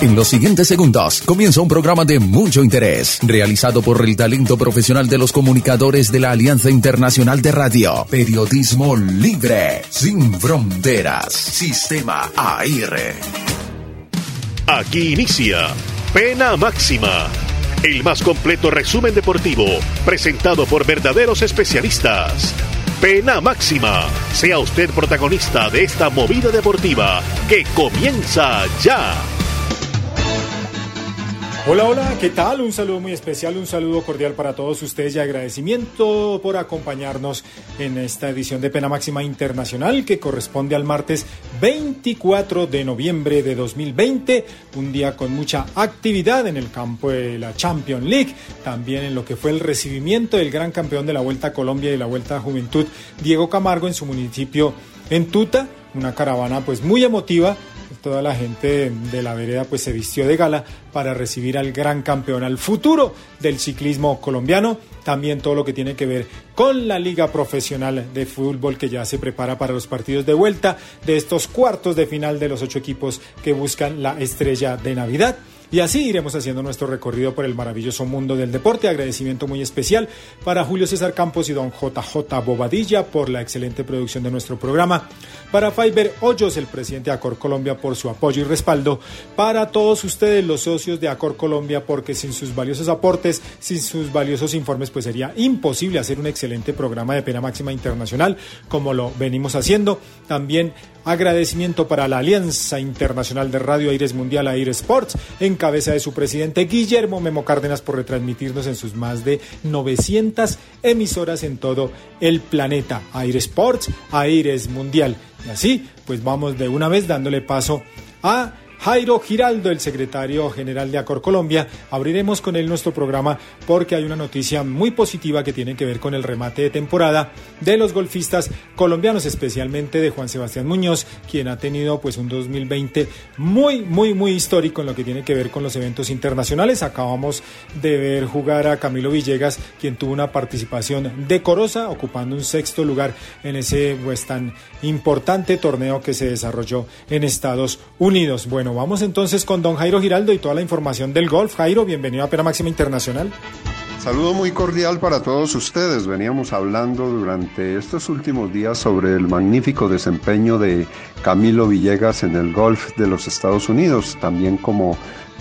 En los siguientes segundos comienza un programa de mucho interés, realizado por el talento profesional de los comunicadores de la Alianza Internacional de Radio. Periodismo libre, sin fronteras. Sistema AIR. Aquí inicia Pena Máxima, el más completo resumen deportivo, presentado por verdaderos especialistas. Pena Máxima, sea usted protagonista de esta movida deportiva que comienza ya. Hola, hola, ¿qué tal? Un saludo muy especial, un saludo cordial para todos ustedes y agradecimiento por acompañarnos en esta edición de Pena Máxima Internacional que corresponde al martes 24 de noviembre de 2020, un día con mucha actividad en el campo de la Champions League, también en lo que fue el recibimiento del gran campeón de la Vuelta a Colombia y la Vuelta a Juventud, Diego Camargo, en su municipio en Tuta, una caravana pues muy emotiva toda la gente de la vereda pues se vistió de gala para recibir al gran campeón, al futuro del ciclismo colombiano, también todo lo que tiene que ver con la liga profesional de fútbol que ya se prepara para los partidos de vuelta de estos cuartos de final de los ocho equipos que buscan la estrella de Navidad. Y así iremos haciendo nuestro recorrido por el maravilloso mundo del deporte. Agradecimiento muy especial para Julio César Campos y don JJ Bobadilla por la excelente producción de nuestro programa. Para Fiber Hoyos, el presidente de Acor Colombia, por su apoyo y respaldo. Para todos ustedes, los socios de Acor Colombia, porque sin sus valiosos aportes, sin sus valiosos informes, pues sería imposible hacer un excelente programa de pena máxima internacional como lo venimos haciendo. También agradecimiento para la Alianza Internacional de Radio Aires Mundial Aire Sports, en cabeza de su presidente Guillermo Memo Cárdenas por retransmitirnos en sus más de 900 emisoras en todo el planeta. Aire Sports, Aires Mundial. Y así, pues vamos de una vez dándole paso a Jairo Giraldo, el secretario general de Acor Colombia. Abriremos con él nuestro programa porque hay una noticia muy positiva que tiene que ver con el remate de temporada de los golfistas colombianos, especialmente de Juan Sebastián Muñoz, quien ha tenido pues un 2020 muy, muy, muy histórico en lo que tiene que ver con los eventos internacionales. Acabamos de ver jugar a Camilo Villegas, quien tuvo una participación decorosa, ocupando un sexto lugar en ese pues tan importante torneo que se desarrolló en Estados Unidos. Bueno, vamos entonces con don Jairo Giraldo y toda la información del golf. Jairo, bienvenido a Pena Máxima Internacional. Saludo muy cordial para todos ustedes. Veníamos hablando durante estos últimos días sobre el magnífico desempeño de Camilo Villegas en el golf de los Estados Unidos, también como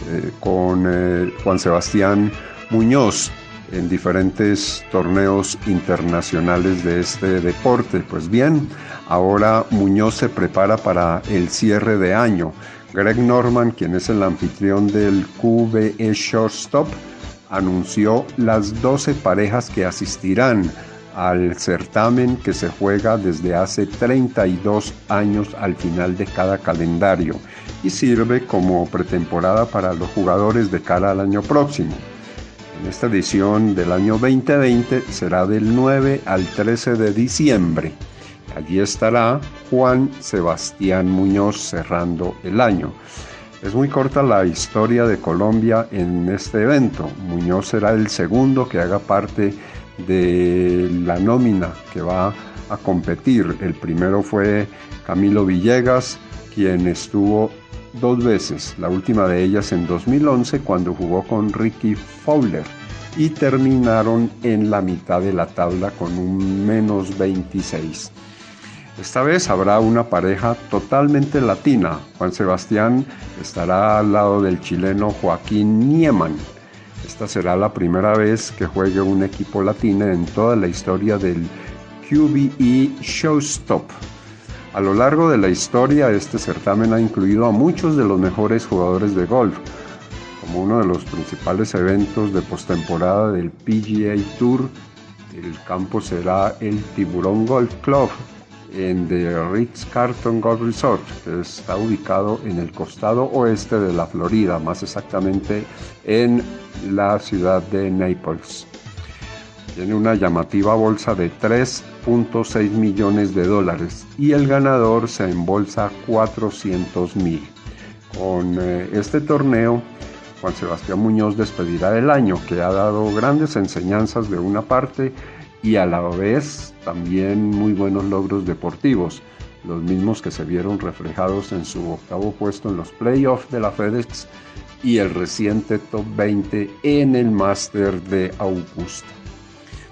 eh, con eh, Juan Sebastián Muñoz en diferentes torneos internacionales de este deporte. Pues bien, ahora Muñoz se prepara para el cierre de año. Greg Norman, quien es el anfitrión del QBE Shortstop, anunció las 12 parejas que asistirán al certamen que se juega desde hace 32 años al final de cada calendario y sirve como pretemporada para los jugadores de cara al año próximo. En esta edición del año 2020 será del 9 al 13 de diciembre Allí estará Juan Sebastián Muñoz cerrando el año. Es muy corta la historia de Colombia en este evento. Muñoz será el segundo que haga parte de la nómina que va a competir. El primero fue Camilo Villegas, quien estuvo dos veces, la última de ellas en 2011 cuando jugó con Ricky Fowler y terminaron en la mitad de la tabla con un menos 26. Esta vez habrá una pareja totalmente latina. Juan Sebastián estará al lado del chileno Joaquín Nieman. Esta será la primera vez que juegue un equipo latino en toda la historia del QBE Showstop. A lo largo de la historia, este certamen ha incluido a muchos de los mejores jugadores de golf, como uno de los principales eventos de postemporada del PGA Tour. El campo será el Tiburón Golf Club, en The Ritz Carlton Golf Resort, que está ubicado en el costado oeste de la Florida, más exactamente en la ciudad de Naples. Tiene una llamativa bolsa de 3.6 millones de dólares y el ganador se embolsa 400 mil. Con eh, este torneo, Juan Sebastián Muñoz despedirá el año, que ha dado grandes enseñanzas de una parte y a la vez también muy buenos logros deportivos. los mismos que se vieron reflejados en su octavo puesto en los playoffs de la FedEx y el reciente top 20 en el Master de Augusta.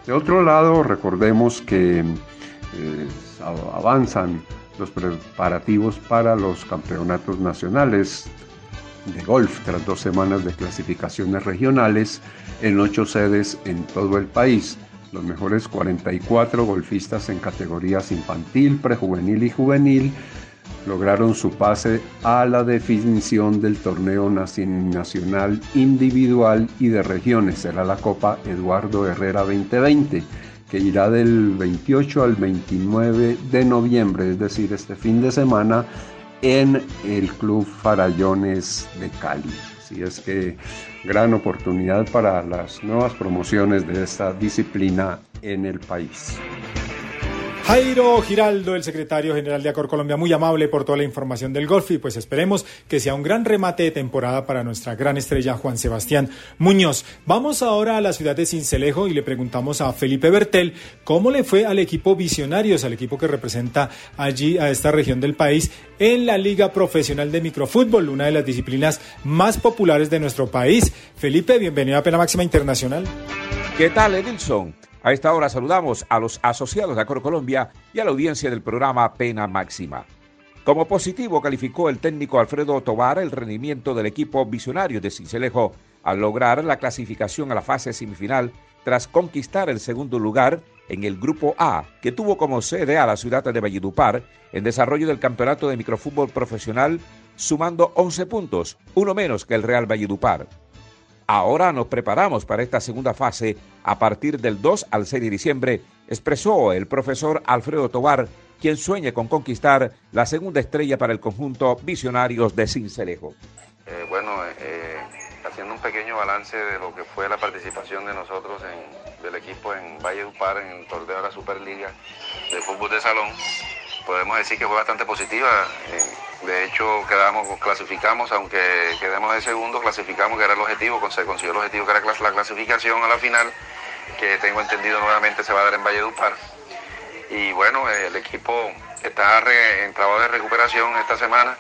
De otro lado, recordemos que eh, avanzan los preparativos para los campeonatos nacionales de golf tras dos semanas de clasificaciones regionales en ocho sedes en todo el país. Los mejores 44 golfistas en categorías infantil, prejuvenil y juvenil lograron su pase a la definición del torneo nacional individual y de regiones. Será la Copa Eduardo Herrera 2020, que irá del 28 al 29 de noviembre, es decir, este fin de semana, en el Club Farallones de Cali. Así es que gran oportunidad para las nuevas promociones de esta disciplina en el país. Jairo Giraldo, el secretario general de Acor Colombia, muy amable por toda la información del golf y pues esperemos que sea un gran remate de temporada para nuestra gran estrella Juan Sebastián Muñoz. Vamos ahora a la ciudad de Cincelejo y le preguntamos a Felipe Bertel cómo le fue al equipo Visionarios, al equipo que representa allí a esta región del país en la Liga Profesional de Microfútbol, una de las disciplinas más populares de nuestro país. Felipe, bienvenido a Pena Máxima Internacional. ¿Qué tal, Edilson? A esta hora saludamos a los asociados de Acor Colombia y a la audiencia del programa Pena Máxima. Como positivo calificó el técnico Alfredo Tobar el rendimiento del equipo visionario de Cincelejo al lograr la clasificación a la fase semifinal tras conquistar el segundo lugar en el Grupo A, que tuvo como sede a la ciudad de Valledupar en desarrollo del campeonato de microfútbol profesional, sumando 11 puntos, uno menos que el Real Valledupar. Ahora nos preparamos para esta segunda fase a partir del 2 al 6 de diciembre, expresó el profesor Alfredo Tobar, quien sueña con conquistar la segunda estrella para el conjunto Visionarios de Cincelejo. Eh, bueno, eh, haciendo un pequeño balance de lo que fue la participación de nosotros en, del equipo en Valle Upar en el torneo de la Superliga de fútbol de salón, podemos decir que fue bastante positiva. Eh, de hecho, quedamos, clasificamos, aunque quedemos de segundo, clasificamos, que era el objetivo, se consiguió el objetivo que era la clasificación a la final, que tengo entendido nuevamente se va a dar en Valledupar. Y bueno, el equipo está en trabajo de recuperación esta semana,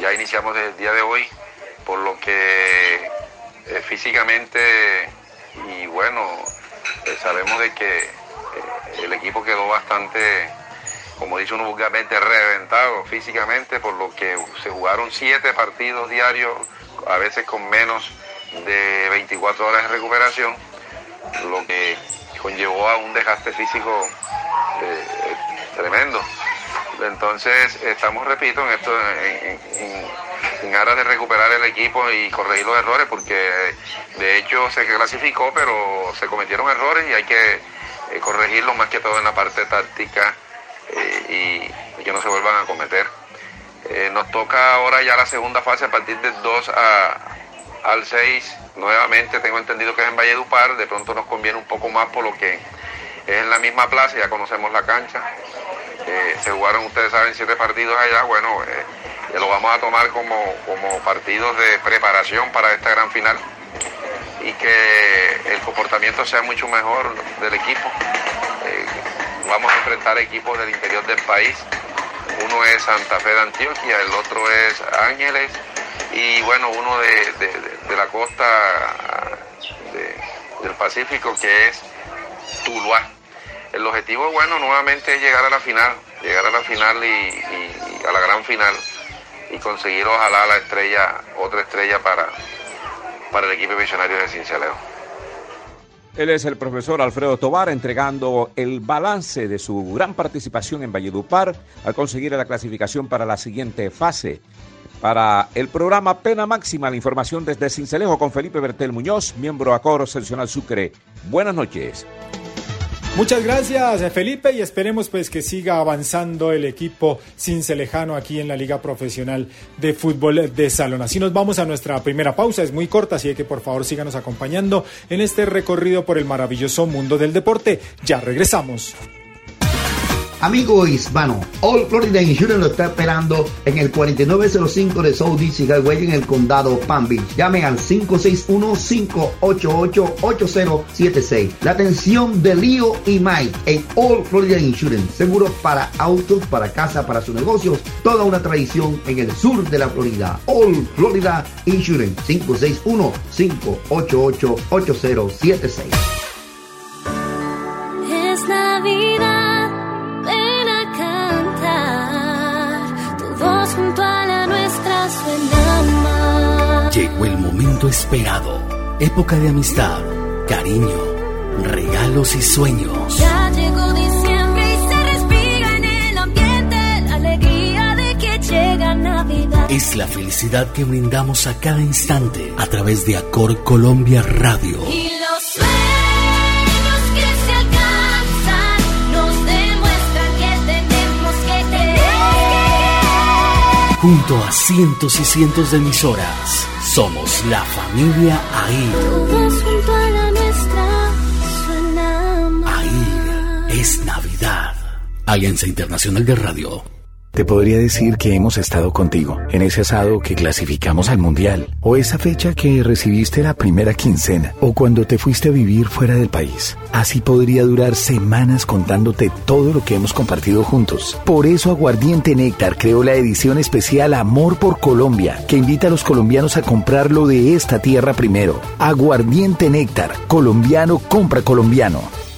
ya iniciamos el día de hoy, por lo que eh, físicamente y bueno, eh, sabemos de que el equipo quedó bastante como dice uno vulgarmente, reventado físicamente, por lo que se jugaron siete partidos diarios, a veces con menos de 24 horas de recuperación, lo que conllevó a un desgaste físico eh, tremendo. Entonces estamos, repito, en esto, en, aras de recuperar el equipo y corregir los errores, porque de hecho se clasificó, pero se cometieron errores y hay que eh, corregirlos más que todo en la parte táctica eh, y, que no se vuelvan a cometer. Eh, nos toca ahora ya la segunda fase a partir del 2 al 6. Nuevamente tengo entendido que es en Valledupar, de pronto nos conviene un poco más por lo que es en la misma plaza, ya conocemos la cancha. Eh, se jugaron, ustedes saben, siete partidos allá, bueno, lo vamos a tomar como, como partidos de preparación para esta gran final y que el comportamiento sea mucho mejor del equipo a enfrentar equipos del interior del país. Uno es Santa Fe de Antioquia, el otro es Ángeles y bueno, uno de, la costa del Pacífico que es Tuluá. El objetivo, bueno, nuevamente es llegar a la final, llegar a la final y, a la gran final y conseguir ojalá la estrella, otra estrella para, para el equipo visionario de Cincelejo. Él es el profesor Alfredo Tobar entregando el balance de su gran participación en Valledupar al conseguir la clasificación para la siguiente fase. Para el programa Pena Máxima, la información desde Cincelejo con Felipe Bertel Muñoz, miembro Acoro Seccional Sucre. Buenas noches. Muchas gracias Felipe y esperemos pues que siga avanzando el equipo cincelejano aquí en la Liga Profesional de Fútbol de Salón. Así nos vamos a nuestra primera pausa, es muy corta, así que por favor síganos acompañando en este recorrido por el maravilloso mundo del deporte. Ya regresamos. Amigo hispano, All Florida Insurance lo está esperando en el 4905 de South DC Highway en el condado Palm Beach. Llamen al 561-588-8076. La atención de Leo y Mike en All Florida Insurance. Seguros para autos, para casa, para sus negocios. Toda una tradición en el sur de la Florida. All Florida Insurance. 561-588-8076. Es Navidad. Llegó el momento esperado. Época de amistad, cariño, regalos y sueños. Ya llegó diciembre y se respira en el ambiente la alegría de que llega Navidad. Es la felicidad que brindamos a cada instante a través de Acor Colombia Radio. Y los sueños que se alcanzan nos demuestran que tenemos que creer. Junto a cientos y cientos de emisoras, somos la familia AIR. AIR es Navidad. Alianza Internacional de Radio. Te podría decir que hemos estado contigo en ese asado que clasificamos al mundial, o esa fecha que recibiste la primera quincena, o cuando te fuiste a vivir fuera del país. Así podría durar semanas contándote todo lo que hemos compartido juntos. Por eso Aguardiente Néctar creó la edición especial Amor por Colombia, que invita a los colombianos a comprar lo de esta tierra primero. Aguardiente Néctar, colombiano compra colombiano.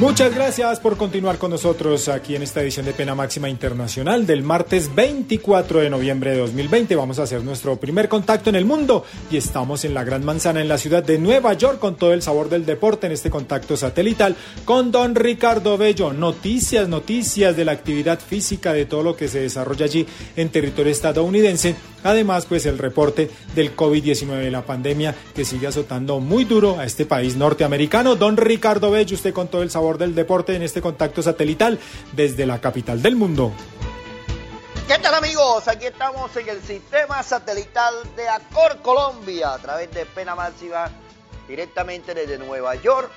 Muchas gracias por continuar con nosotros aquí en esta edición de Pena Máxima Internacional del martes 24 de noviembre de 2020. Vamos a hacer nuestro primer contacto en el mundo y estamos en la Gran Manzana en la ciudad de Nueva York con todo el sabor del deporte en este contacto satelital con don Ricardo Bello. Noticias, noticias de la actividad física, de todo lo que se desarrolla allí en territorio estadounidense. Además, pues el reporte del COVID-19, la pandemia que sigue azotando muy duro a este país norteamericano. Don Ricardo Bello, usted con todo el sabor del deporte en este contacto satelital desde la capital del mundo. ¿Qué tal amigos? Aquí estamos en el sistema satelital de Acor Colombia a través de Pena Máxima directamente desde Nueva York.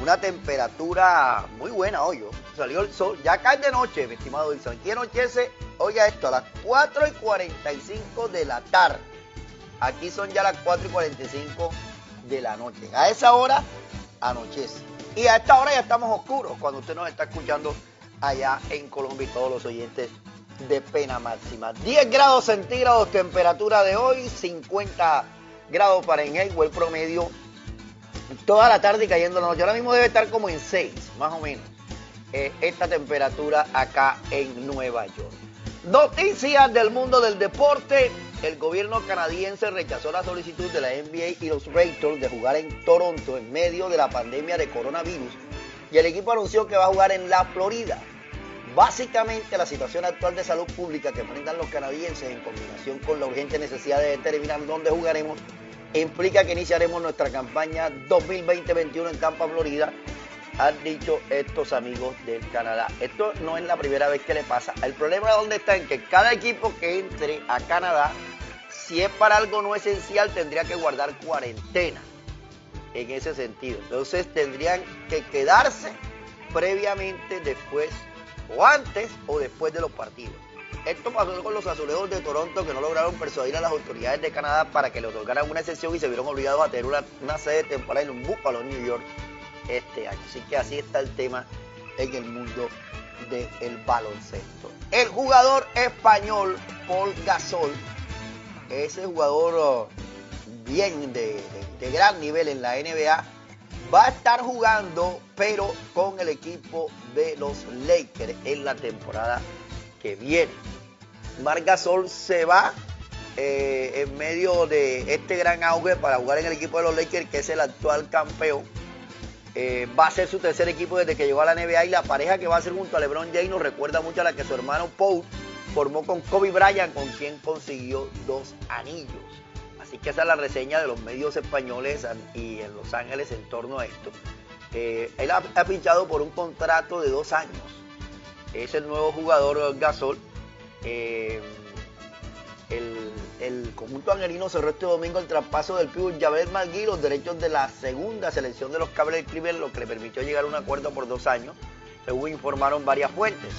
Una temperatura muy buena hoy. Salió el sol, ya cae de noche, mi estimado Wilson. Aquí anochece, oiga esto, a las 4 y 45 de la tarde. Aquí son ya las 4 y 45 de la noche. A esa hora anochece. Y a esta hora ya estamos oscuros cuando usted nos está escuchando allá en Colombia y todos los oyentes de pena máxima. 10 grados centígrados temperatura de hoy, 50 grados Fahrenheit, o el promedio toda la tarde y cayendo la noche. Ahora mismo debe estar como en 6, más o menos, eh, esta temperatura acá en Nueva York. Noticias del mundo del deporte. El gobierno canadiense rechazó la solicitud de la NBA y los Raptors de jugar en Toronto en medio de la pandemia de coronavirus y el equipo anunció que va a jugar en la Florida. Básicamente la situación actual de salud pública que enfrentan los canadienses en combinación con la urgente necesidad de determinar dónde jugaremos implica que iniciaremos nuestra campaña 2020-21 en Tampa, Florida, han dicho estos amigos del Canadá. Esto no es la primera vez que le pasa. El problema dónde está en que cada equipo que entre a Canadá, si es para algo no esencial, tendría que guardar cuarentena en ese sentido. Entonces tendrían que quedarse previamente después o antes o después de los partidos. Esto pasó con los azulejos de Toronto que no lograron persuadir a las autoridades de Canadá para que le otorgaran una excepción y se vieron obligados a tener una, una sede temporal en un Buffalo, New York, este año. Así que así está el tema en el mundo del baloncesto. El jugador español Paul Gasol, ese jugador oh, bien de, gran nivel en la NBA, va a estar jugando, pero con el equipo de los Lakers en la temporada que viene. Marc Gasol se va eh, en medio de este gran auge para jugar en el equipo de los Lakers, que es el actual campeón. Eh, va a ser su tercer equipo desde que llegó a la NBA y la pareja que va a ser junto a LeBron James nos recuerda mucho a la que su hermano Paul formó con Kobe Bryant, con quien consiguió dos anillos. Así que esa es la reseña de los medios españoles y en Los Ángeles en torno a esto. Eh, él ha, ha pinchado por un contrato de dos años. Es el nuevo jugador Gasol. Eh, el el conjunto angelino cerró este domingo el traspaso del pívot Javel Magui los derechos de la segunda selección de los Cavaliers de Cleveland, lo que le permitió llegar a un acuerdo por dos años, según informaron varias fuentes.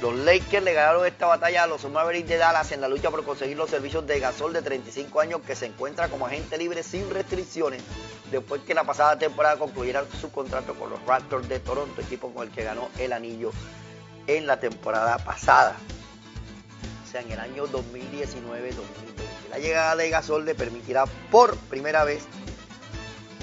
Los Lakers le ganaron esta batalla a los Mavericks de Dallas en la lucha por conseguir los servicios de Gasol de 35 años que se encuentra como agente libre sin restricciones después que la pasada temporada concluyera su contrato con los Raptors de Toronto, equipo con el que ganó el anillo en la temporada pasada. O sea, en el año 2019-2020. La llegada de Gasol le permitirá por primera vez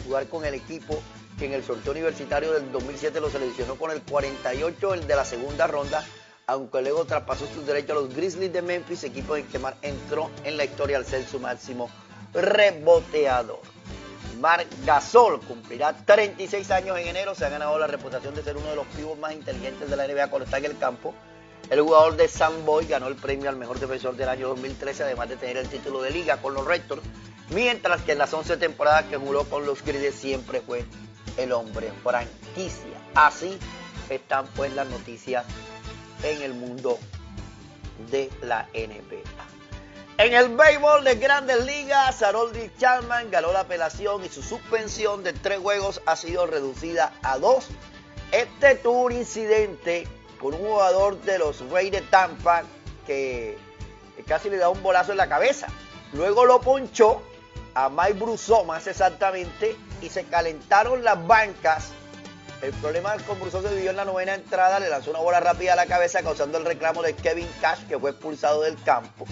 jugar con el equipo que en el sorteo universitario del 2007 lo seleccionó con el 48, el de la segunda ronda, aunque luego traspasó sus derechos a los Grizzlies de Memphis, equipo en que Mar entró en la historia al ser su máximo reboteador. Marc Gasol cumplirá 36 años en enero, se ha ganado la reputación de ser uno de los pibos más inteligentes de la NBA cuando está en el campo. El jugador de San Boy ganó el premio al mejor defensor del año 2013, además de tener el título de liga con los Raptors, mientras que en las 11 temporadas que jugó con los Grizzlies siempre fue el hombre franquicia. Así están pues las noticias en el mundo de la NBA. En el béisbol de Grandes Ligas, Harold Chapman ganó la apelación y su suspensión de tres juegos ha sido reducida a dos. Este tuvo un incidente con un jugador de los Reyes de Tampa que, casi le da un bolazo en la cabeza. Luego lo ponchó a Mike Brusó más exactamente y se calentaron las bancas. El problema con Brusó se vivió en la novena entrada, le lanzó una bola rápida a la cabeza causando el reclamo de Kevin Cash que fue expulsado del campo.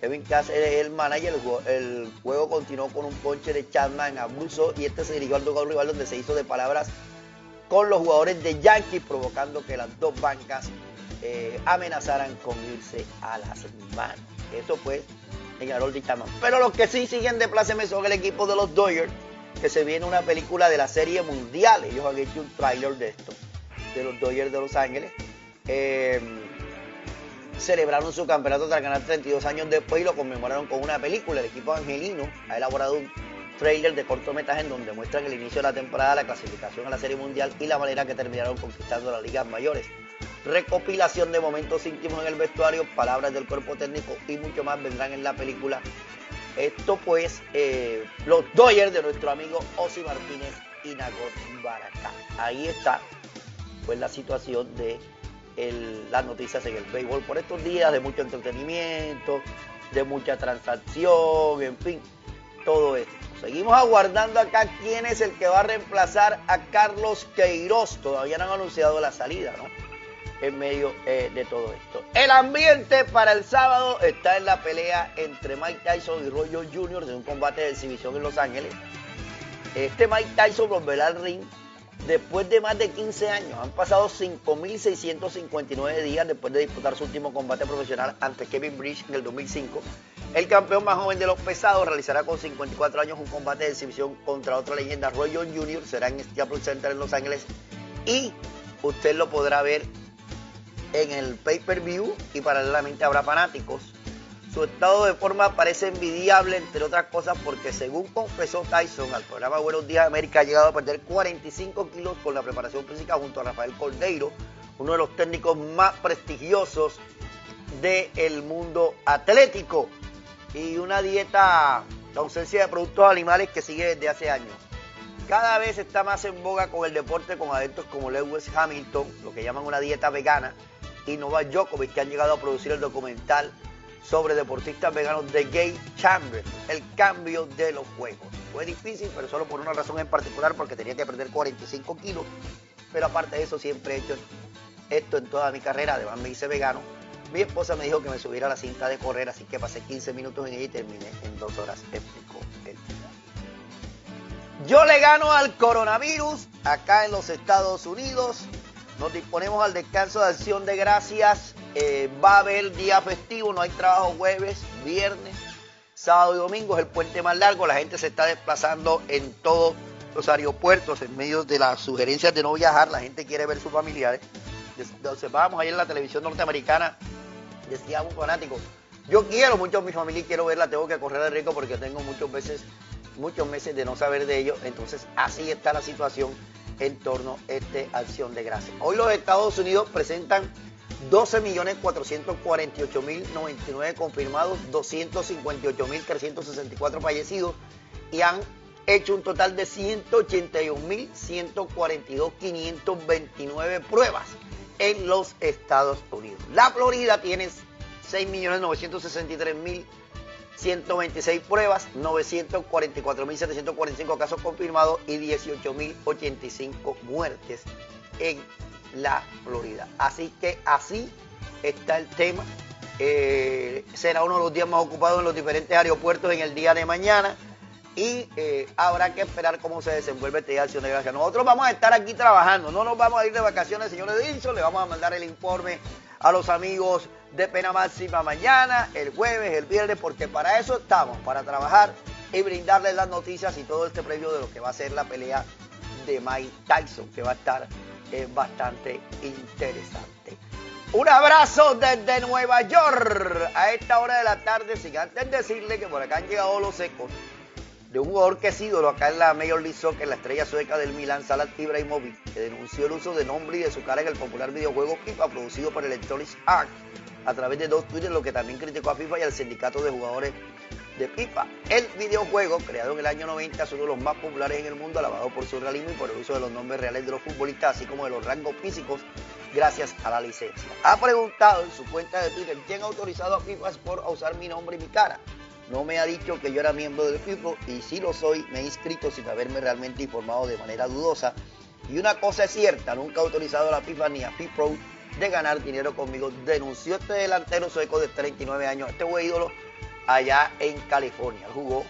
Kevin Cash es el manager, el juego, el juego continuó con un ponche de Chapman a Brusó y este se dirigió al lugar rival donde se hizo de palabras con los jugadores de Yankees provocando que las dos bancas eh, amenazaran con irse a las manos. Eso fue en Harold Chapman. Pero los que sí siguen de pláceme son el equipo de los Dodgers, que se viene una película de la serie mundial. Ellos han hecho un tráiler de esto, de los Dodgers de Los Ángeles. Eh, celebraron su campeonato tras ganar 32 años después y lo conmemoraron con una película. El equipo angelino ha elaborado un trailer de cortometraje en donde muestran el inicio de la temporada, la clasificación a la Serie Mundial y la manera que terminaron conquistando las ligas mayores. Recopilación de momentos íntimos en el vestuario, palabras del cuerpo técnico y mucho más vendrán en la película. Esto pues, eh, los Dodgers de nuestro amigo Osi Martínez y Nagor Baracá. Ahí está pues la situación de las noticias en el béisbol por estos días, de mucho entretenimiento, de mucha transacción, en fin, todo esto. Seguimos aguardando acá quién es el que va a reemplazar a Carlos Queiroz. Todavía no han anunciado la salida, ¿no? En medio eh, de todo esto. El ambiente para el sábado está en la pelea entre Mike Tyson y Roy Jones Jr. de un combate de exhibición en Los Ángeles. Este Mike Tyson volverá al ring después de más de 15 años. Han pasado 5.659 días después de disputar su último combate profesional ante Kevin Bridge en el 2005. El campeón más joven de los pesados realizará con 54 años un combate de exhibición contra otra leyenda, Roy Jones Jr. Será en Staples Center en Los Ángeles y usted lo podrá ver en el pay-per-view y paralelamente habrá fanáticos. Su estado de forma parece envidiable, entre otras cosas, porque según confesó Tyson al programa Buenos Días América, ha llegado a perder 45 kilos con la preparación física junto a Rafael Cordeiro, uno de los técnicos más prestigiosos del mundo atlético, y una dieta de ausencia de productos animales que sigue desde hace años. Cada vez está más en boga con el deporte con adeptos como Lewis Hamilton, lo que llaman una dieta vegana, y Novak Djokovic, que han llegado a producir el documental sobre deportistas veganos de Gay Chamber, el cambio de los juegos. Fue difícil, pero solo por una razón en particular, porque tenía que perder 45 kilos. Pero aparte de eso, siempre he hecho esto en toda mi carrera, además me hice vegano. Mi esposa me dijo que me subiera a la cinta de correr, así que pasé 15 minutos en ella y terminé en dos horas, explicó él. Yo le gano al coronavirus acá en los Estados Unidos. Nos disponemos al descanso de acción de gracias. Eh, va a haber día festivo, no hay trabajo jueves, viernes, sábado y domingo. Es el puente más largo. La gente se está desplazando en todos los aeropuertos en medio de las sugerencias de no viajar. La gente quiere ver sus familiares. Vamos ayer en la televisión norteamericana. Decía un fanático, yo quiero mucho a mi familia y quiero verla, tengo que correr el riesgo porque tengo muchos veces, muchos meses de no saber de ellos. Entonces así está la situación en torno a esta acción de gracias. Hoy los Estados Unidos presentan 12.448.099 confirmados, 258.364 fallecidos y han hecho un total de 181.142.529 pruebas en los Estados Unidos. La Florida tiene 6.963.126 pruebas, 944.745 casos confirmados y 18.085 muertes en la Florida. Así que así está el tema. Eh, será uno de los días más ocupados en los diferentes aeropuertos en el día de mañana y eh, habrá que esperar cómo se desenvuelve este día de acción de gracias. Nosotros vamos a estar aquí trabajando, no nos vamos a ir de vacaciones, señores Edilson, le vamos a mandar el informe a los amigos de Pena Máxima mañana, el jueves, el viernes, porque para eso estamos, para trabajar y brindarles las noticias y todo este previo de lo que va a ser la pelea de Mike Tyson, que va a estar eh, bastante interesante. Un abrazo desde Nueva York a esta hora de la tarde, sin antes decirle que por acá han llegado los ecos de un jugador que es ídolo acá en la Major League Soccer, la estrella sueca del Milan, Salat Ibrahimovic, que denunció el uso de nombre y de su cara en el popular videojuego FIFA producido por Electronic Arts a través de dos tweets, lo que también criticó a FIFA y al sindicato de jugadores de FIFA. El videojuego, creado en el año 90, es uno de los más populares en el mundo, alabado por su realismo y por el uso de los nombres reales de los futbolistas, así como de los rangos físicos, gracias a la licencia. Ha preguntado en su cuenta de Twitter quién ha autorizado a FIFA Sport a usar mi nombre y mi cara. No me ha dicho que yo era miembro del FIFA y si lo soy, me he inscrito sin haberme realmente informado de manera dudosa. Y una cosa es cierta, nunca he autorizado a la FIFA ni a de ganar dinero conmigo. Denunció este delantero sueco de 39 años, este fue ídolo allá en California. Jugó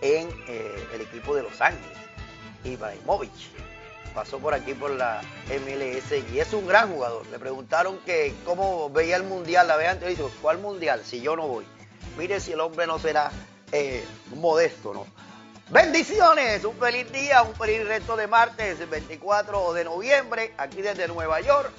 en eh, el equipo de Los Ángeles, Ibrahimovic. Pasó por aquí por la MLS y es un gran jugador. Le preguntaron que cómo veía el mundial, la vez antes, dijo, ¿cuál mundial? Si yo no voy. Mire si el hombre no será eh, modesto, ¿no? Bendiciones, un feliz día, un feliz resto de martes, el 24 de noviembre, aquí desde Nueva York.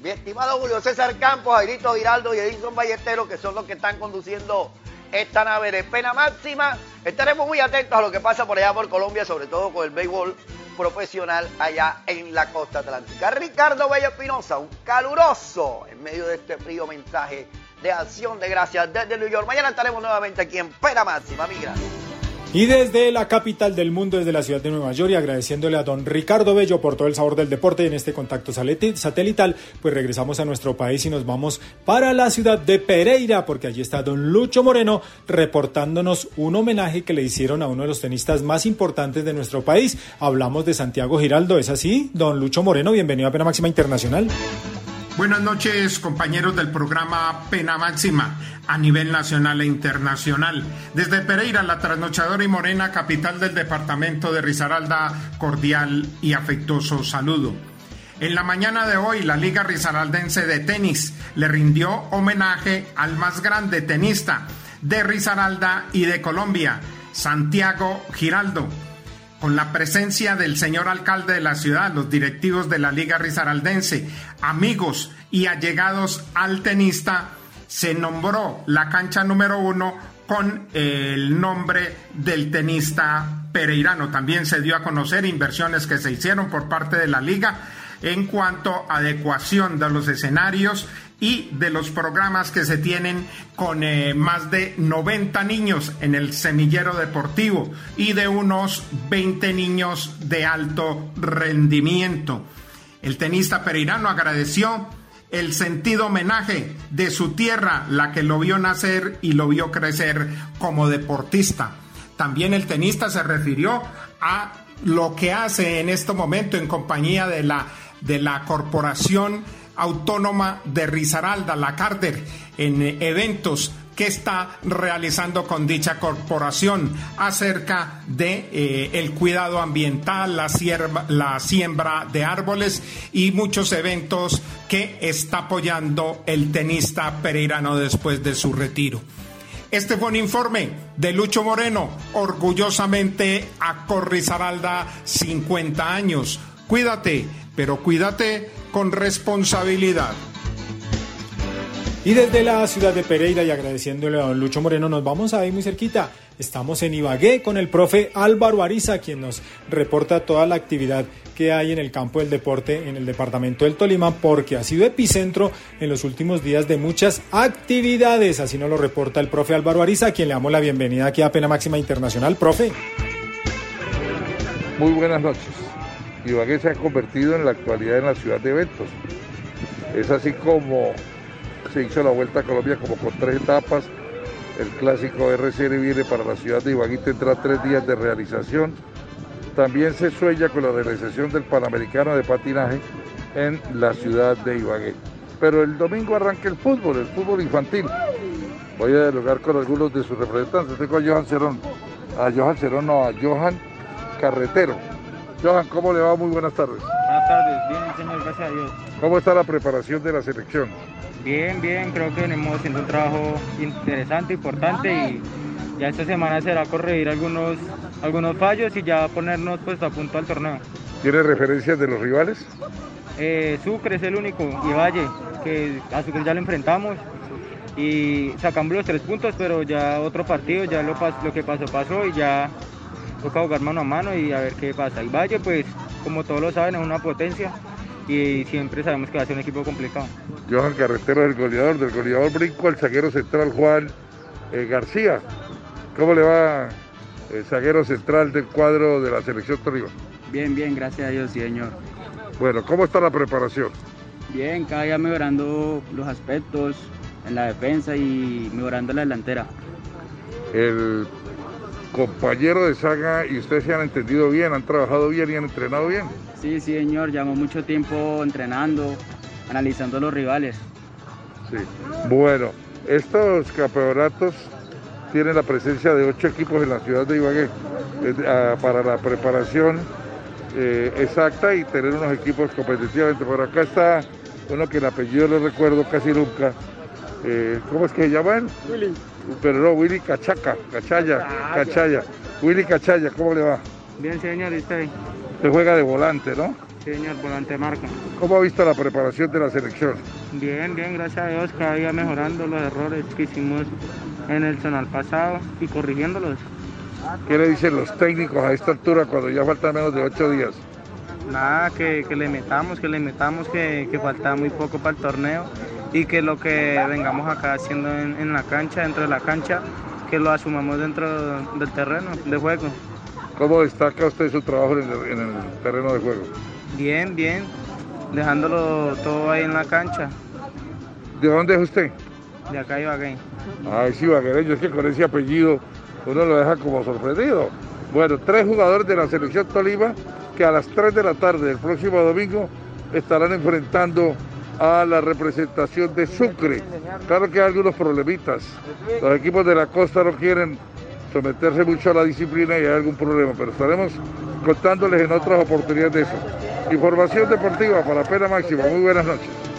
Mi estimado Julio César Campos, Airito Giraldo y Edison Ballesteros, que son los que están conduciendo esta nave de pena máxima. Estaremos muy atentos a lo que pasa por allá por Colombia, sobre todo con el béisbol profesional allá en la costa atlántica. Ricardo Bello Espinosa, un caluroso en medio de este frío mensaje de acción de gracias desde New York. Mañana estaremos nuevamente aquí en Pena Máxima. Mi gracias. Y desde la capital del mundo, desde la ciudad de Nueva York, y agradeciéndole a don Ricardo Bello por todo el sabor del deporte en este contacto satelital, pues regresamos a nuestro país y nos vamos para la ciudad de Pereira, porque allí está don Lucho Moreno reportándonos un homenaje que le hicieron a uno de los tenistas más importantes de nuestro país. Hablamos de Santiago Giraldo, ¿es así? Don Lucho Moreno, bienvenido a Pena Máxima Internacional. Buenas noches, compañeros del programa Pena Máxima a nivel nacional e internacional. Desde Pereira, la trasnochadora y morena capital del departamento de Risaralda, cordial y afectuoso saludo. En la mañana de hoy, la Liga Risaraldense de Tenis le rindió homenaje al más grande tenista de Risaralda y de Colombia, Santiago Giraldo con la presencia del señor alcalde de la ciudad, los directivos de la Liga Risaraldense, amigos y allegados al tenista, se nombró la cancha número uno con el nombre del tenista pereirano. También se dio a conocer inversiones que se hicieron por parte de la liga en cuanto a adecuación de los escenarios y de los programas que se tienen con eh, más de 90 niños en el semillero deportivo y de unos 20 niños de alto rendimiento. El tenista pereirano agradeció el sentido homenaje de su tierra, la que lo vio nacer y lo vio crecer como deportista. También el tenista se refirió a lo que hace en este momento en compañía de la, de la corporación autónoma de Risaralda, la Carter, en eventos que está realizando con dicha corporación acerca de eh, el cuidado ambiental, la, sierva, la siembra de árboles y muchos eventos que está apoyando el tenista pereirano después de su retiro. Este fue un informe de Lucho Moreno, orgullosamente a Corrizaralda 50 años. Cuídate, pero cuídate con responsabilidad. Y desde la ciudad de Pereira y agradeciéndole a don Lucho Moreno, nos vamos a ir muy cerquita. Estamos en Ibagué con el profe Álvaro Ariza, quien nos reporta toda la actividad que hay en el campo del deporte en el departamento del Tolima, porque ha sido epicentro en los últimos días de muchas actividades. Así nos lo reporta el profe Álvaro Ariza, a quien le damos la bienvenida aquí a Pena Máxima Internacional. Profe. Muy buenas noches. Ibagué se ha convertido en la actualidad en la ciudad de eventos. Es así como se hizo la Vuelta a Colombia como con tres etapas. El clásico RCR viene para la ciudad de Ibagué, tendrá tres días de realización. También se sueña con la realización del Panamericano de patinaje en la ciudad de Ibagué. Pero el domingo arranca el fútbol, el fútbol infantil. Voy a dialogar con algunos de sus representantes. Tengo a Johan Cerón, a Johan Cerón, no, a Johan Carretero. Johan, ¿cómo le va? Muy buenas tardes. Buenas tardes, bien señor, gracias a Dios. ¿Cómo está la preparación de la selección? Bien, bien, creo que venimos haciendo un trabajo interesante, importante y ya esta semana será corregir algunos, algunos fallos y ya ponernos pues a punto al torneo. ¿Tiene referencias de los rivales? Eh, Sucre es el único y Valle, que a Sucre ya lo enfrentamos y sacamos los tres puntos, pero ya otro partido, ya lo, lo que pasó pasó y ya toca jugar mano a mano y a ver qué pasa. Y Valle pues como todos lo saben es una potencia y siempre sabemos que va a ser un equipo complicado. Johan Carretero es el goleador, del goleador brinco al zaguero central Juan eh, García. ¿Cómo le va el zaguero central del cuadro de la selección Tolima? Bien, bien, gracias a Dios, señor. Bueno, ¿cómo está la preparación? Bien, cada día mejorando los aspectos en la defensa y mejorando la delantera. El compañero de saga y ustedes se han entendido bien, han trabajado bien y han entrenado bien. Sí, sí, señor, llevamos mucho tiempo entrenando, analizando los rivales. Sí. Bueno, estos campeonatos tienen la presencia de ocho equipos en la ciudad de Ibagué ah, para la preparación eh, exacta y tener unos equipos competitivamente. Por acá está uno que el apellido no recuerdo casi nunca. Eh, ¿Cómo es que se llama él? Willy. Pero no, Willy Cachaca, Cachaya, Cachaya. Willy Cachaya, ¿cómo le va? Bien señor, ¿y usted? Usted juega de volante, ¿no? Sí, señor, volante marca. ¿Cómo ha visto la preparación de la selección? Bien, bien, gracias a Dios, cada día mejorando los errores que hicimos en el zonal pasado y corrigiéndolos. ¿Qué le dicen los técnicos a esta altura cuando ya faltan menos de ocho días? Nada, que, que le metamos, que le metamos, que, que falta muy poco para el torneo y que lo que vengamos acá haciendo en, en la cancha, dentro de la cancha, que lo asumamos dentro del terreno de juego. ¿Cómo destaca usted su trabajo en el, en el terreno de juego? Bien, bien, dejándolo todo ahí en la cancha, ¿De dónde es usted? de acá Ibagué. Ay, sí, vaquereño, es que con ese apellido uno lo deja como sorprendido. Bueno, tres jugadores de la selección Tolima que a las 3 de la tarde del próximo domingo estarán enfrentando a la representación de Sucre. Claro que hay algunos problemitas. Los equipos de la costa no quieren someterse mucho a la disciplina y hay algún problema, pero estaremos contándoles en otras oportunidades de eso. Información deportiva para Pena Máxima. Muy buenas noches.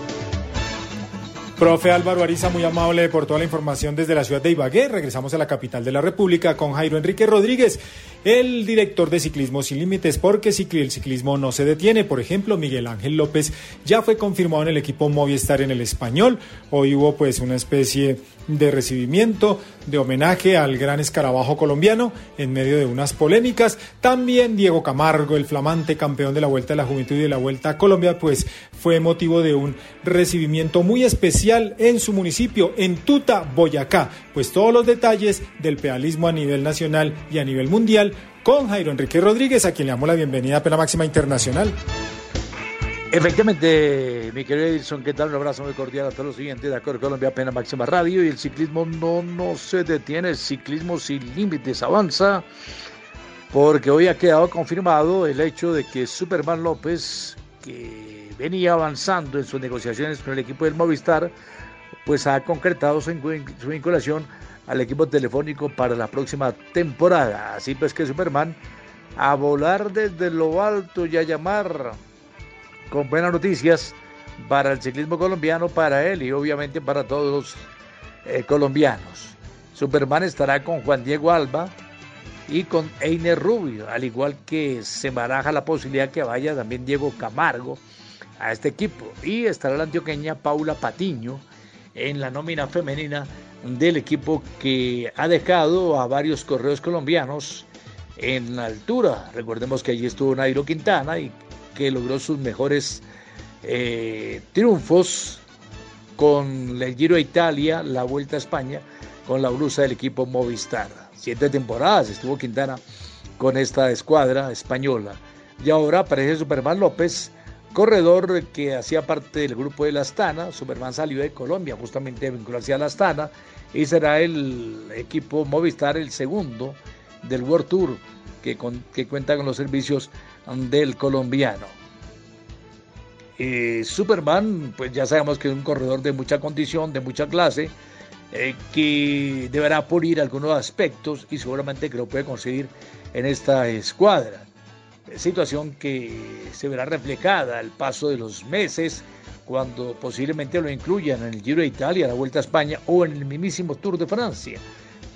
Profe Álvaro Ariza, muy amable por toda la información desde la ciudad de Ibagué. Regresamos a la capital de la República con Jairo Enrique Rodríguez, el director de Ciclismo Sin Límites, porque el ciclismo no se detiene. Por ejemplo, Miguel Ángel López ya fue confirmado en el equipo Movistar en el español. Hoy hubo pues una especie de recibimiento, de homenaje al gran escarabajo colombiano en medio de unas polémicas. También Diego Camargo, el flamante campeón de la Vuelta de la Juventud y de la Vuelta a Colombia, pues fue motivo de un recibimiento muy especial en su municipio, en Tuta, Boyacá. Pues todos los detalles del pedalismo a nivel nacional y a nivel mundial con Jairo Enrique Rodríguez, a quien le damos la bienvenida a Pena Máxima Internacional. Efectivamente, mi querido Edison, ¿qué tal? Un abrazo muy cordial a todos los siguientes de Acuerdo Colombia, Pena Máxima Radio y el ciclismo no, no se detiene, el ciclismo sin límites avanza, porque hoy ha quedado confirmado el hecho de que Superman López, que venía avanzando en sus negociaciones con el equipo del Movistar, pues ha concretado su vinculación al equipo telefónico para la próxima temporada. Así pues que Superman a volar desde lo alto y a llamar con buenas noticias para el ciclismo colombiano, para él y obviamente para todos los eh, colombianos. Superman estará con Juan Diego Alba y con Einer Rubio, al igual que se baraja la posibilidad que vaya también Diego Camargo a este equipo. Y estará la antioqueña Paula Patiño en la nómina femenina del equipo que ha dejado a varios correos colombianos en altura. Recordemos que allí estuvo Nairo Quintana y que logró sus mejores eh, triunfos con el Giro a Italia, la Vuelta a España, con la blusa del equipo Movistar. Siete temporadas estuvo Quintana con esta escuadra española. Y ahora aparece Superman López, corredor que hacía parte del grupo de la Astana. Superman salió de Colombia justamente vincularse a la Astana y será el equipo Movistar el segundo del World Tour que cuenta con los servicios del colombiano. Eh, Superman, pues ya sabemos que es un corredor de mucha condición, de mucha clase, eh, que deberá pulir algunos aspectos y seguramente que lo puede conseguir en esta escuadra. Situación que se verá reflejada al paso de los meses cuando posiblemente lo incluyan en el Giro de Italia, la Vuelta a España o en el mismísimo Tour de Francia.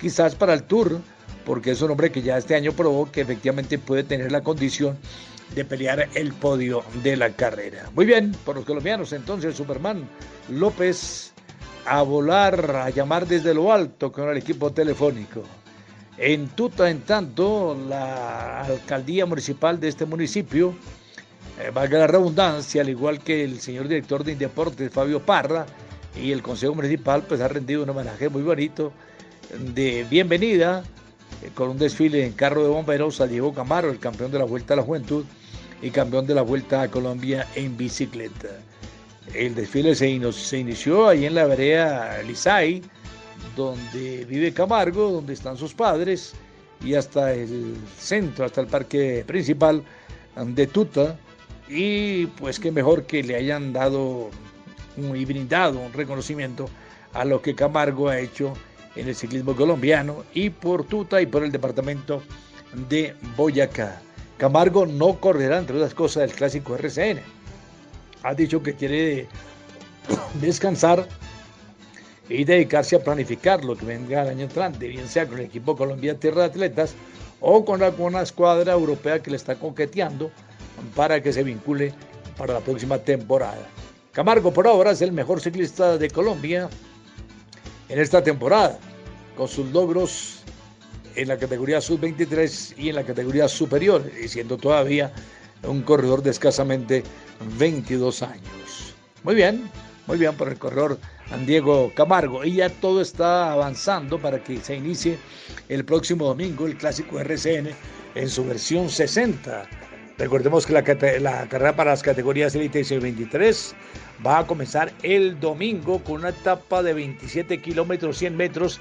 Quizás para el Tour, porque es un hombre que ya este año probó que efectivamente puede tener la condición de pelear el podio de la carrera. Muy bien, por los colombianos entonces Superman López a volar, a llamar desde lo alto con el equipo telefónico. En Tuta, en tanto, la alcaldía municipal de este municipio, eh, valga la redundancia, al igual que el señor director de Indeportes, Fabio Parra, y el Consejo Municipal, pues ha rendido un homenaje muy bonito de bienvenida con un desfile en carro de bomberos a Diego Camaro, el campeón de la Vuelta a la Juventud y campeón de la Vuelta a Colombia en bicicleta. El desfile se, inició ahí en la vereda Lisay, donde vive Camargo, donde están sus padres, y hasta el centro, hasta el parque principal de Tuta. Y pues qué mejor que le hayan dado y brindado un reconocimiento a lo que Camargo ha hecho en el ciclismo colombiano y por Tuta y por el departamento de Boyacá. Camargo no correrá, entre otras cosas, el clásico RCN. Ha dicho que quiere descansar y dedicarse a planificar lo que vendrá el año entrante, bien sea con el equipo Colombia Tierra de Atletas o con alguna escuadra europea que le está coqueteando para que se vincule para la próxima temporada. Camargo por ahora es el mejor ciclista de Colombia en esta temporada, con sus logros en la categoría sub-23 y en la categoría superior, y siendo todavía un corredor de escasamente 22 años. Muy bien, muy bien por el corredor Diego Camargo. Y ya todo está avanzando para que se inicie el próximo domingo el clásico RCN en su versión 60. Recordemos que la, carrera para las categorías Elite y 23 va a comenzar el domingo con una etapa de 27 kilómetros, 100 metros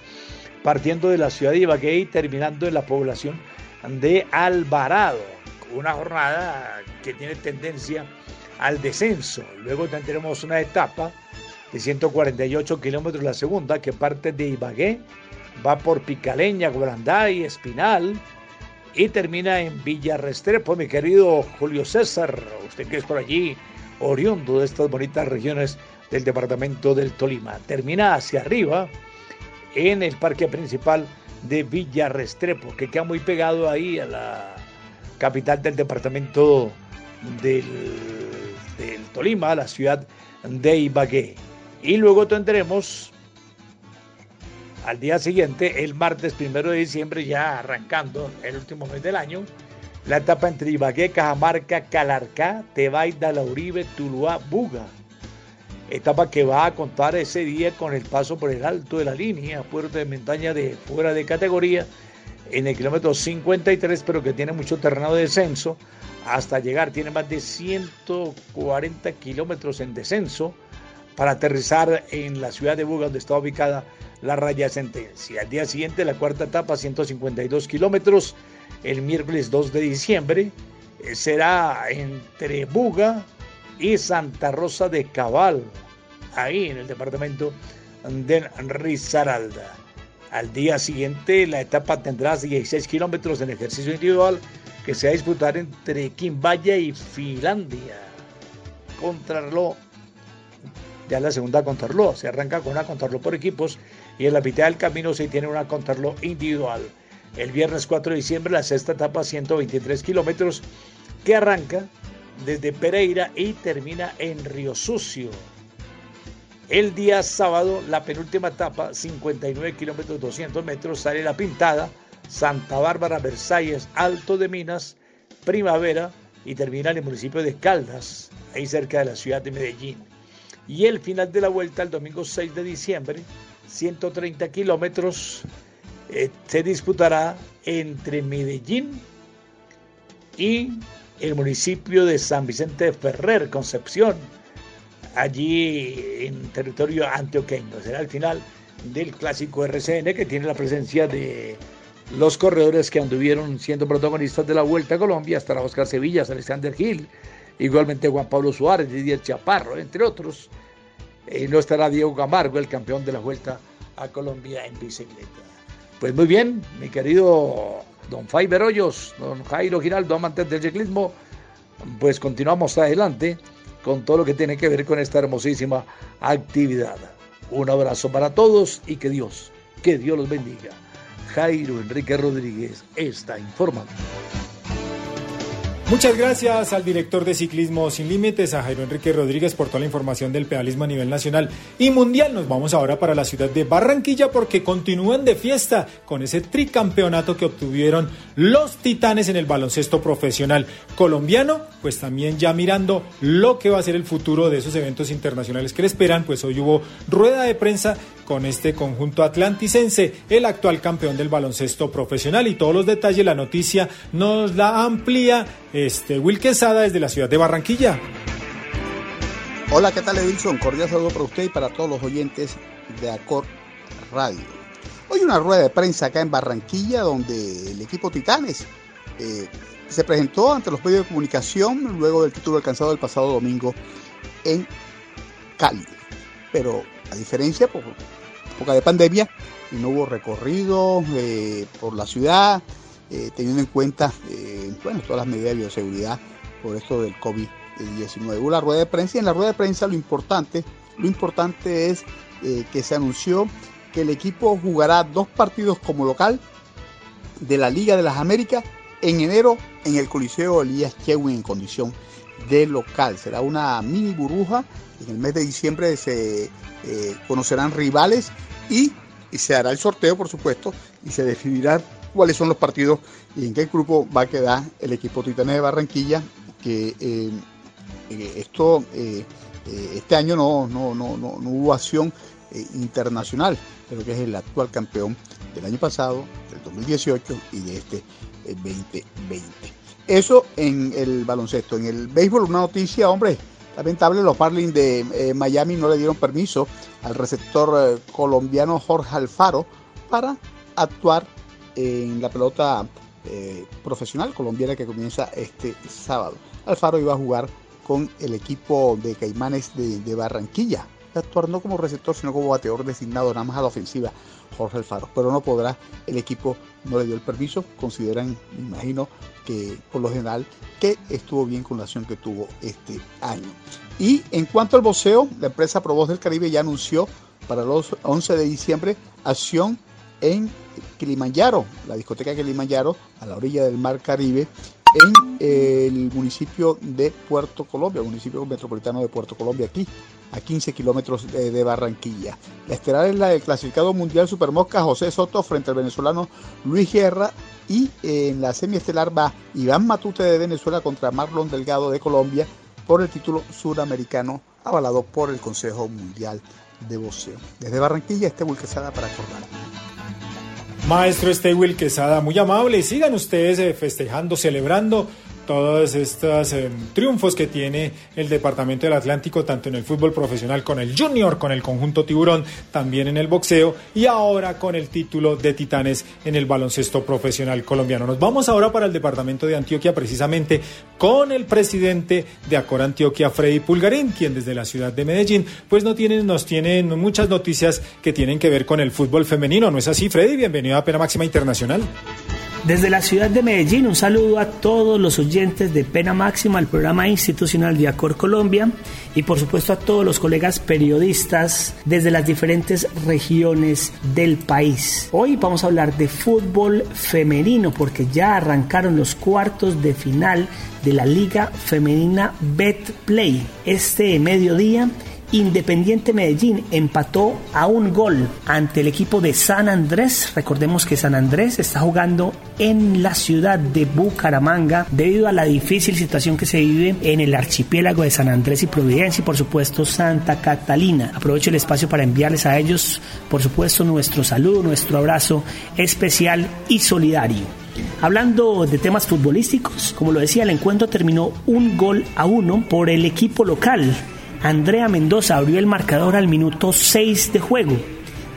partiendo de la ciudad de Ibagué y terminando en la población de Alvarado. Una jornada que tiene tendencia al descenso. Luego tendremos una etapa de 148 kilómetros, la segunda, que parte de Ibagué, va por Picaleña, y Espinal y termina en Villa Restrepo, mi querido Julio César, usted que es por allí, oriundo de estas bonitas regiones del departamento del Tolima. Termina hacia arriba en el parque principal de Villa Restrepo, que queda muy pegado ahí a la capital del departamento del, Tolima, la ciudad de Ibagué. Y luego tendremos al día siguiente, el martes primero de diciembre, ya arrancando el último mes del año, la etapa entre Ibagué, Cajamarca, Calarcá, Tebaida, Lauribe, Tuluá, Buga etapa que va a contar ese día con el paso por el alto de la línea, puerto de montaña de fuera de categoría, en el kilómetro 53, pero que tiene mucho terreno de descenso, hasta llegar, tiene más de 140 kilómetros en descenso para aterrizar en la ciudad de Buga, donde está ubicada la raya sentencia. Al día siguiente, la cuarta etapa, 152 kilómetros, el miércoles 2 de diciembre, eh, será entre Buga, y Santa Rosa de Cabal, ahí en el departamento de Risaralda. Al día siguiente la etapa tendrá 16 kilómetros en ejercicio individual que se va a disputar entre Quimbaya y Finlandia. Contrarlo, ya la segunda contrarlo, se arranca con una contrarlo por equipos y en la mitad del camino se tiene una contrarlo individual. El viernes 4 de diciembre la sexta etapa 123 kilómetros que arranca desde Pereira y termina en Río Sucio. El día sábado, la penúltima etapa, 59 kilómetros 200 metros, sale la pintada, Santa Bárbara, Versalles, Alto de Minas, Primavera y termina en el municipio de Caldas, ahí cerca de la ciudad de Medellín. Y el final de la vuelta, el domingo 6 de diciembre, 130 kilómetros, eh, se disputará entre Medellín y el municipio de San Vicente Ferrer, Concepción, allí en territorio antioqueño. Será el final del clásico RCN que tiene la presencia de los corredores que anduvieron siendo protagonistas de la Vuelta a Colombia, estará Oscar Sevillas, Alexander Gil, igualmente Juan Pablo Suárez, Didier Chaparro, entre otros. Y no estará Diego Camargo, el campeón de la Vuelta a Colombia en bicicleta. Pues muy bien, mi querido don Faiber Hoyos, don Jairo Giraldo, amantes del ciclismo, pues continuamos adelante con todo lo que tiene que ver con esta hermosísima actividad. Un abrazo para todos y que Dios, que Dios los bendiga. Jairo Enrique Rodríguez está informando. Muchas gracias al director de Ciclismo Sin Límites, a Jairo Enrique Rodríguez, por toda la información del pedalismo a nivel nacional y mundial. Nos vamos ahora para la ciudad de Barranquilla porque continúan de fiesta con ese tricampeonato que obtuvieron los titanes en el baloncesto profesional colombiano. Pues también ya mirando lo que va a ser el futuro de esos eventos internacionales que le esperan, pues hoy hubo rueda de prensa con este conjunto atlanticense, el actual campeón del baloncesto profesional. Y todos los detalles, la noticia nos la amplía este, Will Quesada desde la ciudad de Barranquilla. Hola, ¿qué tal Edilson? Cordial saludo para usted y para todos los oyentes de Acor Radio. Hoy una rueda de prensa acá en Barranquilla donde el equipo Titanes eh, se presentó ante los medios de comunicación luego del título alcanzado el pasado domingo en Cali. Pero a diferencia, por época de pandemia, no hubo recorrido eh, por la ciudad, eh, teniendo en cuenta eh, bueno, todas las medidas de bioseguridad por esto del COVID-19. Hubo la rueda de prensa y en la rueda de prensa lo importante, lo importante es que se anunció que el equipo jugará dos partidos como local de la Liga de las Américas en enero en el Coliseo Elías Chewin en condición de local. Será una mini burbuja. En el mes de diciembre se eh, conocerán rivales y, se hará el sorteo, por supuesto, y se definirá cuáles son los partidos y en qué grupo va a quedar el equipo Titanes de Barranquilla, que eh, eh, esto este año no, no, no, no, hubo acción internacional, pero que es el actual campeón del año pasado, del 2018 y de este 2020. Eso en el baloncesto. En el béisbol, una noticia, hombre, Lamentable, los Marlins de eh, Miami no le dieron permiso al receptor eh, colombiano Jorge Alfaro para actuar en la pelota eh, profesional colombiana que comienza este sábado. Alfaro iba a jugar con el equipo de Caimanes de, Barranquilla, actuar no como receptor, sino como bateador designado, nada más a la ofensiva, Jorge Alfaro. Pero no podrá, el equipo no le dio el permiso, consideran, me imagino, que por lo general que estuvo bien con la acción que tuvo este año. Y en cuanto al boxeo, la empresa Pro del Caribe ya anunció para los 11 de diciembre acción en Kilimanjaro, la discoteca Kilimanjaro, a la orilla del mar Caribe, en el municipio de Puerto Colombia, municipio metropolitano de Puerto Colombia, aquí a 15 kilómetros de, Barranquilla. La estelar es la del clasificado mundial Supermosca José Soto frente al venezolano Luis Guerra y en la semiestelar va Iván Matute de Venezuela contra Marlon Delgado de Colombia por el título suramericano avalado por el Consejo Mundial de Boxeo. Desde Barranquilla, este Quesada para acordar. Maestro Stewil Quesada, muy amable. Sigan ustedes eh, festejando, celebrando todos estos eh, triunfos que tiene el Departamento del Atlántico, tanto en el fútbol profesional con el Junior, con el conjunto Tiburón, también en el boxeo y ahora con el título de Titanes en el baloncesto profesional colombiano. Nos vamos ahora para el Departamento de Antioquia, precisamente con el presidente de Acor Antioquia, Freddy Pulgarín, quien desde la ciudad de Medellín, pues no nos tienen muchas noticias que tienen que ver con el fútbol femenino. ¿No es así, Freddy? Bienvenido a Pena Máxima Internacional. Desde la ciudad de Medellín, un saludo a todos los oyentes de Pena Máxima, el programa institucional de Acor Colombia y por supuesto a todos los colegas periodistas desde las diferentes regiones del país. Hoy vamos a hablar de fútbol femenino porque ya arrancaron los cuartos de final de la Liga Femenina Bet Play. Este mediodía Independiente Medellín empató a un gol ante el equipo de San Andrés. Recordemos que San Andrés está jugando en la ciudad de Bucaramanga debido a la difícil situación que se vive en el archipiélago de San Andrés y Providencia y por supuesto Santa Catalina. Aprovecho el espacio para enviarles a ellos por supuesto nuestro saludo, nuestro abrazo especial y solidario. Hablando de temas futbolísticos, como lo decía, el encuentro terminó un gol a uno por el equipo local. Andrea Mendoza abrió el marcador al minuto 6 de juego.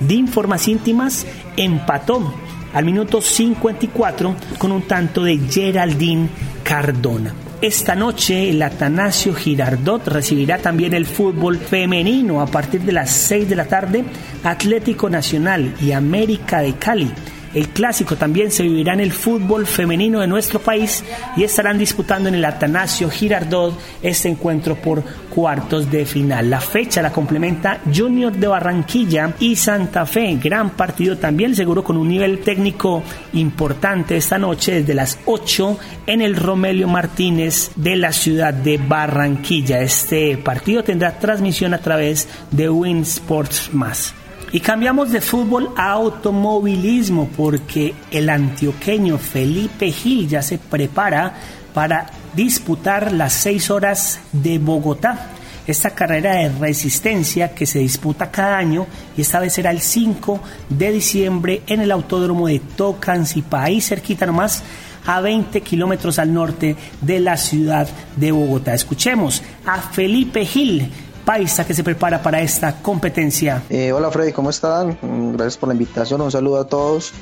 Din Formas Íntimas empató al minuto 54 con un tanto de Geraldine Cardona. Esta noche el Atanasio Girardot recibirá también el fútbol femenino a partir de las 6 de la tarde. Atlético Nacional y América de Cali el clásico también se vivirá en el fútbol femenino de nuestro país y estarán disputando en el Atanasio Girardot este encuentro por cuartos de final. La fecha la complementa Junior de Barranquilla y Santa Fe. Gran partido también, seguro con un nivel técnico importante esta noche desde las 8 en el Romelio Martínez de la ciudad de Barranquilla. Este partido tendrá transmisión a través de Win Sports Más. Y cambiamos de fútbol a automovilismo porque el antioqueño Felipe Gil ya se prepara para disputar las seis horas de Bogotá. Esta carrera de resistencia que se disputa cada año y esta vez será el 5 de diciembre en el autódromo de Tocancipá, ahí cerquita nomás a 20 kilómetros al norte de la ciudad de Bogotá. Escuchemos a Felipe Gil paisa que se prepara para esta competencia. Eh, hola Freddy, ¿cómo están? Mm, Gracias por la invitación, un saludo a todos.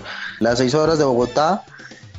Las seis horas de Bogotá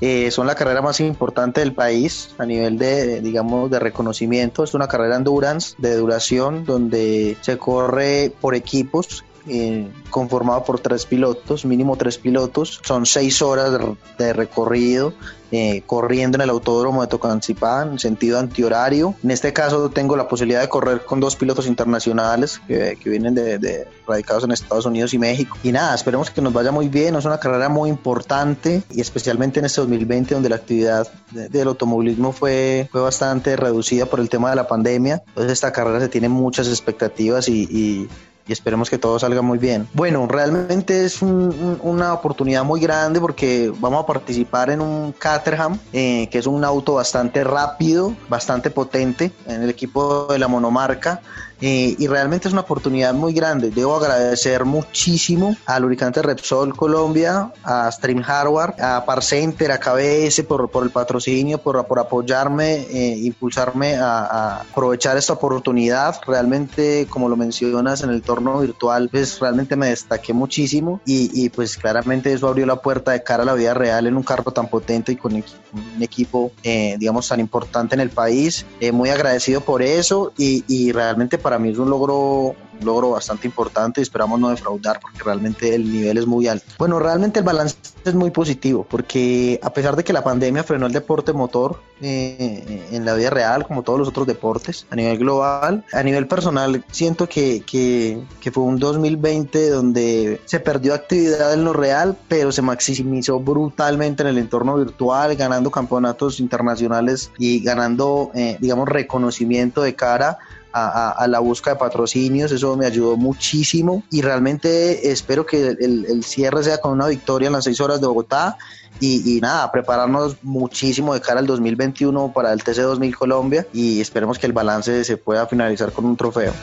eh, son la carrera más importante del país a nivel de, digamos, de reconocimiento. Es una carrera endurance de duración donde se corre por equipos eh, conformado por tres pilotos, mínimo tres pilotos. Son seis horas de, recorrido eh, corriendo en el autódromo de Tocancipá en sentido antihorario. En este caso tengo la posibilidad de correr con dos pilotos internacionales que, que vienen de, de radicados en Estados Unidos y México. Y nada, esperemos que nos vaya muy bien. Es una carrera muy importante y especialmente en este 2020 donde la actividad de- del automovilismo fue, fue bastante reducida por el tema de la pandemia. Entonces esta carrera se tiene muchas expectativas y- y y esperemos que todo salga muy bien. Bueno, realmente es un- un- una oportunidad muy grande porque vamos a participar en un Caterham, eh, que es un auto bastante rápido, bastante potente en el equipo de la monomarca. Eh, y realmente es una oportunidad muy grande. Debo agradecer muchísimo a Lubricante Repsol Colombia, a Stream Hardware, a Parcenter, a KBS por, por el patrocinio, por, por apoyarme, eh, impulsarme a, a aprovechar esta oportunidad. Realmente, como lo mencionas en el torno virtual, pues realmente me destaqué muchísimo y, y, pues claramente eso abrió la puerta de cara a la vida real en un carro tan potente y con un equipo, eh, digamos, tan importante en el país. Eh, muy agradecido por eso y, y realmente para mí es un logro logro bastante importante y esperamos no defraudar porque realmente el nivel es muy alto. Bueno, realmente el balance es muy positivo porque a pesar de que la pandemia frenó el deporte motor eh, en la vida real, como todos los otros deportes, a nivel global, a nivel personal siento que, que, que fue un 2020 donde se perdió actividad en lo real, pero se maximizó brutalmente en el entorno virtual, ganando campeonatos internacionales y ganando, eh, digamos, reconocimiento de cara a, a- a la búsqueda de patrocinios, eso me ayudó muchísimo y realmente espero que el, cierre sea con una victoria en las seis horas de Bogotá y, y nada, prepararnos muchísimo de cara al 2021 para el TC 2000 Colombia y esperemos que el balance se pueda finalizar con un trofeo.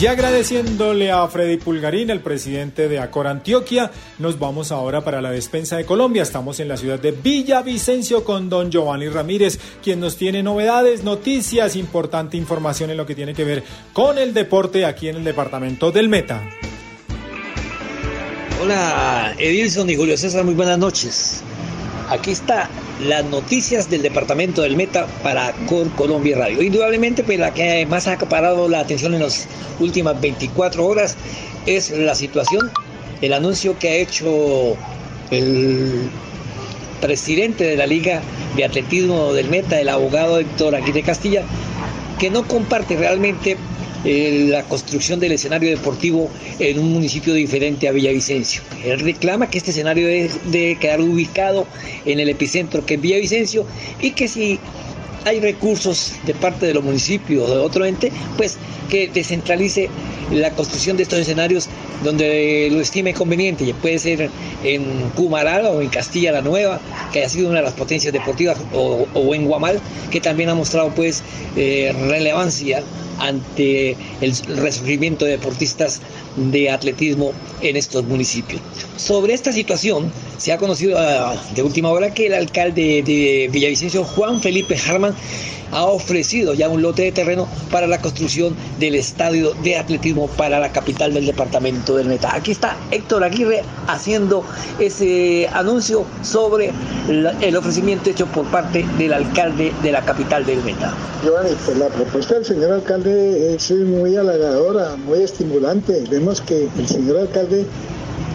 Y agradeciéndole a Freddy Pulgarín, el presidente de Acor Antioquia, nos vamos ahora para la despensa de Colombia. Estamos en la ciudad de Villavicencio con don Giovanni Ramírez, quien nos tiene novedades, noticias, importante información en lo que tiene que ver con el deporte aquí en el departamento del Meta. Hola, Edilson y Julio César, muy buenas noches. Aquí está las noticias del departamento del Meta para Cor Colombia Radio. Indudablemente, pues la que más ha acaparado la atención en las últimas 24 horas es la situación, el anuncio que ha hecho el presidente de la Liga de Atletismo del Meta, el abogado Héctor Aguirre Castilla, que no comparte realmente la construcción del escenario deportivo en un municipio diferente a Villavicencio. Él reclama que este escenario debe, quedar ubicado en el epicentro que es Villavicencio y que si hay recursos de parte de los municipios o de otro ente, pues que descentralice la construcción de estos escenarios donde lo estime conveniente, puede ser en Cumaral o en Castilla la Nueva, que ha sido una de las potencias deportivas, o, o en Guamal, que también ha mostrado pues eh, relevancia ante el resurgimiento de deportistas de atletismo en estos municipios. Sobre esta situación se ha conocido ah, de última hora que el alcalde de Villavicencio, Juan Felipe Harman, ha ofrecido ya un lote de terreno para la construcción del estadio de atletismo para la capital del departamento del Meta. Aquí está Héctor Aguirre haciendo ese anuncio sobre el ofrecimiento hecho por parte del alcalde de la capital del Meta. Giovanni, pues la propuesta del señor alcalde es muy halagadora, muy estimulante. Vemos que el señor alcalde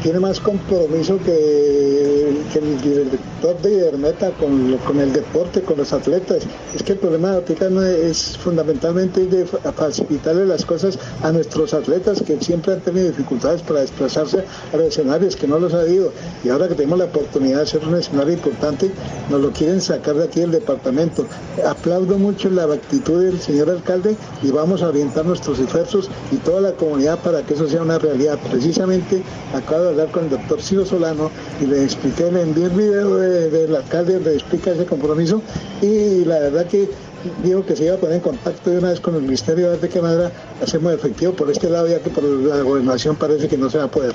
tiene más compromiso que, el director de Ibermeta con, con el deporte, con los atletas. Es que el problema ahorita no es fundamentalmente de fa- facilitarle las cosas a nuestros atletas que siempre han tenido dificultades para desplazarse a los escenarios, que no los ha habido. Y ahora que tenemos la oportunidad de hacer un escenario importante, nos lo quieren sacar de aquí del departamento. Aplaudo mucho la actitud del señor alcalde y vamos a orientar nuestros esfuerzos y toda la comunidad para que eso sea una realidad. Precisamente acabo de hablar con el doctor Ciro Solano y le expliqué, le envié el video de- del alcalde donde explica ese compromiso y la verdad que dijo que se iba a poner en contacto de una vez con el ministerio a ver de manera hacemos efectivo por este lado ya que por la gobernación parece que no se va a poder.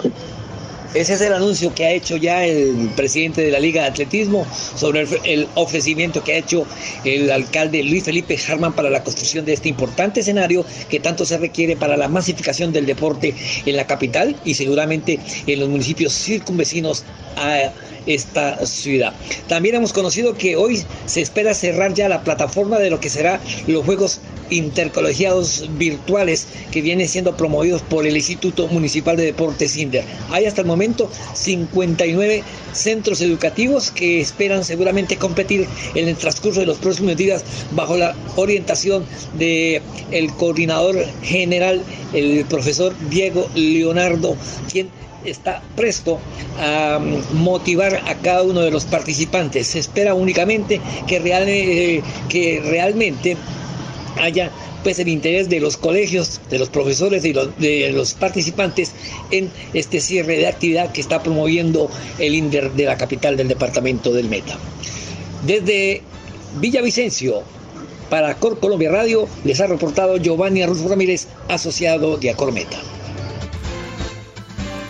Ese es el anuncio que ha hecho ya el presidente de la Liga de Atletismo sobre el, ofrecimiento que ha hecho el alcalde Luis Felipe Harman para la construcción de este importante escenario que tanto se requiere para la masificación del deporte en la capital y seguramente en los municipios circunvecinos a esta ciudad. También hemos conocido que hoy se espera cerrar ya la plataforma de lo que será los Juegos intercolegiados virtuales que vienen siendo promovidos por el Instituto Municipal de Deportes INDER. Hay hasta el momento 59 centros educativos que esperan seguramente competir en el transcurso de los próximos días bajo la orientación de el coordinador general, el profesor Diego Leonardo, quien está presto a mm, motivar a cada uno de los participantes. Se espera únicamente que, real- eh, que realmente haya pues el interés de los colegios, de los profesores y de los participantes en este cierre de actividad que está promoviendo el INDER de la capital del departamento del Meta. Desde Villavicencio, para Cor Colombia Radio, les ha reportado Giovanni Arruz Ramírez, asociado de Acor Meta.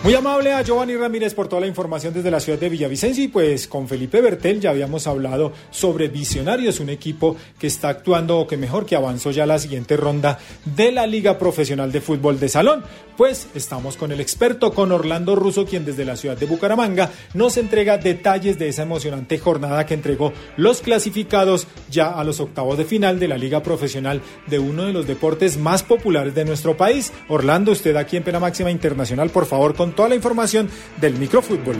Muy amable a Giovanni Ramírez por toda la información desde la ciudad de Villavicencio y pues con Felipe Bertel ya habíamos hablado sobre Visionarios, un equipo que está actuando o que mejor que avanzó ya a la siguiente ronda de la Liga Profesional de Fútbol de Salón. Pues estamos con el experto, con Orlando Russo, quien desde la ciudad de Bucaramanga nos entrega detalles de esa emocionante jornada que entregó los clasificados ya a los octavos de final de la Liga Profesional de uno de los deportes más populares de nuestro país. Orlando, usted aquí en Pena Máxima Internacional, por favor, con toda la información del microfútbol.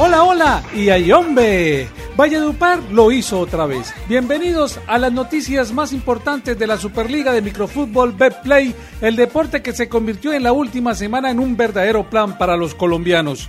Hola, hola, y ahí hombre. Valledupar lo hizo otra vez. Bienvenidos a las noticias más importantes de la Superliga de Microfútbol Betplay, el deporte que se convirtió en la última semana en un verdadero plan para los colombianos.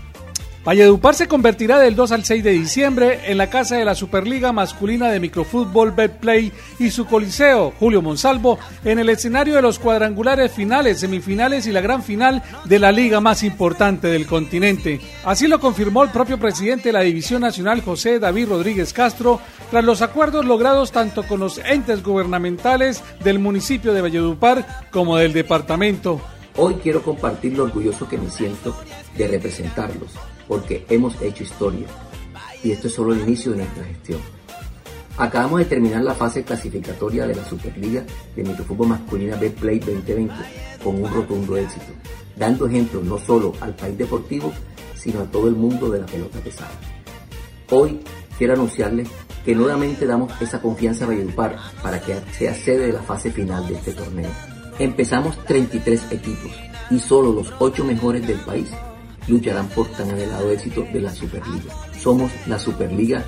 Valledupar se convertirá del 2 al 6 de diciembre en la casa de la Superliga Masculina de Microfútbol Betplay y su coliseo, Julio Monsalvo, en el escenario de los cuadrangulares finales, semifinales y la gran final de la liga más importante del continente. Así lo confirmó el propio presidente de la División Nacional, José David Rodríguez Castro, tras los acuerdos logrados tanto con los entes gubernamentales del municipio de Valledupar como del departamento. Hoy quiero compartir lo orgulloso que me siento de representarlos, porque hemos hecho historia y esto es solo el inicio de nuestra gestión. Acabamos de terminar la fase clasificatoria de la Superliga de Microfútbol Masculina Betplay 2020 con un rotundo éxito, dando ejemplo no solo al país deportivo, sino a todo el mundo de la pelota pesada. Hoy quiero anunciarles que nuevamente damos esa confianza a Valledupar para que sea sede de la fase final de este torneo. Empezamos 33 equipos y solo los 8 mejores del país lucharán por tan anhelado éxito de la Superliga. Somos la Superliga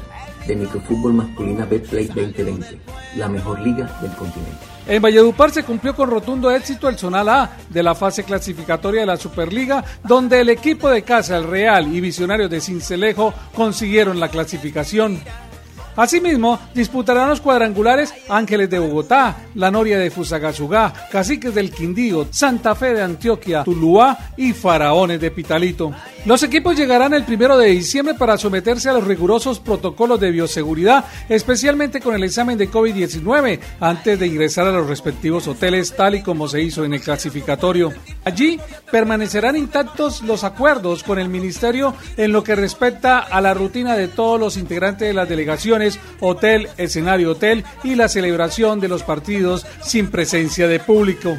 de Microfútbol Masculina Betplay 2020, la mejor liga del continente. En Valledupar se cumplió con rotundo éxito el zonal A de la fase clasificatoria de la Superliga, donde el equipo de casa, el Real y Visionarios de Cincelejo consiguieron la clasificación. Asimismo, disputarán los cuadrangulares Ángeles de Bogotá, La Noria de Fusagasugá, Caciques del Quindío, Santa Fe de Antioquia, Tuluá y Faraones de Pitalito. Los equipos llegarán el primero de diciembre para someterse a los rigurosos protocolos de bioseguridad, especialmente con el examen de COVID-19, antes de ingresar a los respectivos hoteles, tal y como se hizo en el clasificatorio. Allí permanecerán intactos los acuerdos con el Ministerio en lo que respecta a la rutina de todos los integrantes de las delegaciones, hotel, escenario hotel y la celebración de los partidos sin presencia de público.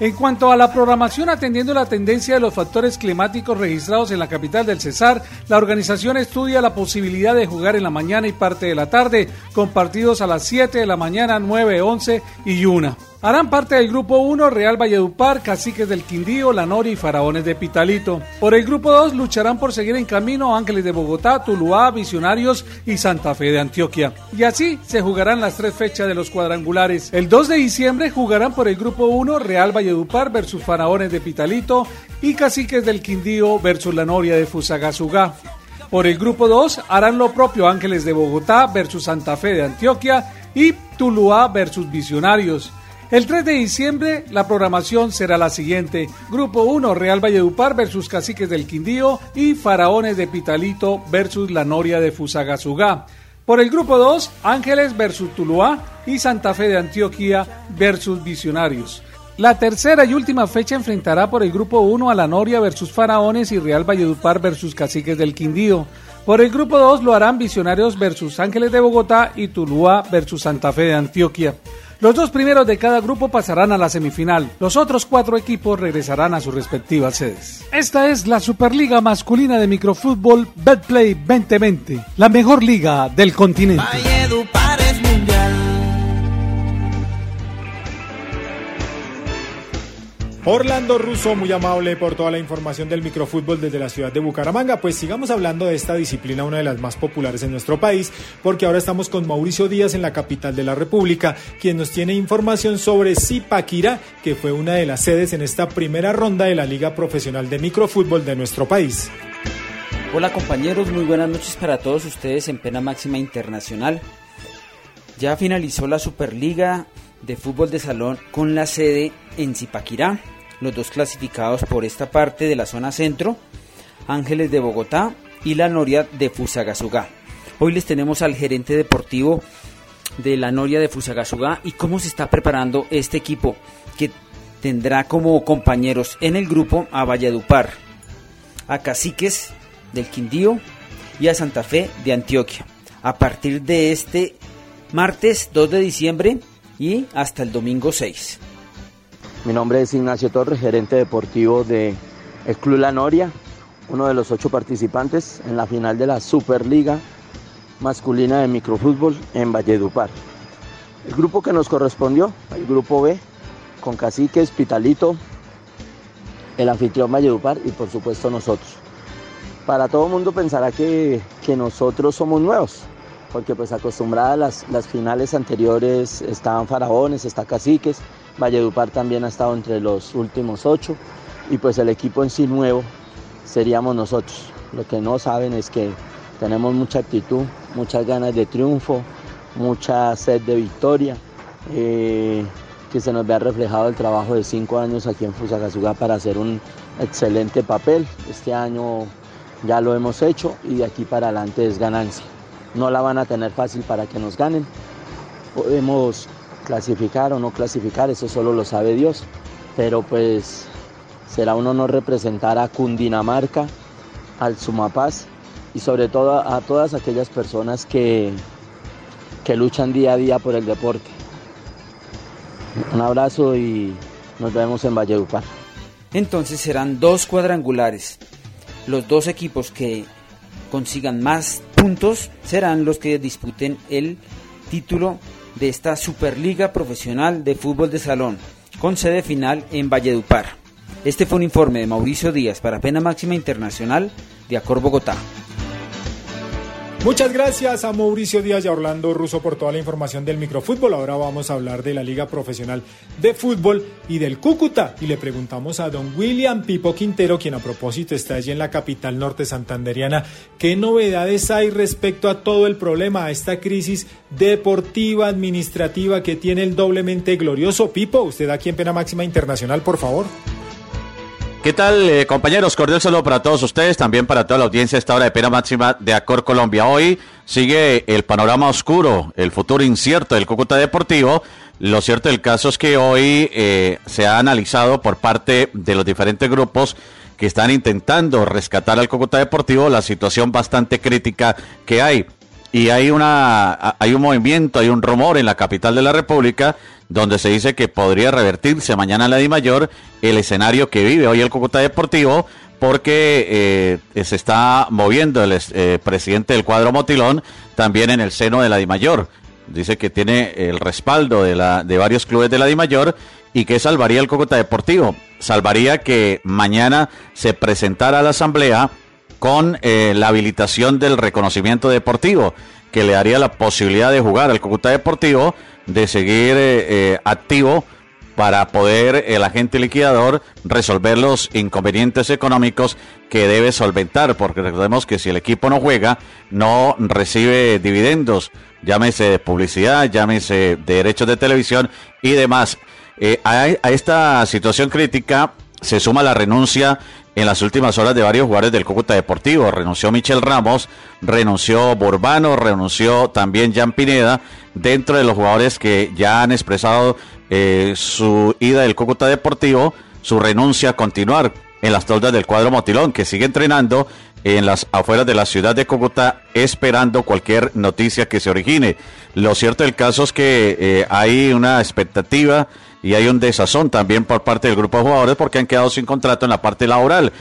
En cuanto a la programación atendiendo la tendencia de los factores climáticos registrados en la capital del Cesar, la organización estudia la posibilidad de jugar en la mañana y parte de la tarde, con partidos a las 7 de la mañana, 9, 11 y 1. Harán parte del grupo 1 Real Valledupar, Caciques del Quindío, La Noria y Faraones de Pitalito. Por el grupo 2 lucharán por seguir en camino Ángeles de Bogotá, Tuluá, Visionarios y Santa Fe de Antioquia. Y así se jugarán las tres fechas de los cuadrangulares. El 2 de diciembre jugarán por el grupo 1 Real Valledupar versus Faraones de Pitalito y Caciques del Quindío versus La Noria de Fusagasugá. Por el grupo 2 harán lo propio Ángeles de Bogotá versus Santa Fe de Antioquia y Tuluá versus Visionarios. El 3 de diciembre la programación será la siguiente. Grupo 1 Real Valledupar versus Caciques del Quindío y Faraones de Pitalito versus La Noria de Fusagasugá. Por el grupo 2 Ángeles versus Tuluá y Santa Fe de Antioquia versus Visionarios. La tercera y última fecha enfrentará por el grupo 1 a La Noria versus Faraones y Real Valledupar versus Caciques del Quindío. Por el grupo 2 lo harán Visionarios versus Ángeles de Bogotá y Tuluá versus Santa Fe de Antioquia. Los dos primeros de cada grupo pasarán a la semifinal. Los otros cuatro equipos regresarán a sus respectivas sedes. Esta es la Superliga Masculina de Microfútbol Betplay 2020, la mejor liga del continente. Orlando Russo, muy amable por toda la información del microfútbol desde la ciudad de Bucaramanga. Pues sigamos hablando de esta disciplina, una de las más populares en nuestro país, porque ahora estamos con Mauricio Díaz en la capital de la República, quien nos tiene información sobre Zipaquirá, que fue una de las sedes en esta primera ronda de la Liga Profesional de Microfútbol de nuestro país. Hola compañeros, muy buenas noches para todos ustedes en Pena Máxima Internacional. Ya finalizó la Superliga de Fútbol de Salón con la sede en Zipaquirá. Los dos clasificados por esta parte de la zona centro, Ángeles de Bogotá y la Noria de Fusagasugá. Hoy les tenemos al gerente deportivo de la Noria de Fusagasugá y cómo se está preparando este equipo que tendrá como compañeros en el grupo a Valledupar, a Caciques del Quindío y a Santa Fe de Antioquia. A partir de este martes 2 de diciembre y hasta el domingo 6. Mi nombre es Ignacio Torres, gerente deportivo de Club La Noria, uno de los ocho participantes en la final de la Superliga masculina de microfútbol en Valledupar. El grupo que nos correspondió, el grupo B, con Caciques, Pitalito, el anfitrión Valledupar y por supuesto nosotros. Para todo el mundo pensará que, que nosotros somos nuevos, porque pues acostumbrada a las, las finales anteriores estaban faraones, está caciques, Valledupar también ha estado entre los últimos ocho y pues el equipo en sí nuevo seríamos nosotros. Lo que no saben es que tenemos mucha actitud, muchas ganas de triunfo, mucha sed de victoria, eh, que se nos vea reflejado el trabajo de cinco años aquí en Fusagasugá para hacer un excelente papel. Este año ya lo hemos hecho y de aquí para adelante es ganancia no la van a tener fácil para que nos ganen. Podemos clasificar o no clasificar, eso solo lo sabe Dios. Pero pues será un honor representar a Cundinamarca, al Sumapaz y sobre todo a todas aquellas personas que, que luchan día a día por el deporte. Un abrazo y nos vemos en Valledupar. Entonces serán dos cuadrangulares. Los dos equipos que consigan más puntos serán los que disputen el título de esta Superliga Profesional de Fútbol de Salón, con sede final en Valledupar. Este fue un informe de Mauricio Díaz para Pena Máxima Internacional de Acor Bogotá. Muchas gracias a Mauricio Díaz y a Orlando Russo por toda la información del microfútbol. Ahora vamos a hablar de la Liga Profesional de Fútbol y del Cúcuta. Y le preguntamos a don William Pipo Quintero, quien a propósito está allí en la capital norte santanderiana, qué novedades hay respecto a todo el problema, a esta crisis deportiva, administrativa que tiene el doblemente glorioso Pipo. Usted aquí en Pena Máxima Internacional, por favor. ¿Qué tal, eh, compañeros? Cordial saludo para todos ustedes, también para toda la audiencia esta hora de pena máxima de Acor Colombia. Hoy sigue el panorama oscuro, el futuro incierto del Cúcuta Deportivo. Lo cierto del caso es que hoy eh, se ha analizado por parte de los diferentes grupos que están intentando rescatar al Cúcuta Deportivo la situación bastante crítica que hay. Y hay, una, hay un movimiento, hay un rumor en la capital de la República donde se dice que podría revertirse mañana en la Di Mayor el escenario que vive hoy el Cúcuta Deportivo porque eh, se está moviendo el eh, presidente del cuadro Motilón también en el seno de la Di Mayor. Dice que tiene el respaldo de, la, de varios clubes de la Di Mayor y que salvaría el Cúcuta Deportivo. Salvaría que mañana se presentara a la Asamblea con eh, la habilitación del reconocimiento deportivo, que le daría la posibilidad de jugar al Cúcuta Deportivo de seguir eh, eh, activo para poder el agente liquidador resolver los inconvenientes económicos que debe solventar, porque recordemos que si el equipo no juega, no recibe dividendos, llámese publicidad, llámese de derechos de televisión y demás. Eh, a, esta situación crítica se suma la renuncia en las últimas horas de varios jugadores del Cúcuta Deportivo. Renunció Michel Ramos, renunció Borbano, renunció también Jan Pineda, dentro de los jugadores que ya han expresado eh, su ida del Cúcuta Deportivo, su renuncia a continuar en las toldas del cuadro Motilón, que sigue entrenando en las afueras de la ciudad de Cúcuta esperando cualquier noticia que se origine. Lo cierto del caso es que eh, hay una expectativa y hay un desazón también por parte del grupo de jugadores porque han quedado sin contrato en la parte laboral.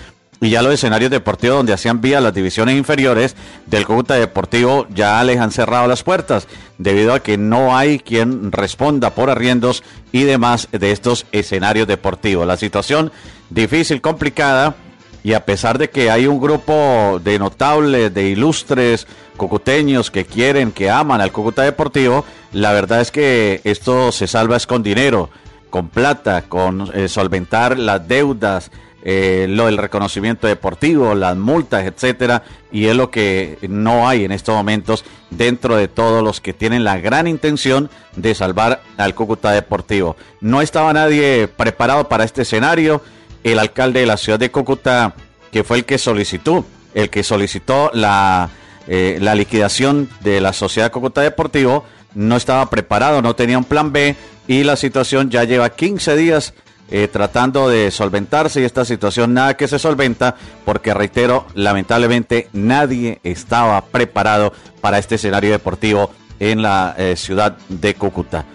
Y ya los escenarios deportivos donde hacían vía las divisiones inferiores del Cúcuta Deportivo ya les han cerrado las puertas debido a que no hay quien responda por arriendos y demás de estos escenarios deportivos. La situación difícil, complicada y a pesar de que hay un grupo de notables, de ilustres cucuteños que quieren, que aman al Cúcuta Deportivo, la verdad es que esto se salva es con dinero con plata, con eh, solventar las deudas, eh, lo del reconocimiento deportivo, las multas, etcétera, y es lo que no hay en estos momentos dentro de todos los que tienen la gran intención de salvar al Cúcuta Deportivo. No estaba nadie preparado para este escenario. El alcalde de la ciudad de Cúcuta, que fue el que solicitó, el que solicitó la, eh, la liquidación de la sociedad Cúcuta Deportivo, no estaba preparado, no tenía un plan B y la situación ya lleva 15 días eh, tratando de solventarse y esta situación nada que se solventa porque reitero, lamentablemente nadie estaba preparado para este escenario deportivo en la eh, ciudad de Cúcuta.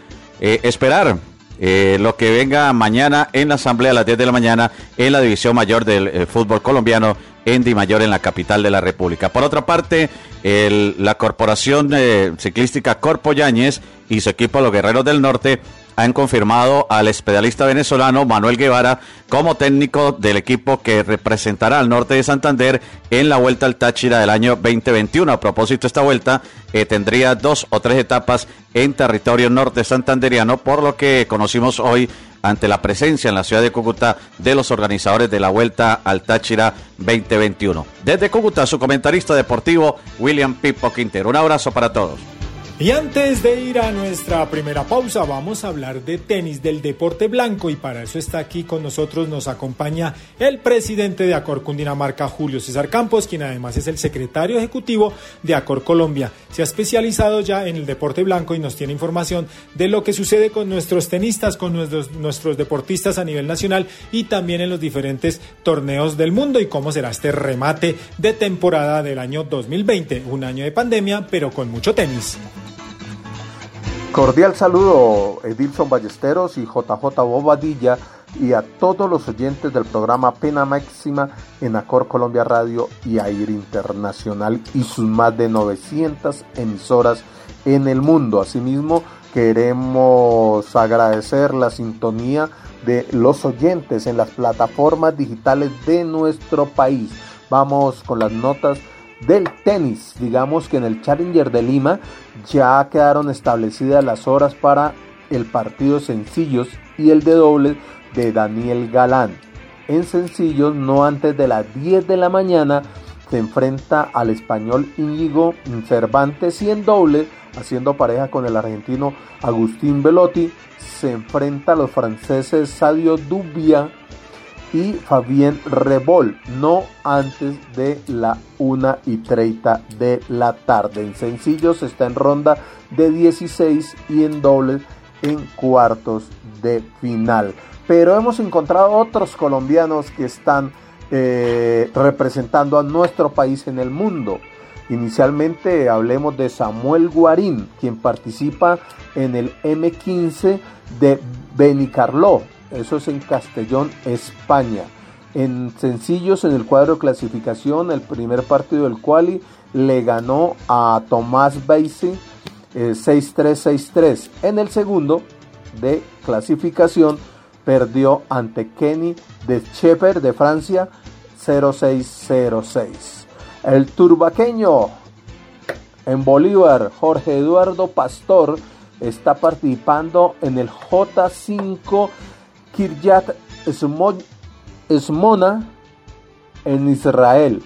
Eh, esperar lo que venga mañana en la asamblea a las 10 de la mañana en la división mayor del fútbol colombiano en Di Mayor en la capital de la República. Por otra parte, la corporación ciclística Corpo Yáñez y su equipo Los Guerreros del Norte han confirmado al especialista venezolano Manuel Guevara como técnico del equipo que representará al norte de Santander en la Vuelta al Táchira del año 2021. A propósito, esta vuelta eh, tendría dos o tres etapas en territorio norte santanderiano, por lo que conocimos hoy ante la presencia en la ciudad de Cúcuta de los organizadores de la Vuelta al Táchira 2021. Desde Cúcuta, su comentarista deportivo, William Pipo Quintero. Un abrazo para todos. Y antes de ir a nuestra primera pausa, vamos a hablar de tenis, del deporte blanco, y para eso está aquí con nosotros, nos acompaña el presidente de Acor Cundinamarca, Julio César Campos, quien además es el secretario ejecutivo de Acor Colombia. Se ha especializado ya en el deporte blanco y nos tiene información de lo que sucede con nuestros tenistas, con nuestros, nuestros deportistas a nivel nacional y también en los diferentes torneos del mundo y cómo será este remate de temporada del año 2020, un año de pandemia, pero con mucho tenis. Cordial saludo Edilson Ballesteros y JJ Bobadilla y a todos los oyentes del programa Pena Máxima en Acor Colombia Radio y Air Internacional y sus más de 900 emisoras en el mundo. Asimismo, queremos agradecer la sintonía de los oyentes en las plataformas digitales de nuestro país. Vamos con las notas del tenis. Digamos que en el Challenger de Lima ya quedaron establecidas las horas para el partido sencillos y el de doble de Daniel Galán. En sencillos, no antes de las 10 de la mañana, se enfrenta al español Íñigo Cervantes y en doble, haciendo pareja con el argentino Agustín Velotti, se enfrenta a los franceses Sadio Dubia y Fabien Rebol, no antes de la 1 y 30 de la tarde. En sencillos está en ronda de 16 y en doble en cuartos de final. Pero hemos encontrado otros colombianos que están eh, representando a nuestro país en el mundo. Inicialmente hablemos de Samuel Guarín, quien participa en el M15 de Benicarló, eso es en Castellón, España. En sencillos, en el cuadro de clasificación, el primer partido del quali le ganó a Tomás Beise 6-3-6-3. En el segundo de clasificación perdió ante Kenny de Shepherd de Francia 0-6-0-6. El turbaqueño en Bolívar, Jorge Eduardo Pastor, está participando en el J5 Kiryat Esmona en Israel.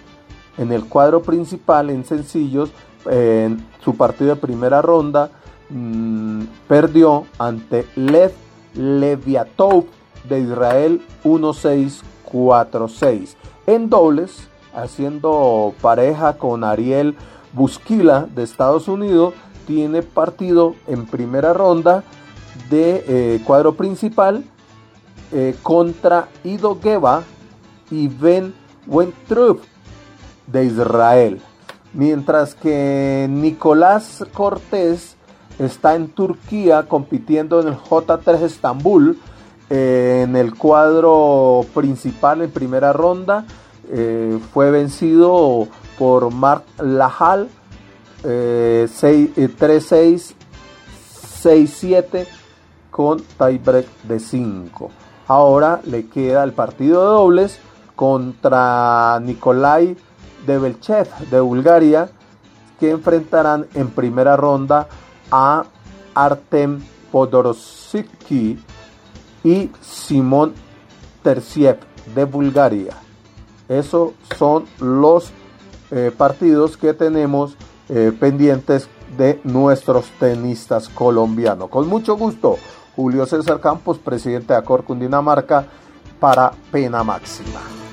En el cuadro principal, en sencillos, en su partido de primera ronda, mmm, perdió ante Lev Leviatov de Israel 1-6-4-6. En dobles, haciendo pareja con Ariel Busquila de Estados Unidos, tiene partido en primera ronda de eh, cuadro principal eh, contra Ido Geva y Ben Wentrup de Israel. Mientras que Nicolás Cortés está en Turquía compitiendo en el J3 Estambul. Eh, en el cuadro principal en primera ronda eh, fue vencido por Mark Lajal 3-6, 6-7 con tiebreak de 5. Ahora le queda el partido de dobles contra Nikolai Debelchev de Bulgaria, que enfrentarán en primera ronda a Artem Podorosky y Simón Tersiev de Bulgaria. Esos son los eh, partidos que tenemos eh, pendientes de nuestros tenistas colombianos. Con mucho gusto, Julio César Campos, presidente de Acor Cundinamarca, para pena máxima.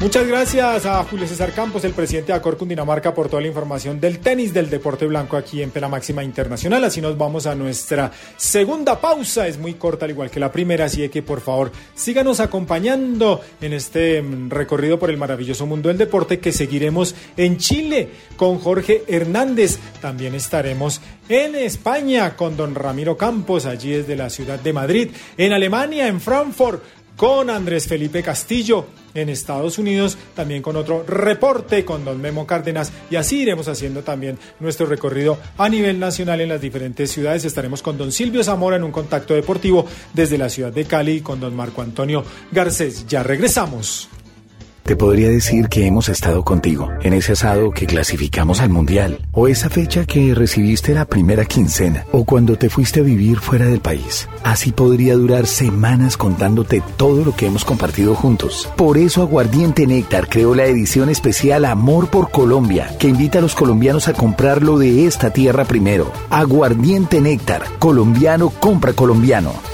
Muchas gracias a Julio César Campos, el presidente de Acor Cundinamarca, por toda la información del tenis del deporte blanco aquí en Pena Máxima Internacional. Así nos vamos a nuestra segunda pausa. Es muy corta, al igual que la primera, así que por favor síganos acompañando en este mm, recorrido por el maravilloso mundo del deporte que seguiremos en Chile con Jorge Hernández. También estaremos en España con don Ramiro Campos, allí desde la ciudad de Madrid. En Alemania, en Frankfurt con Andrés Felipe Castillo en Estados Unidos, también con otro reporte con don Memo Cárdenas y así iremos haciendo también nuestro recorrido a nivel nacional en las diferentes ciudades. Estaremos con don Silvio Zamora en un contacto deportivo desde la ciudad de Cali con don Marco Antonio Garcés. Ya regresamos. Te podría decir que hemos estado contigo en ese asado que clasificamos al mundial, o esa fecha que recibiste la primera quincena, o cuando te fuiste a vivir fuera del país. Así podría durar semanas contándote todo lo que hemos compartido juntos. Por eso Aguardiente Néctar creó la edición especial Amor por Colombia, que invita a los colombianos a comprarlo de esta tierra primero. Aguardiente Néctar, colombiano compra colombiano.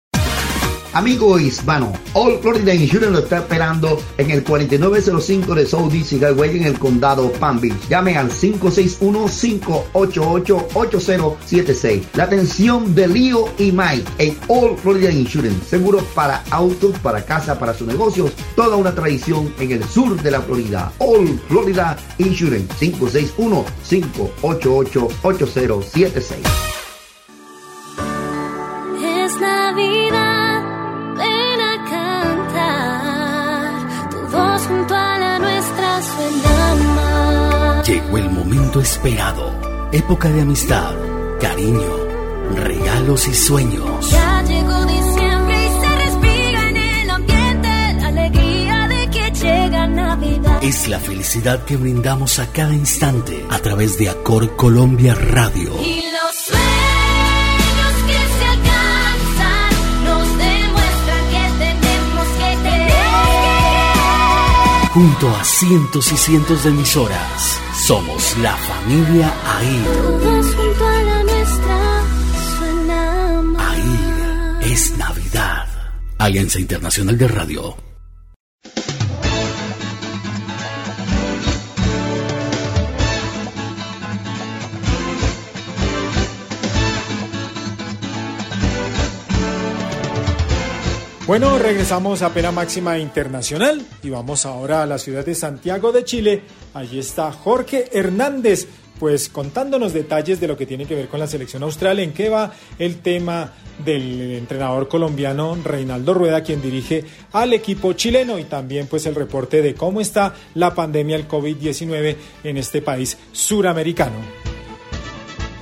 Amigo hispano, All Florida Insurance lo está esperando en el 4905 de Saudi Highway en el condado Palm Beach. Llame al 561-588-8076. La atención de Leo y Mike en All Florida Insurance. Seguros para autos, para casa, para sus negocios. Toda una tradición en el sur de la Florida. All Florida Insurance. 561-588-8076. Es Navidad, ven a cantar tu voz junto a la nuestra suena Llegó el momento esperado, época de amistad, cariño, regalos y sueños. Ya llegó diciembre y se respira en el ambiente la alegría de que llega Navidad. Es la felicidad que brindamos a cada instante a través de Acor Colombia Radio. Y Junto a cientos y cientos de emisoras, somos la familia AIR. Todos junto a la nuestra suena AIR es Navidad. Alianza Internacional de Radio. Bueno, regresamos a Pena Máxima Internacional y vamos ahora a la ciudad de Santiago de Chile. Allí está Jorge Hernández, pues contándonos detalles de lo que tiene que ver con la selección austral, en qué va el tema del entrenador colombiano Reinaldo Rueda, quien dirige al equipo chileno y también pues el reporte de cómo está la pandemia del COVID-19 en este país suramericano.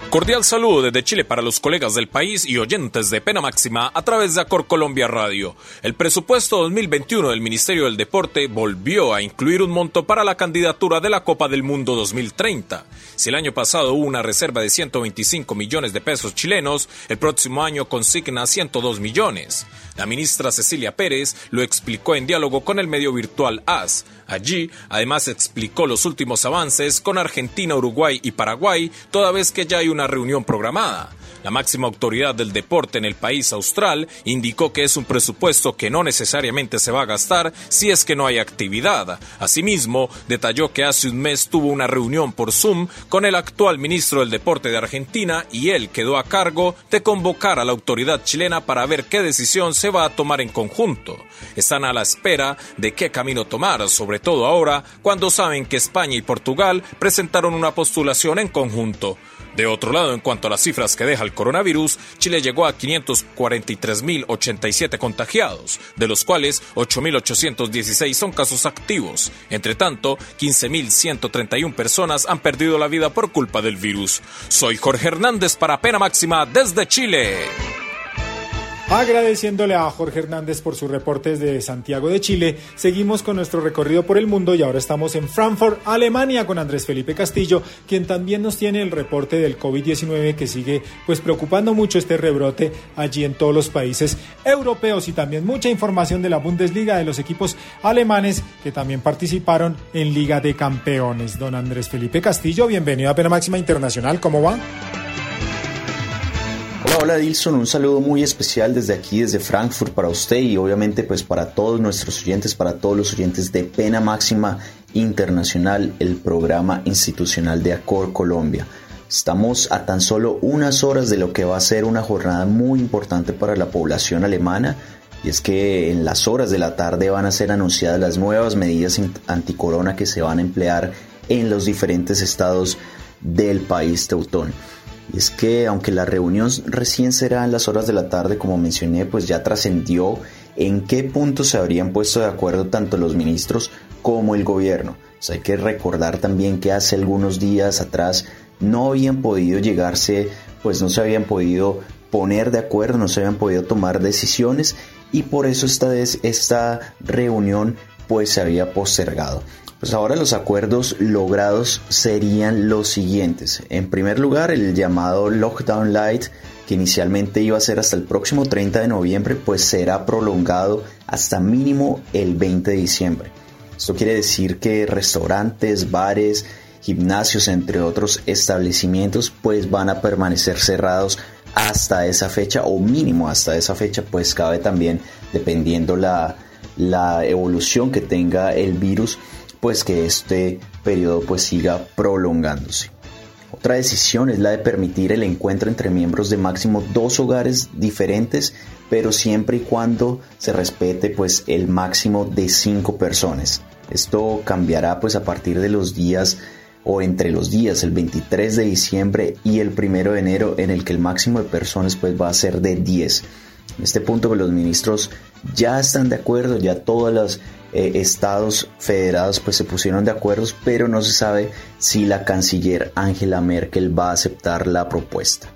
Cordial saludo desde Chile para los colegas del país y oyentes de Pena Máxima a través de Acor Colombia Radio. El presupuesto 2021 del Ministerio del Deporte volvió a incluir un monto para la candidatura de la Copa del Mundo 2030. Si el año pasado hubo una reserva de 125 millones de pesos chilenos, el próximo año consigna 102 millones. La ministra Cecilia Pérez lo explicó en diálogo con el medio virtual AS. Allí, además, explicó los últimos avances con Argentina, Uruguay y Paraguay, toda vez que ya hay una reunión programada. La máxima autoridad del deporte en el país austral indicó que es un presupuesto que no necesariamente se va a gastar si es que no hay actividad. Asimismo, detalló que hace un mes tuvo una reunión por Zoom con el actual ministro del Deporte de Argentina y él quedó a cargo de convocar a la autoridad chilena para ver qué decisión se va a tomar en conjunto. Están a la espera de qué camino tomar, sobre todo ahora cuando saben que España y Portugal presentaron una postulación en conjunto. De otro lado, en cuanto a las cifras que deja el coronavirus, Chile llegó a 543.087 contagiados, de los cuales 8.816 son casos activos. Entre tanto, 15.131 personas han perdido la vida por culpa del virus. Soy Jorge Hernández para Pena Máxima desde Chile. Agradeciéndole a Jorge Hernández por sus reportes de Santiago de Chile, seguimos con nuestro recorrido por el mundo y ahora estamos en Frankfurt, Alemania, con Andrés Felipe Castillo, quien también nos tiene el reporte del COVID-19 que sigue pues preocupando mucho este rebrote allí en todos los países europeos y también mucha información de la Bundesliga de los equipos alemanes que también participaron en Liga de Campeones. Don Andrés Felipe Castillo, bienvenido a Pena Máxima Internacional, ¿cómo va? Hola, hola Dilson, un saludo muy especial desde aquí, desde Frankfurt para usted y obviamente pues para todos nuestros oyentes, para todos los oyentes de Pena Máxima Internacional, el programa institucional de Acor Colombia. Estamos a tan solo unas horas de lo que va a ser una jornada muy importante para la población alemana y es que en las horas de la tarde van a ser anunciadas las nuevas medidas anticorona que se van a emplear en los diferentes estados del país teutón. Y es que aunque la reunión recién será en las horas de la tarde, como mencioné, pues ya trascendió en qué punto se habrían puesto de acuerdo tanto los ministros como el gobierno. Hay que recordar también que hace algunos días atrás no habían podido llegarse, pues no se habían podido poner de acuerdo, no se habían podido tomar decisiones y por eso esta, esta reunión pues se había postergado. Pues ahora los acuerdos logrados serían los siguientes. En primer lugar, el llamado Lockdown Light, que inicialmente iba a ser hasta el próximo 30 de noviembre, pues será prolongado hasta mínimo el 20 de diciembre. Esto quiere decir que restaurantes, bares, gimnasios, entre otros establecimientos, pues van a permanecer cerrados hasta esa fecha o mínimo hasta esa fecha, pues cabe también dependiendo la, la evolución que tenga el virus pues que este periodo pues siga prolongándose. Otra decisión es la de permitir el encuentro entre miembros de máximo dos hogares diferentes, pero siempre y cuando se respete pues el máximo de cinco personas. Esto cambiará pues a partir de los días o entre los días el 23 de diciembre y el 1 de enero en el que el máximo de personas pues va a ser de 10. En este punto pues, los ministros ya están de acuerdo, ya todas las eh, estados federados pues se pusieron de acuerdo, pero no se sabe si la canciller Angela Merkel va a aceptar la propuesta.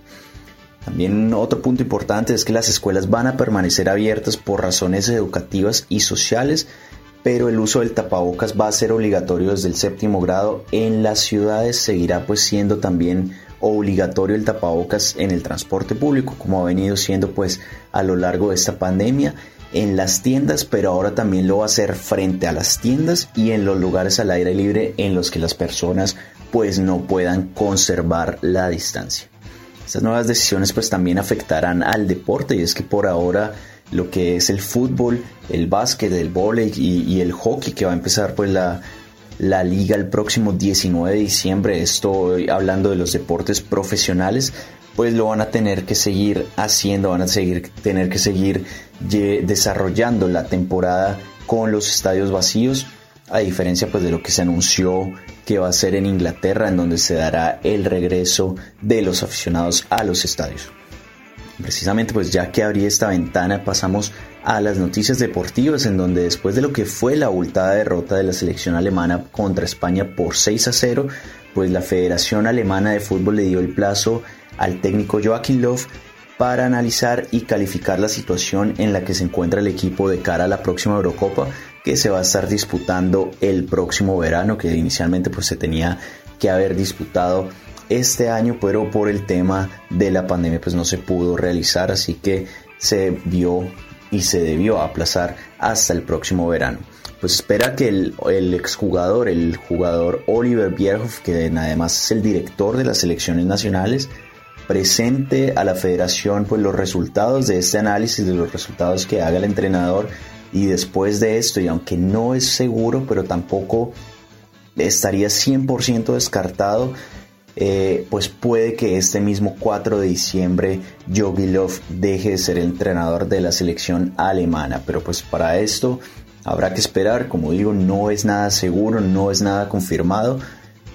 También otro punto importante es que las escuelas van a permanecer abiertas por razones educativas y sociales, pero el uso del tapabocas va a ser obligatorio desde el séptimo grado. En las ciudades seguirá pues siendo también obligatorio el tapabocas en el transporte público, como ha venido siendo pues a lo largo de esta pandemia en las tiendas, pero ahora también lo va a hacer frente a las tiendas y en los lugares al aire libre en los que las personas pues no puedan conservar la distancia. Estas nuevas decisiones pues también afectarán al deporte y es que por ahora lo que es el fútbol, el básquet, el vóley y, el hockey que va a empezar pues la, la liga el próximo 19 de diciembre, estoy hablando de los deportes profesionales, pues lo van a tener que seguir haciendo, van a seguir, tener que seguir desarrollando la temporada con los estadios vacíos, a diferencia pues de lo que se anunció que va a ser en Inglaterra, en donde se dará el regreso de los aficionados a los estadios. Precisamente pues ya que abrí esta ventana pasamos a las noticias deportivas en donde después de lo que fue la abultada derrota de la selección alemana contra España por 6 a 0, pues la Federación Alemana de Fútbol le dio el plazo al técnico Joachim Löw para analizar y calificar la situación en la que se encuentra el equipo de cara a la próxima Eurocopa que se va a estar disputando el próximo verano, que inicialmente pues se tenía que haber disputado este año, pero por el tema de la pandemia pues no se pudo realizar, así que se vio y se debió aplazar hasta el próximo verano. Pues espera que el, el exjugador, el jugador Oliver Bierhoff, que además es el director de las selecciones nacionales, presente a la federación pues los resultados de este análisis, de los resultados que haga el entrenador y después de esto, y aunque no es seguro, pero tampoco estaría 100% descartado, eh, pues puede que este mismo 4 de diciembre Jogi Löw deje de ser el entrenador de la selección alemana. Pero pues para esto habrá que esperar, como digo, no es nada seguro, no es nada confirmado,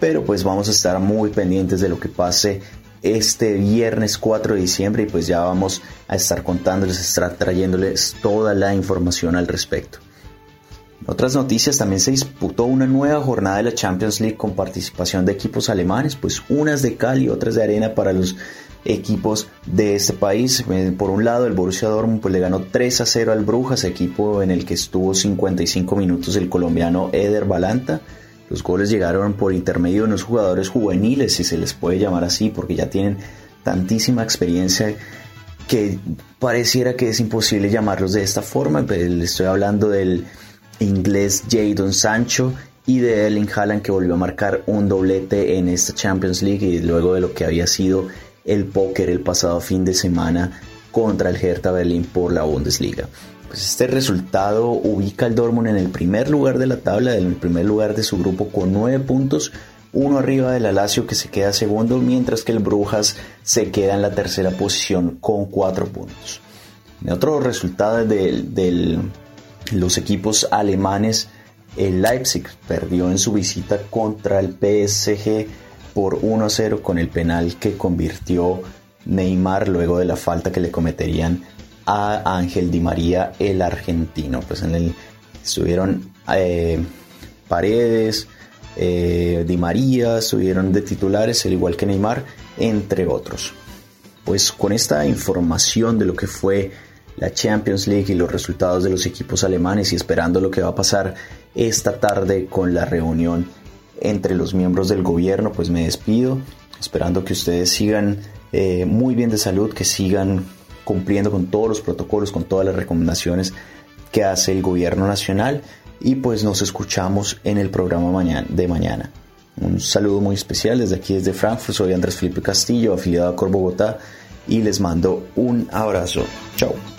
pero pues vamos a estar muy pendientes de lo que pase este viernes 4 de diciembre y pues ya vamos a estar contándoles, estar trayéndoles toda la información al respecto. Otras noticias también se disputó una nueva jornada de la Champions League con participación de equipos alemanes, pues unas de cal y otras de arena para los equipos de este país. Eh, por un lado, el Borussia Dortmund pues, le ganó 3 a 0 al Brujas, equipo en el que estuvo 55 minutos el colombiano Eder Balanta. Los goles llegaron por intermedio de unos jugadores juveniles, si se les puede llamar así, porque ya tienen tantísima experiencia que pareciera que es imposible llamarlos de esta forma. Le estoy hablando del inglés Jadon Sancho y de Ellen Haaland que volvió a marcar un doblete en esta Champions League y luego de lo que había sido el póker el pasado fin de semana contra el Hertha Berlín por la Bundesliga. Pues este resultado ubica al Dortmund en el primer lugar de la tabla, en el primer lugar de su grupo con 9 puntos, uno arriba del Alacio que se queda segundo, mientras que el Brujas se queda en la tercera posición con 4 puntos. En otro resultado de, los equipos alemanes, el Leipzig perdió en su visita contra el PSG por 1 a 0 con el penal que convirtió Neymar luego de la falta que le cometerían a Ángel Di María, el argentino. Pues en el estuvieron eh, Paredes, eh, Di María, estuvieron de titulares, al igual que Neymar, entre otros. Pues con esta información de lo que fue la Champions League y los resultados de los equipos alemanes y esperando lo que va a pasar esta tarde con la reunión entre los miembros del gobierno, pues me despido, esperando que ustedes sigan eh, muy bien de salud, que sigan cumpliendo con todos los protocolos, con todas las recomendaciones que hace el gobierno nacional y pues nos escuchamos en el programa de mañana. Un saludo muy especial desde aquí desde Frankfurt, soy Andrés Felipe Castillo, afiliado a Cor Bogotá y les mando un abrazo. Chao.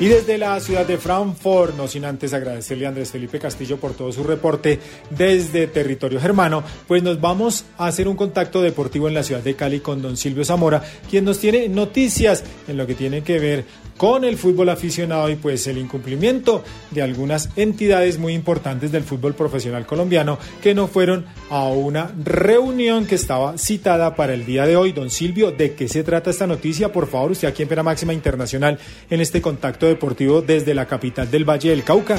Y desde la ciudad de Frankfurt, no sin antes agradecerle a Andrés Felipe Castillo por todo su reporte desde territorio germano, pues nos vamos a hacer un contacto deportivo en la ciudad de Cali con don Silvio Zamora, quien nos tiene noticias en lo que tiene que ver con el fútbol aficionado y pues el incumplimiento de algunas entidades muy importantes del fútbol profesional colombiano que no fueron a una reunión que estaba citada para el día de hoy. Don Silvio, ¿de qué se trata esta noticia? Por favor, usted aquí en Pena Máxima Internacional en este contacto deportivo desde la capital del Valle del Cauca.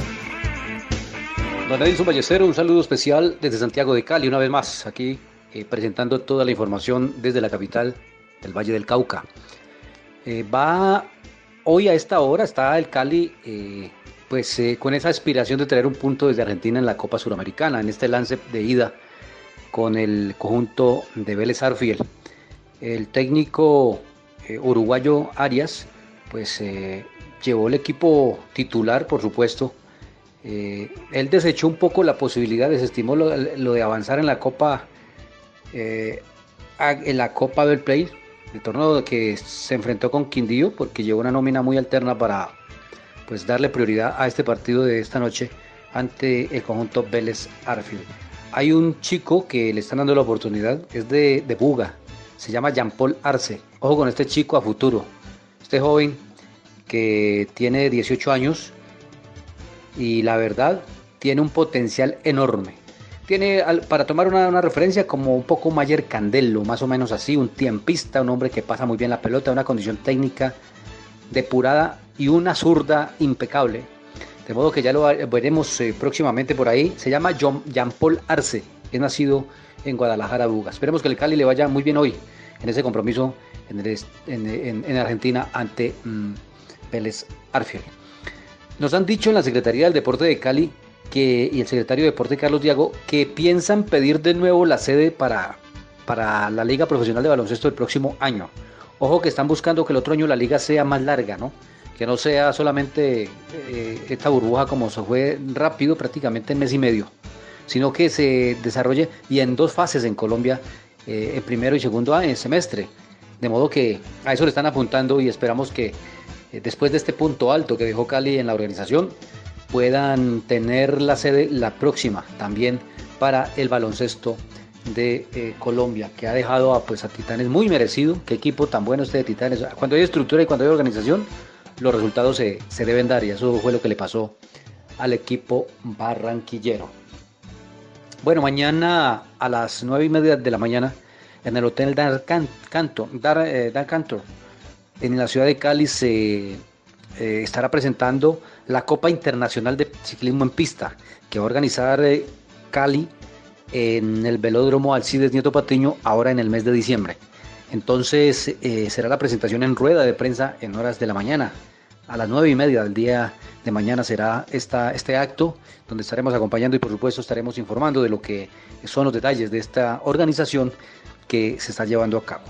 Don Edilson Ballestero, un saludo especial desde Santiago de Cali, una vez más, aquí eh, presentando toda la información desde la capital del Valle del Cauca. Eh, va Hoy a esta hora está el Cali eh, pues eh, con esa aspiración de traer un punto desde Argentina en la Copa Suramericana, en este lance de ida con el conjunto de Vélez Arfiel. El técnico eh, uruguayo Arias, pues llevó el equipo titular, por supuesto. Él desechó un poco la posibilidad, desestimó lo, lo de avanzar en la Copa, en la Copa del Play, el torneo que se enfrentó con Quindío, porque llevó una nómina muy alterna para pues darle prioridad a este partido de esta noche ante el conjunto Vélez Arfield. Hay un chico que le están dando la oportunidad, es de, de Buga, se llama Jean-Paul Arce. Ojo con este chico a futuro. Este joven que tiene 18 años y la verdad tiene un potencial enorme. Tiene, para tomar una, una referencia, como un poco Mayer Candelo, más o menos así, un tiempista, un hombre que pasa muy bien la pelota, una condición técnica depurada y una zurda impecable. De modo que ya lo veremos eh, próximamente por ahí. Se llama Jean-Paul Arce, es nacido en Guadalajara, Buga. Esperemos que el Cali le vaya muy bien hoy en ese compromiso en, en- en- en Argentina ante mm, Vélez Arfiel. Nos han dicho en la Secretaría del Deporte de Cali y el secretario de Deporte Carlos Diago que piensan pedir de nuevo la sede para, para la Liga Profesional de Baloncesto el próximo año. Ojo que están buscando que el otro año la liga sea más larga, ¿no? Que no sea solamente eh, esta burbuja como se fue rápido, prácticamente en mes y medio, sino que se desarrolle y en dos fases en Colombia, eh, en primero y segundo año, semestre. De modo que a eso le están apuntando y esperamos que eh, después de este punto alto que dejó Cali en la organización, puedan tener la sede la próxima también para el baloncesto de eh, Colombia, que ha dejado a, pues, a Titanes muy merecido. Qué equipo tan bueno este de Titanes. Cuando hay estructura y cuando hay organización, los resultados se, se deben dar y eso fue lo que le pasó al equipo barranquillero. Bueno, mañana a las nueve y media de la mañana en el Hotel Dar, Can- Canto, eh, Cantor, en la ciudad de Cali se eh, estará presentando la Copa Internacional de Ciclismo en Pista, que va a organizar eh, Cali en el velódromo Alcides Nieto Patiño ahora en el mes de diciembre. Entonces eh, será la presentación en rueda de prensa en horas de la mañana. A las nueve y media del día de mañana será esta, este acto donde estaremos acompañando y por supuesto estaremos informando de lo que son los detalles de esta organización que se está llevando a cabo.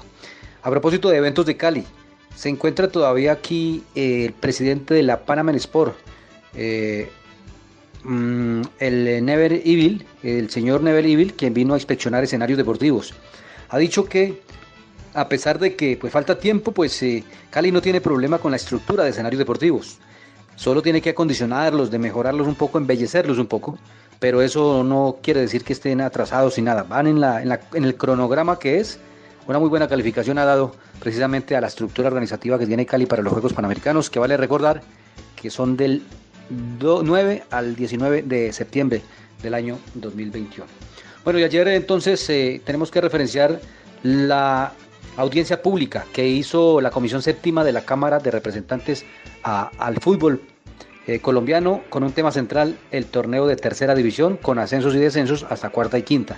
A propósito de eventos de Cali, se encuentra todavía aquí eh, el presidente de la Panamá Sport, eh, mm, el Never Evil, el señor Never Evil, quien vino a inspeccionar escenarios deportivos. Ha dicho que a pesar de que pues falta tiempo, pues eh, Cali no tiene problema con la estructura de escenarios deportivos. Solo tiene que acondicionarlos, de mejorarlos un poco, embellecerlos un poco, pero eso no quiere decir que estén atrasados y nada. Van en, en, la- en el cronograma que es, una muy buena calificación ha dado precisamente a la estructura organizativa que tiene Cali para los Juegos Panamericanos, que vale recordar que son del do- 9 al 19 de septiembre del año 2021. Bueno, y ayer entonces eh, tenemos que referenciar la audiencia pública que hizo la Comisión Séptima de la Cámara de Representantes al fútbol eh, colombiano con un tema central, el torneo de tercera división con ascensos y descensos hasta cuarta y quinta.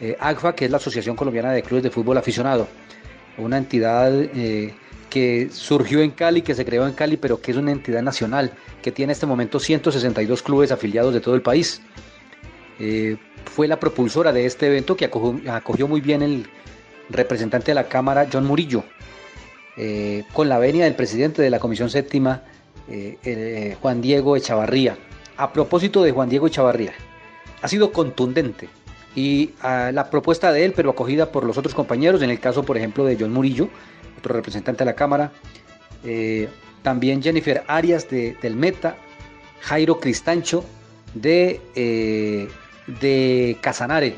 Eh, que es la Asociación Colombiana de Clubes de Fútbol Aficionado, una entidad eh, que surgió en Cali, que se creó en Cali, pero que es una entidad nacional, que tiene en este momento 162 clubes afiliados de todo el país. Eh, fue la propulsora de este evento que acogió, muy bien el representante de la Cámara, John Murillo, eh, con la venia del presidente de la Comisión Séptima, eh, Juan Diego Echavarría. A propósito de Juan Diego Echavarría, ha sido contundente y ah, la propuesta de él, pero acogida por los otros compañeros, en el caso, por ejemplo, de John Murillo, otro representante de la Cámara, eh, también Jennifer Arias de, del Meta, Jairo Cristancho de, eh, de Casanare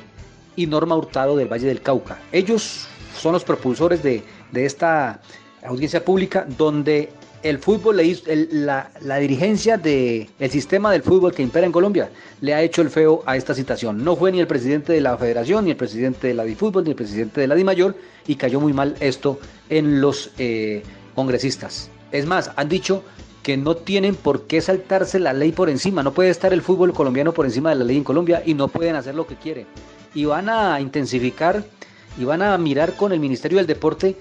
y Norma Hurtado del Valle del Cauca. Ellos son los propulsores de, de esta audiencia pública donde el fútbol, le hizo- el- la, la dirigencia del sistema del fútbol que impera en Colombia le ha hecho el feo a esta situación. No fue ni el presidente de la federación, ni el presidente de la DiFútbol, ni el presidente de la DiMayor y cayó muy mal esto en los eh, congresistas. Es más, han dicho que no tienen por qué saltarse la ley por encima. No puede estar el fútbol colombiano por encima de la ley en Colombia y no pueden hacer lo que quieren. Y van a intensificar y van a mirar con el Ministerio del Deporte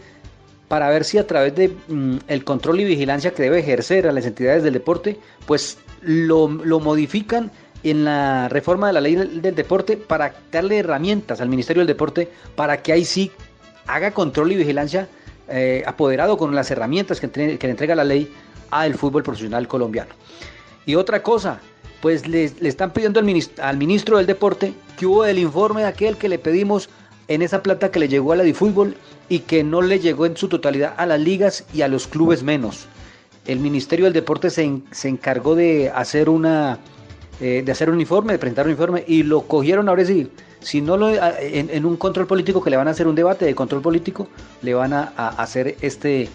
para ver si a través de mm, el control y vigilancia que debe ejercer a las entidades del deporte, pues lo, lo modifican en la reforma de la ley del, deporte para darle herramientas al Ministerio del Deporte para que ahí sí haga control y vigilancia eh, apoderado con las herramientas que, que le entrega la ley al fútbol profesional colombiano. Y otra cosa, pues le, le están pidiendo al ministro, al ministro del Deporte que hubo el informe de aquel que le pedimos en esa plata que le llegó a la Difútbol y que no le llegó en su totalidad a las ligas y a los clubes menos. El Ministerio del Deporte se, se encargó de hacer una eh, de hacer un informe, de presentar un informe y lo cogieron ahora sí. Si no lo en, un control político que le van a hacer un debate de control político, le van a, hacer este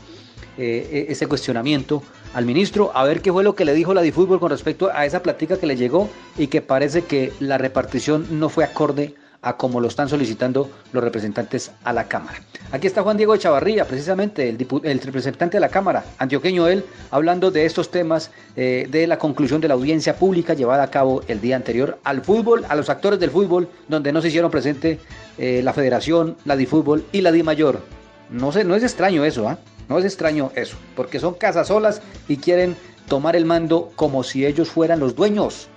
eh, ese cuestionamiento al ministro a ver qué fue lo que le dijo la Difútbol con respecto a esa platica que le llegó y que parece que la repartición no fue acorde a como lo están solicitando los representantes a la Cámara. Aquí está Juan Diego Chavarría, precisamente el, representante de la Cámara, antioqueño él, hablando de estos temas eh, de la conclusión de la audiencia pública llevada a cabo el día anterior al fútbol, a los actores del fútbol, donde no se hicieron presente eh, la Federación, la Difútbol y la Di Mayor. No sé, no es extraño eso, ¿ah? No es extraño eso, porque son casas solas y quieren tomar el mando como si ellos fueran los dueños,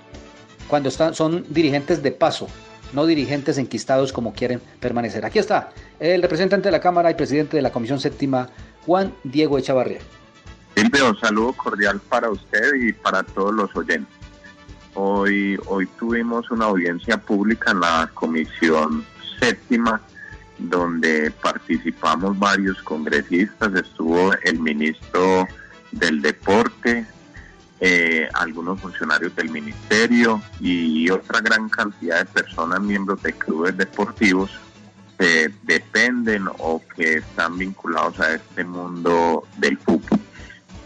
cuando están, son dirigentes de paso, no dirigentes enquistados como quieren permanecer. Aquí está el representante de la Cámara y presidente de la Comisión Séptima, Juan Diego Echavarría. Silvio, un saludo cordial para usted y para todos los oyentes. Hoy, hoy tuvimos una audiencia pública en la Comisión Séptima, donde participamos varios congresistas, estuvo el ministro del Deporte, eh, algunos funcionarios del ministerio y otra gran cantidad de personas, miembros de clubes deportivos, que dependen o que están vinculados a este mundo del fútbol.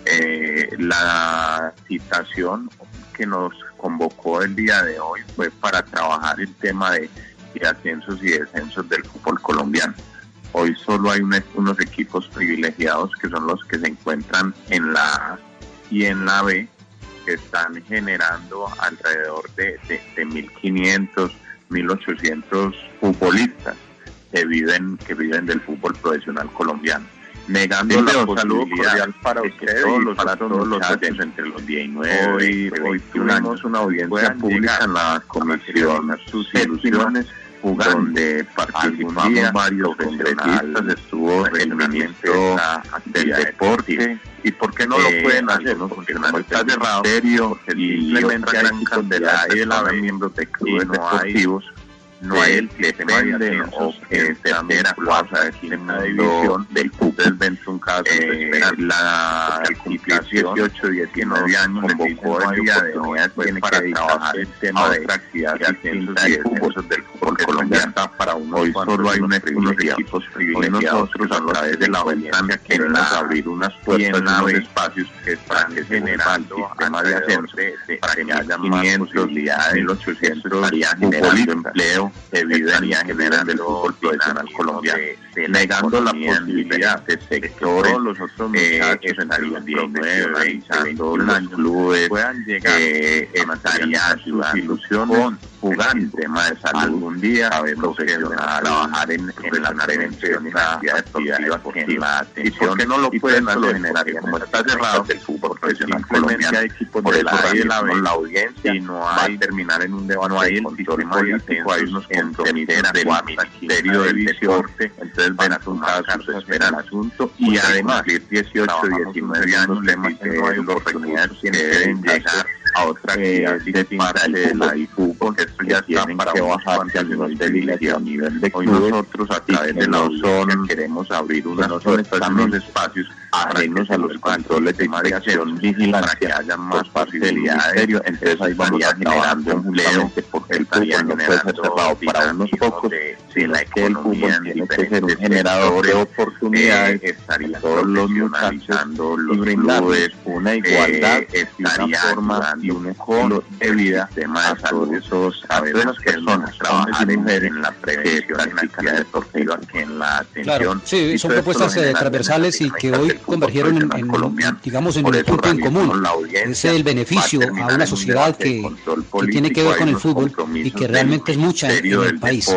Eh, la citación que nos convocó el día de hoy fue para trabajar el tema de, ascensos y descensos del fútbol colombiano. Hoy solo hay un- unos equipos privilegiados que son los que se encuentran en la A y en la B, que están generando alrededor de, de, de 1.500, 1.800 futbolistas que viven, que viven del fútbol profesional colombiano negando Silvio, la posibilidad para de que usted todos los para todos los oyentes. entre los 19 hoy, y hoy 21 tuvimos una audiencia pública en la comisión sus ilusiones jugando. donde participamos día varios congresistas estuvo el ministro del deporte y por qué no lo Eh, pueden hacer algunos porque como está cerrado ministerio y simplemente hay de la de la miembros de clubes no hay deportivos no hay el que dependen o que están vinculados a esta división del fútbol. un caso eh, la calificación 18 19 años convocó de hoy tiene para trabajar el tema de otra actividad distinta del fútbol del fútbol colombiano para hoy solo hay unos, equipos privilegiados nosotros a través de la audiencia queremos abrir unas puertas unos espacios que están generando sistema de ascenso para que haya más posibilidades 1800 estaría generando empleo y generan del fútbol profesional colombiano negando la posibilidad de sectores los otros muchachos entre los 19 y los clubes puedan llegar eh, estarían sus ilusiones de salud algún día sabemos que trabajar en, en deportiva en la atención y por qué no lo pueden hacer generar como está cerrado el fútbol profesional colombiano hay equipos de la A y de la audiencia y no hay terminar en un debate no hay el sistema político hay unos compromisos del ministerio del deporte entonces ven a un caso esperan el asunto y además 18 19 años le hay oportunidades que deben llegar a otra actividad distinta de la fútbol que esto ya está para que bajar al nivel de liga y a nivel de Hoy nosotros a través de la OZON queremos abrir unas puertas, unos espacios ajenos a los controles de vigilancia para que haya más posibilidades. entonces ahí vamos a generando empleo porque el fútbol no puede ser cerrado para unos pocos sino que el fútbol tiene que ser un generador de oportunidades estaría todos los muchachos y brindarles una igualdad estaría forma y un estilo de vida a todos esos a todas las personas trabajar en, en la prevención en la deportiva que en la atención Claro, sí, Y son propuestas eh, transversales y que hoy convergieron en, en, digamos, en un punto en común. Es el beneficio a una sociedad que, que tiene que ver con el fútbol y que realmente es mucha en el país.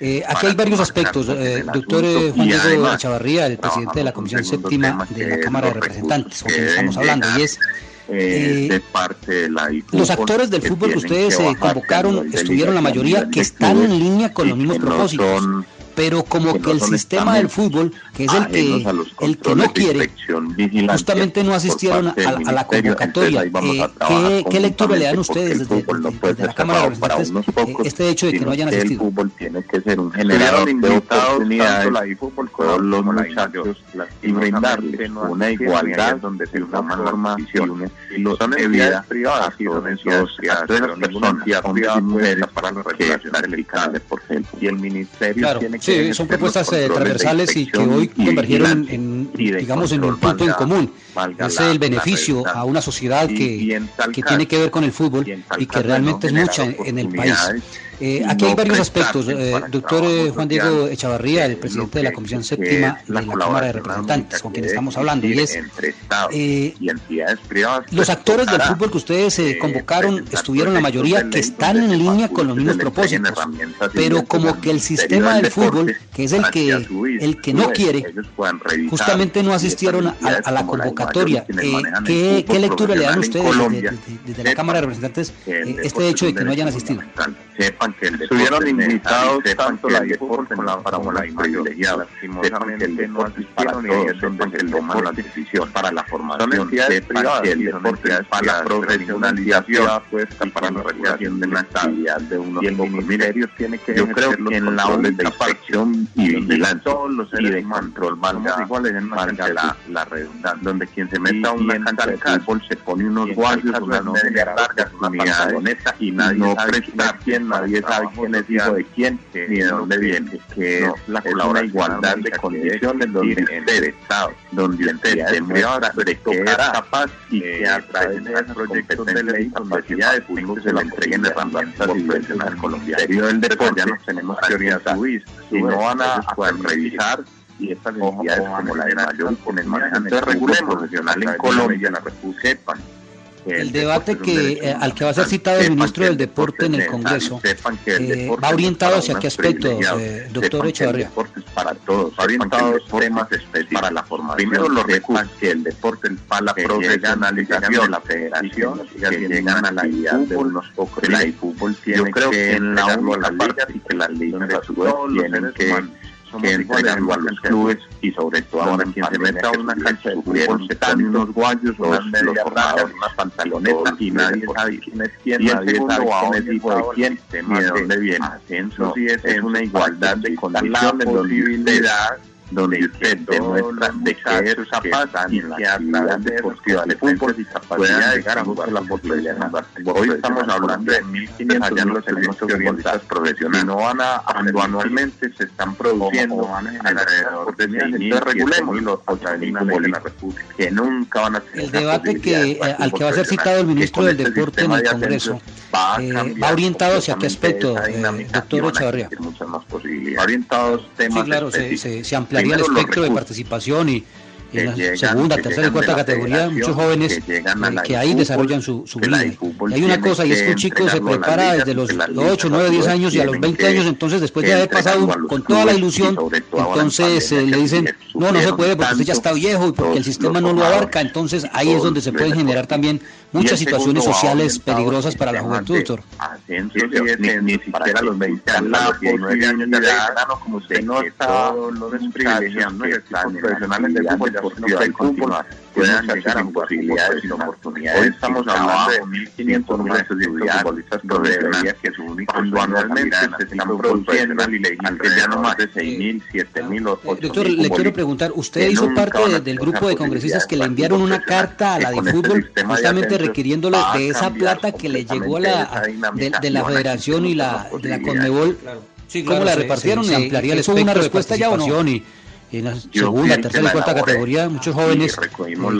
Eh, aquí hay varios aspectos. Eh, doctor eh, Juan Diego Chavarría, el presidente de la Comisión Séptima de la Cámara de Representantes, con quien estamos hablando, y es eh, de parte de la los actores del fútbol que ustedes eh, convocaron estuvieron la mayoría que están en línea con los mismos propósitos pero como que el sistema del fútbol, que es el que, el que no quiere, justamente no asistieron a, a la convocatoria. Eh, ¿qué, ¿qué, lectura le dan ustedes desde, desde la Cámara de Representantes eh, este hecho de que no hayan asistido? El fútbol tiene que ser un generador de oportunidades todos los muchachos y brindarles una igualdad donde se una formación y son entidades privadas y son entidades personas y mujeres para relacionar el deporte y el ministerio tiene que Sí, son propuestas eh, transversales y que hoy convergieron en, digamos, en un punto en común. Es el beneficio a una sociedad que, que tiene que ver con el fútbol y que realmente es mucha en el país. Eh, aquí hay varios aspectos. Eh, doctor eh, Juan Diego Echavarría, el presidente de la Comisión Séptima de la Cámara de Representantes, con quien estamos hablando, y es eh, los actores del fútbol que ustedes convocaron estustuvieron la mayoría que están en línea con los mismos propósitos, pero como que el sistema del fútbol, que es el que el que no quiere, justamente no asistieron a, la convocatoria. ¿Qué, ¿qué, lectura le dan ustedes desde, la Cámara de Representantes este hecho de que no hayan asistido? sepan que el estuvieron invitados tanto la deporte como la para la privilegiada sepan que el deporte es para todos sepan que el deporte la decisión para la formación sepan que el deporte es para la profesionalización para la regulación de la actividad de unos y el ministerio tiene que yo creo que en la única inspección y vigilancia y de control valga la redundancia donde quien se meta a una cancha de fútbol se pone unos guantes unas medias largas una pantaloneta y nadie sabe quién nadie sabe quién es hijo de quién, ni de dónde viene, que es, la es una igualdad de condiciones donde Estado, donde usted demuestra de que es capaz y que a través de proyectos de ley capacidades públicas se le entreguen herramientas profesionales colombianas. del deporte ya nos tenemos que orientar y no van a revisar y estas entidades como la de Mayor con el manejamiento regulemos profesional en Colombia, la sepan el debate que eh, al que va a ser citado el ministro del Deporte en el Congreso eh, va orientado hacia qué aspecto, eh, doctor Echevarría. para todos, orientado a temas específicos para la formación. Primero lo recursos que el deporte para la profesionalización, la federación, que llegan a la idea de unos pocos. El fútbol tiene Yo creo que en la única parte y que las ligas de fútbol tienen que que entregan igual los clubes y sobre todo ahora quien se meta a una cancha de fútbol se pone unos guayos, unas medias unas pantalonetas y nadie sabe quién es quién, nadie sabe quién es hijo de quién, ni de dónde viene. Es una igualdad de condiciones donde donde usted demuestra de que es capaz y que a través de deportiva de fútbol pueda llegar a jugar la posibilidad de jugar. Hoy estamos hablando de 1.500 allá no tenemos futbolistas profesionales. No van a, anualmente se están produciendo alrededor de 6.000. Entonces regulemos los futbolistas de la República que nunca van a tener El debate que, eh, al que va a ser citado el ministro del Deporte en el Congreso va, eh, va orientado hacia qué aspecto, eh, doctor Echavarría. Orientados temas sí, claro, se, se, se amplía ampliaría el espectro de participación y en la llegan, segunda, tercera y cuarta categoría, muchos jóvenes que, que ahí desarrollan su, su vida. Y hay una cosa, y es que un chico se prepara desde los 8, 9, 10 años y a los 20 años, entonces después de haber pasado con toda la ilusión, entonces eh, le dicen, no, no se puede porque usted ya está viejo y porque el sistema no lo abarca, entonces ahí es donde se pueden generar también muchas situaciones sociales peligrosas para la juventud, doctor. Ni siquiera los 20 años, los 19 años de edad, como usted no está los privilegiando, están profesionales del fútbol deportiva del fútbol puedan llegar a posibilidades y oportunidades. Hoy estamos hablando de 1.500 nuestros futbolistas profesionales que su único cuando anualmente se están produciendo y ya no más de 6.000, 7.000 o 8.000 Doctor, le quiero preguntar, ¿usted hizo parte del grupo de congresistas que le enviaron una carta a la de fútbol justamente requiriéndole de esa plata que le llegó a la, de, de la federación y la, de la Conmebol? ¿Cómo la repartieron? ¿Se ampliaría el espectro una respuesta ya o no? En la segunda, tercera y cuarta categoría, muchos jóvenes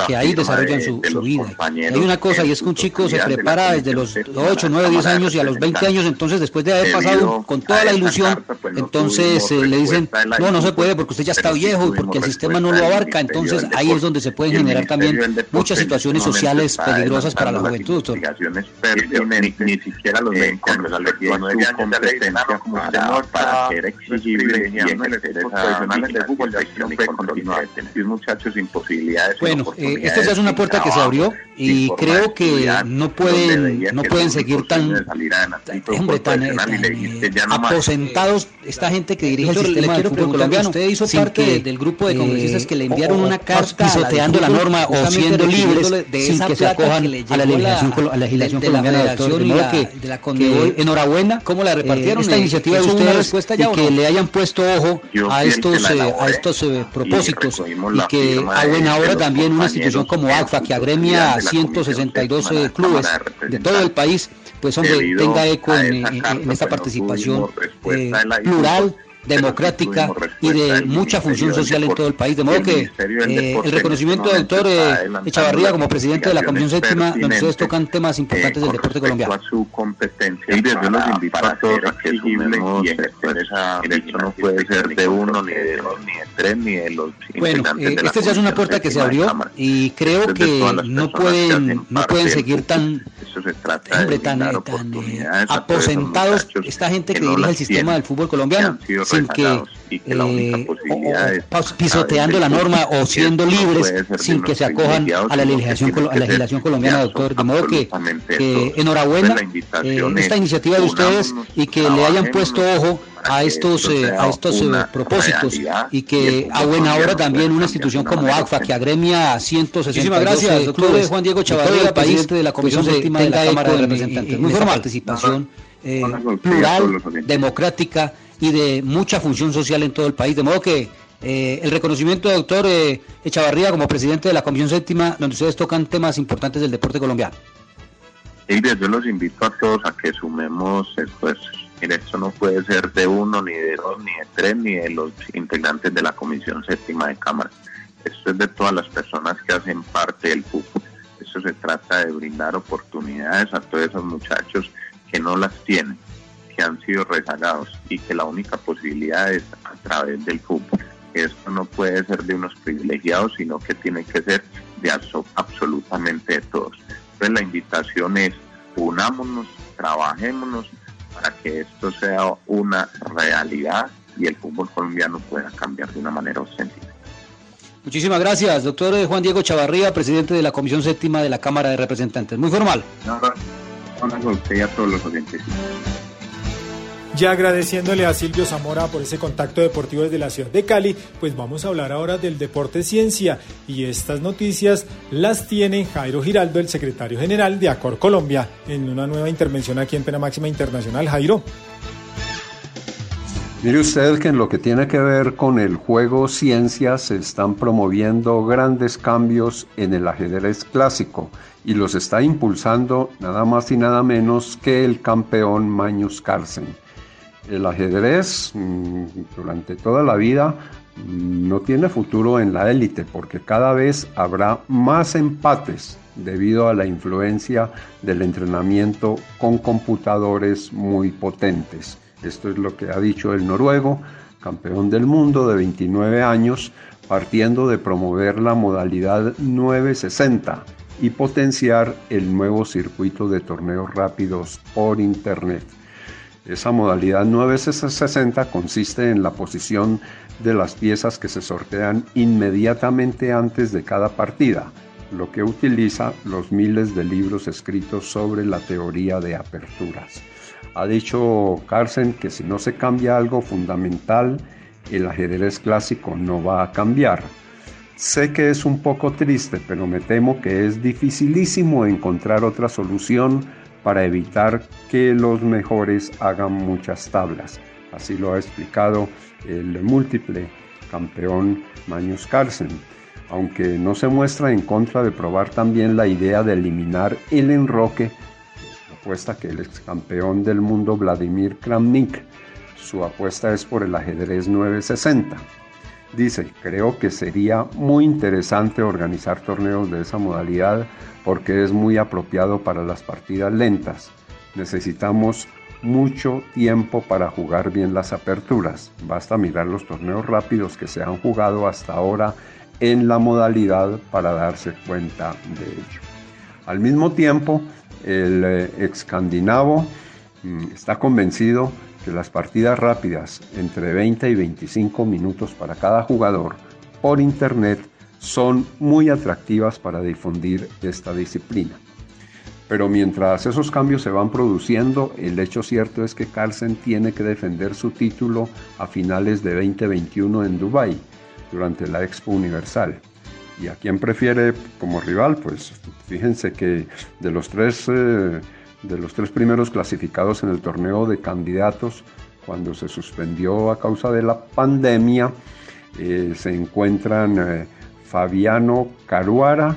que ahí desarrollan su, su vida. Hay una cosa, y es que un chico se prepara desde los 8, 9, 10 años y a los 20 años, entonces después de haber pasado con toda la ilusión, pues no entonces eh, le dicen, de no, no se puede porque usted ya está viejo y porque el sistema no lo abarca, entonces ahí es donde se pueden el generar también muchas en situaciones sociales peligrosas para la juventud, doctor. ni, siquiera los ven con los de su competencia para, para ser exigible y ejercer esa profesionales de fútbol continuar. Tener muchachos sin posibilidades. Bueno, eh, esta ya es una puerta que se abrió y creo que no pueden no pueden seguir tan fue hombre, tan, eh, más. aposentados esta gente que dirige Doctor, el le sistema del quiero fútbol preguntar, colombiano. usted hizo parte que, del grupo de congresistas eh, que le enviaron o- una carta pisoteando la norma o siendo libres sin que se acojan a la legislación, a la legislación de- de la colombiana, que, de la que Conmebol. enhorabuena ¿Cómo la repartieron? esta Eh, iniciativa de ¿hizo una ustedes respuesta y que le hayan puesto ojo a estos eh, a estos eh, propósitos y que a buena hora también una institución como ACFA que agremia a totalidad de la Comisión 162 Séptima de la clubes de todo el país pues hombre tenga eco en, esta pues, participación eh, plural democrática y de mucha función social en todo el país. De modo que eh, el en reconocimiento del doctor eh, Echavarría como presidente de la Comisión Séptima, donde ustedes tocan temas importantes eh, del deporte colombiano. a su competencia yo los invito a todos a que sumemos y ejercer esa esto no puede ser de uno ni de dos ni de tres ni de los Bueno, eh, esta ya es una puerta que se abrió y creo que no pueden no pueden seguir tan Eso se trata de hombre, tan, eh, tan, eh, aposentados esta gente que, que no dirige el sistema tienen, del fútbol colombiano sin que, y que la única eh, posibilidad o- o es pas- pisoteando la norma o siendo no libres sin que se acojan a la legislación, a la legislación colombiana, doctor. De modo que, enhorabuena Pues invitación eh, esta es iniciativa de ustedes y que le hayan puesto ojo para a estos esto eh, a estos eh, propósitos y que a buena hora también una institución como ACFA que agremia a 162 Muchísimas gracias, eh, doctor Juan Diego Chavarría, el país, presidente de la Comisión Séptima de la Cámara de Representantes. en Muy formal. participación eh, plural, democrática y de mucha función social en todo el país. De modo que eh, el reconocimiento del doctor eh, Echavarría como presidente de la Comisión Séptima, donde ustedes tocan temas importantes del deporte colombiano. Silvia, yo los invito a todos a que sumemos esfuerzos. Mire, esto no puede ser de uno, ni de dos, ni de tres, ni de los integrantes de la Comisión Séptima de Cámara. Esto es de todas las personas que hacen parte del fútbol. Esto se trata de brindar oportunidades a todos esos muchachos que no las tienen, que han sido rezagados y que la única posibilidad es a través del fútbol. Esto no puede ser de unos privilegiados, sino que tiene que ser de abso- absolutamente de todos. Entonces la invitación es unámonos, trabajémonos para que esto sea una realidad y el fútbol colombiano pueda cambiar de una manera ostensiva. Muchísimas gracias, doctor Juan Diego Chavarría, presidente de la Comisión Séptima de la Cámara de Representantes. Muy formal. a usted y a todos los oyentes. Ya agradeciéndole a Silvio Zamora por ese contacto deportivo desde la ciudad de Cali, pues vamos a hablar ahora del deporte ciencia y estas noticias las tiene Jairo Giraldo, el secretario general de Acor Colombia, en una nueva intervención aquí en Pena Máxima Internacional. Jairo. Mire usted que en lo que tiene que ver con el juego ciencia se están promoviendo grandes cambios en el ajedrez clásico y los está impulsando nada más y nada menos que el campeón Magnus Carlsen. El ajedrez mm, durante toda la vida no tiene futuro en la élite porque cada vez habrá más empates debido a la influencia del entrenamiento con computadores muy potentes. Esto es lo que ha dicho el noruego, campeón del mundo de 29 años, partiendo de promover la modalidad 960 y potenciar el nuevo circuito de torneos rápidos por Internet. Esa modalidad 960 consiste en la posición de las piezas que se sortean inmediatamente antes de cada partida, lo que utiliza los miles de libros escritos sobre la teoría de aperturas. Ha dicho Carlsen que si no se cambia algo fundamental, el ajedrez clásico no va a cambiar. Sé que es un poco triste, pero me temo que es dificilísimo encontrar otra solución para evitar que los mejores hagan muchas tablas. Así lo ha explicado el múltiple campeón Magnus Carlsen, aunque no se muestra en contra de probar también la idea de eliminar el enroque, apuesta que el ex campeón del mundo Vladimir Kramnik, su apuesta es por el ajedrez 960. Dice, creo que sería muy interesante organizar torneos de esa modalidad porque es muy apropiado para las partidas lentas. Necesitamos mucho tiempo para jugar bien las aperturas. Basta mirar los torneos rápidos que se han jugado hasta ahora en la modalidad para darse cuenta de ello. Al mismo tiempo, el eh, excandinavo mm, está convencido que las partidas rápidas entre 20 y 25 minutos para cada jugador por internet son muy atractivas para difundir esta disciplina. Pero mientras esos cambios se van produciendo, el hecho cierto es que Carlsen tiene que defender su título a finales de 2021 en Dubái, durante la Expo Universal. ¿Y a quién prefiere como rival? Pues fíjense que de los tres, eh, de los tres primeros clasificados en el torneo de candidatos, cuando se suspendió a causa de la pandemia, eh, se encuentran eh, Fabiano Caruara,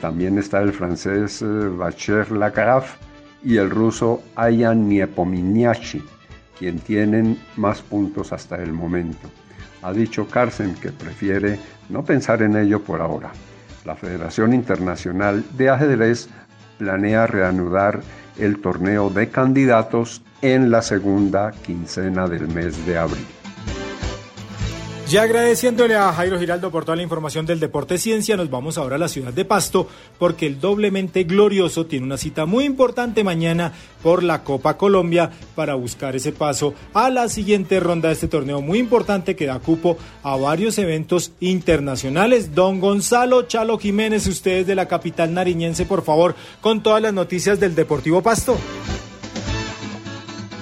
también está el francés Bacher Lacaraf y el ruso Ayan Niepominiachi, quien tienen más puntos hasta el momento. Ha dicho Carsten que prefiere no pensar en ello por ahora. La Federación Internacional de Ajedrez planea reanudar el torneo de candidatos en la segunda quincena del mes de abril. Ya agradeciéndole a Jairo Giraldo por toda la información del Deporte Ciencia, nos vamos ahora a la ciudad de Pasto porque el doblemente glorioso tiene una cita muy importante mañana por la Copa Colombia para buscar ese paso a la siguiente ronda de este torneo muy importante que da cupo a varios eventos internacionales. Don Gonzalo Chalo Jiménez, ustedes de la capital nariñense, por favor, con todas las noticias del Deportivo Pasto.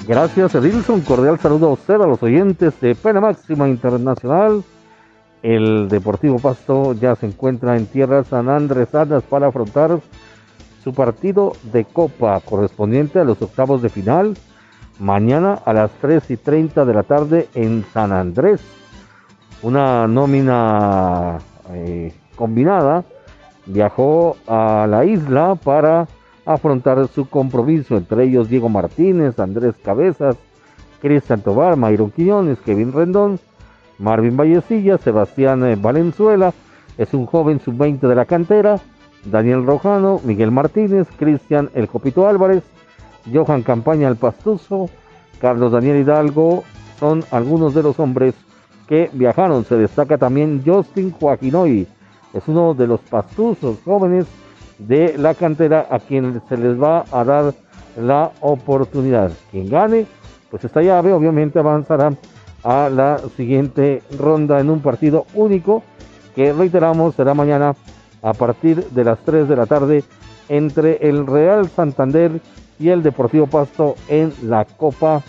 Gracias, Edilson. Cordial saludo a usted, a los oyentes de Pena Máxima Internacional. El Deportivo Pasto ya se encuentra en tierras San Andresanas para afrontar su partido de Copa correspondiente a los octavos de final. Mañana a las 3 y 30 de la tarde en San Andrés. Una nómina eh, combinada viajó a la isla para afrontar su compromiso, entre ellos Diego Martínez, Andrés Cabezas, Cristian Tobar, Mayron Quiñones, Kevin Rendón, Marvin Vallecilla, Sebastián eh, Valenzuela, es un joven sub-20 de la cantera, Daniel Rojano, Miguel Martínez, Cristian El Copito Álvarez, Johan Campaña El Pastuso, Carlos Daniel Hidalgo, son algunos de los hombres que viajaron. Se destaca también Justin Joaquinoy, es uno de los pastuzos jóvenes de la cantera a quien se les va a dar la oportunidad. Quien gane, pues esta llave obviamente avanzará a la siguiente ronda en un partido único que reiteramos será mañana a partir de las 3 de la tarde entre el Real Santander y el Deportivo Pasto en la Copa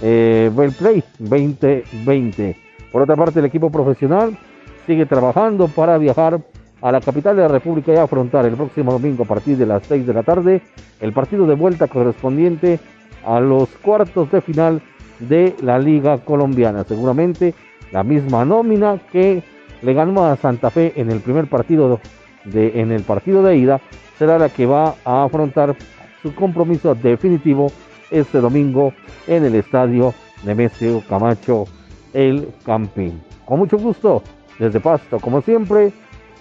eh, Play 2020. Por otra parte, el equipo profesional sigue trabajando para viajar a la capital de la República y afrontar el próximo domingo a partir de las 6 de la tarde el partido de vuelta correspondiente a los cuartos de final de la Liga Colombiana. Seguramente la misma nómina que le ganó a Santa Fe en el primer partido de, en el partido de ida será la que va a afrontar su compromiso definitivo este domingo en el estadio Nemesio Camacho El Campín. Con mucho gusto, desde Pasto, como siempre,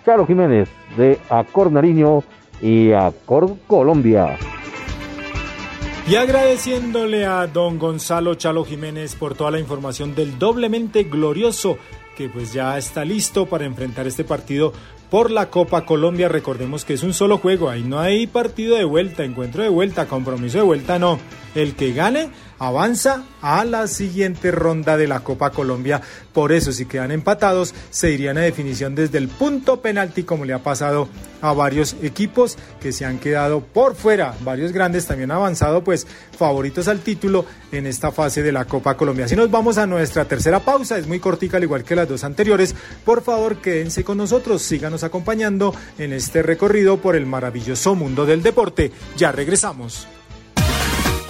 Charo Jiménez de Acor Nariño y Acor Colombia. Y agradeciéndole a don Gonzalo Chalo Jiménez por toda la información del doblemente glorioso que pues ya está listo para enfrentar este partido por la Copa Colombia. Recordemos que es un solo juego, ahí no hay partido de vuelta, encuentro de vuelta, compromiso de vuelta, no. El que gane avanza a la siguiente ronda de la Copa Colombia. Por eso, si quedan empatados, se irían a definición desde el punto penalti, como le ha pasado a varios equipos que se han quedado por fuera. Varios grandes también han avanzado, pues favoritos al título en esta fase de la Copa Colombia. Así nos vamos a nuestra tercera pausa, es muy cortica al igual que las dos anteriores. Por favor, quédense con nosotros, síganos acompañando en este recorrido por el maravilloso mundo del deporte. Ya regresamos.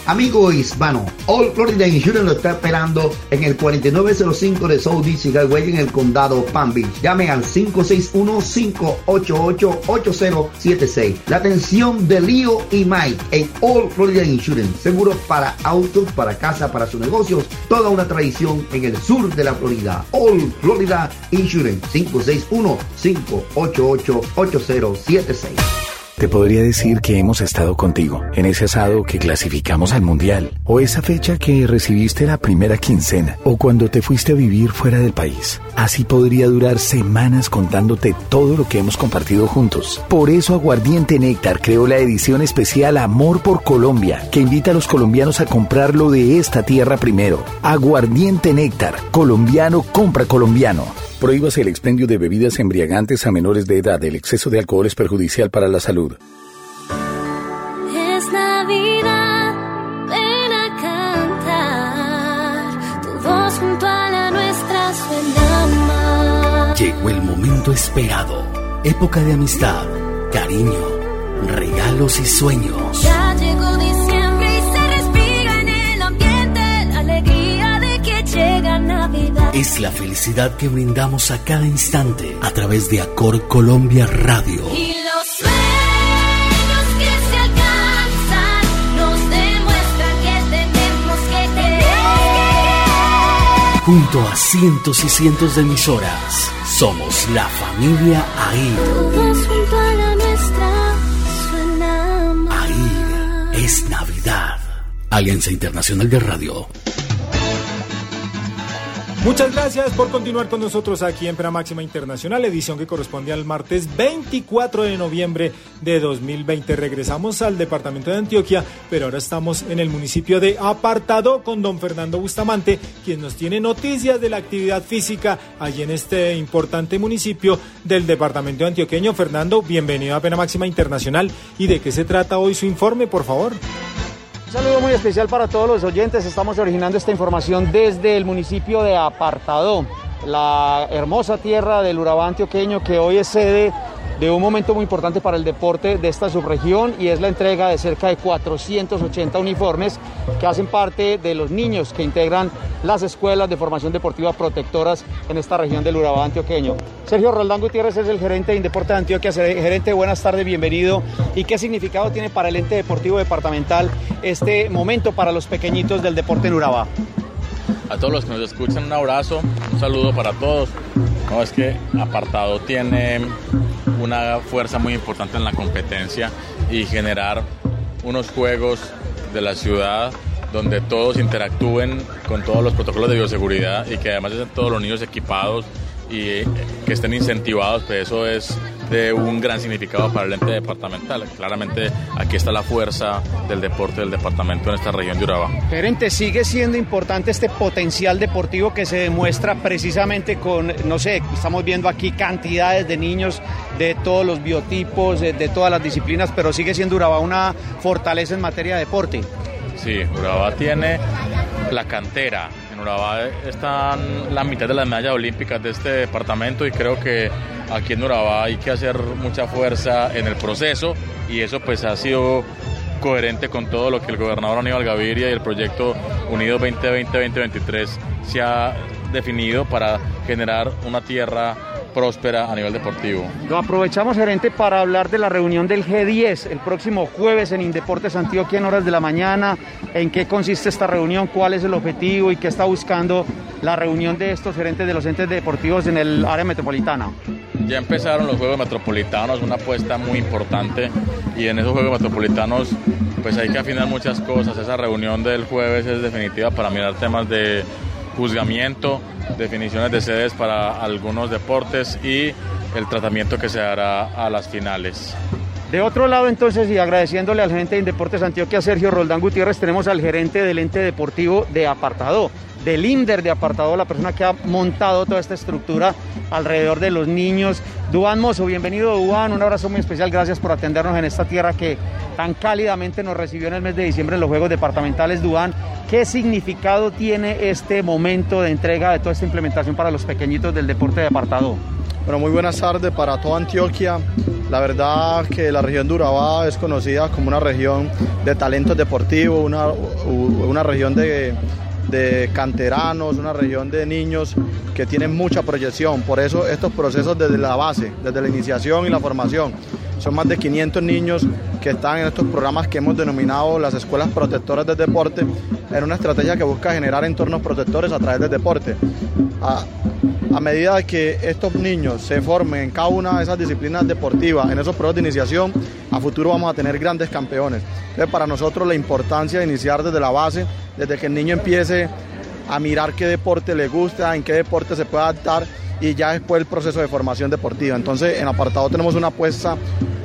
Amigo hispano, All Florida Insurance lo está esperando en el 4905 de South Beach Highway en el condado Palm Beach. Llame al 561-588-8076. La atención de Leo y Mike en All Florida Insurance. Seguros para autos, para casa, para sus negocios. Toda una tradición en el sur de la Florida. All Florida Insurance. 561-588-8076. Te podría decir que hemos estado contigo en ese asado que clasificamos al mundial, o esa fecha que recibiste la primera quincena, o cuando te fuiste a vivir fuera del país. Así podría durar semanas contándote todo lo que hemos compartido juntos. Por eso Aguardiente Néctar creó la edición especial Amor por Colombia, que invita a los colombianos a comprarlo de esta tierra primero. Aguardiente Néctar, colombiano compra colombiano. Prohíbase el expendio de bebidas embriagantes a menores de edad. El exceso de alcohol es perjudicial para la salud. Es Navidad, ven a cantar. Tu voz junto a la nuestra suena. Llegó el momento esperado. Época de amistad, cariño, regalos y sueños. Ya llegó Es la felicidad que brindamos a cada instante a través de Acor Colombia Radio. Y los sueños que se alcanzan nos demuestran que tenemos que. Junto a cientos y cientos de emisoras, somos la familia AIR. Tu voz junto a la nuestra suena más. Es Navidad. Alianza Internacional de Radio. Muchas gracias por continuar con nosotros aquí en Pena Máxima Internacional, edición que corresponde al martes 24 de noviembre de 2020. Regresamos al departamento de Antioquia, pero ahora estamos en el municipio de Apartado con don Fernando Bustamante, quien nos tiene noticias de la actividad física allí en este importante municipio del departamento antioqueño. Fernando, bienvenido a Pena Máxima Internacional. ¿Y de qué se trata hoy su informe, por favor? Un saludo muy especial para todos los oyentes. Estamos originando esta información desde el municipio de Apartadó, la hermosa tierra del Urabá antioqueño que hoy es sede de un momento muy importante para el deporte de esta subregión y es la entrega de cerca de 480 uniformes que hacen parte de los niños que integran las escuelas de formación deportiva protectoras en esta región del Urabá antioqueño. Sergio Roldán Gutiérrez es el gerente de Indeporte de Antioquia. Gerente, buenas tardes, bienvenido. ¿Y qué significado tiene para el ente deportivo departamental este momento para los pequeñitos del deporte en Urabá? A todos los que nos escuchan, un abrazo, un saludo para todos. No, es que Apartado tiene una fuerza muy importante en la competencia y generar unos juegos de la ciudad donde todos interactúen con todos los protocolos de bioseguridad y que además estén todos los niños equipados y eh, que estén incentivados, pues eso es de un gran significado para el ente departamental. Claramente aquí está la fuerza del deporte del departamento en esta región de Urabá. Gerente, sigue siendo importante este potencial deportivo que se demuestra precisamente con, no sé, estamos viendo aquí cantidades de niños de todos los biotipos, de, de todas las disciplinas, pero sigue siendo Urabá una fortaleza en materia de deporte. Sí, Urabá tiene la cantera. En Urabá están la mitad de las medallas olímpicas de este departamento y creo que aquí en Urabá hay que hacer mucha fuerza en el proceso y eso pues ha sido coherente con todo lo que el gobernador Aníbal Gaviria y el proyecto Unido 2020-2023 se ha definido para generar una tierra próspera a nivel deportivo. Lo aprovechamos, gerente, para hablar de la reunión del G10 el próximo jueves en Indeportes Antioquia en horas de la mañana. ¿En qué consiste esta reunión? ¿Cuál es el objetivo? ¿Y qué está buscando la reunión de estos gerentes de los entes deportivos en el área metropolitana? Ya empezaron los Juegos Metropolitanos, una apuesta muy importante y en esos Juegos Metropolitanos pues hay que afinar muchas cosas. Esa reunión del jueves es definitiva para mirar temas de juzgamiento, definiciones de sedes para algunos deportes y el tratamiento que se dará a las finales. De otro lado, entonces, y agradeciéndole al gerente de Deportes Antioquia, Sergio Roldán Gutiérrez, tenemos al gerente del ente deportivo de Apartado, del INDER de Apartado, la persona que ha montado toda esta estructura alrededor de los niños. Duan Mozo, bienvenido Duan, un abrazo muy especial, gracias por atendernos en esta tierra que tan cálidamente nos recibió en el mes de diciembre en los Juegos Departamentales. Duan, ¿qué significado tiene este momento de entrega de toda esta implementación para los pequeñitos del deporte de Apartado? Bueno, muy buenas tardes para toda Antioquia. La verdad que la región de Urabá es conocida como una región de talentos deportivos, una, una región de, de canteranos, una región de niños que tienen mucha proyección. Por eso estos procesos desde la base, desde la iniciación y la formación. Son más de 500 niños que están en estos programas que hemos denominado las escuelas protectoras del deporte, en una estrategia que busca generar entornos protectores a través del deporte. A, a medida que estos niños se formen en cada una de esas disciplinas deportivas, en esos procesos de iniciación, a futuro vamos a tener grandes campeones. Entonces, para nosotros la importancia de iniciar desde la base, desde que el niño empiece a mirar qué deporte le gusta, en qué deporte se puede adaptar y ya después el proceso de formación deportiva. Entonces, en apartado tenemos una apuesta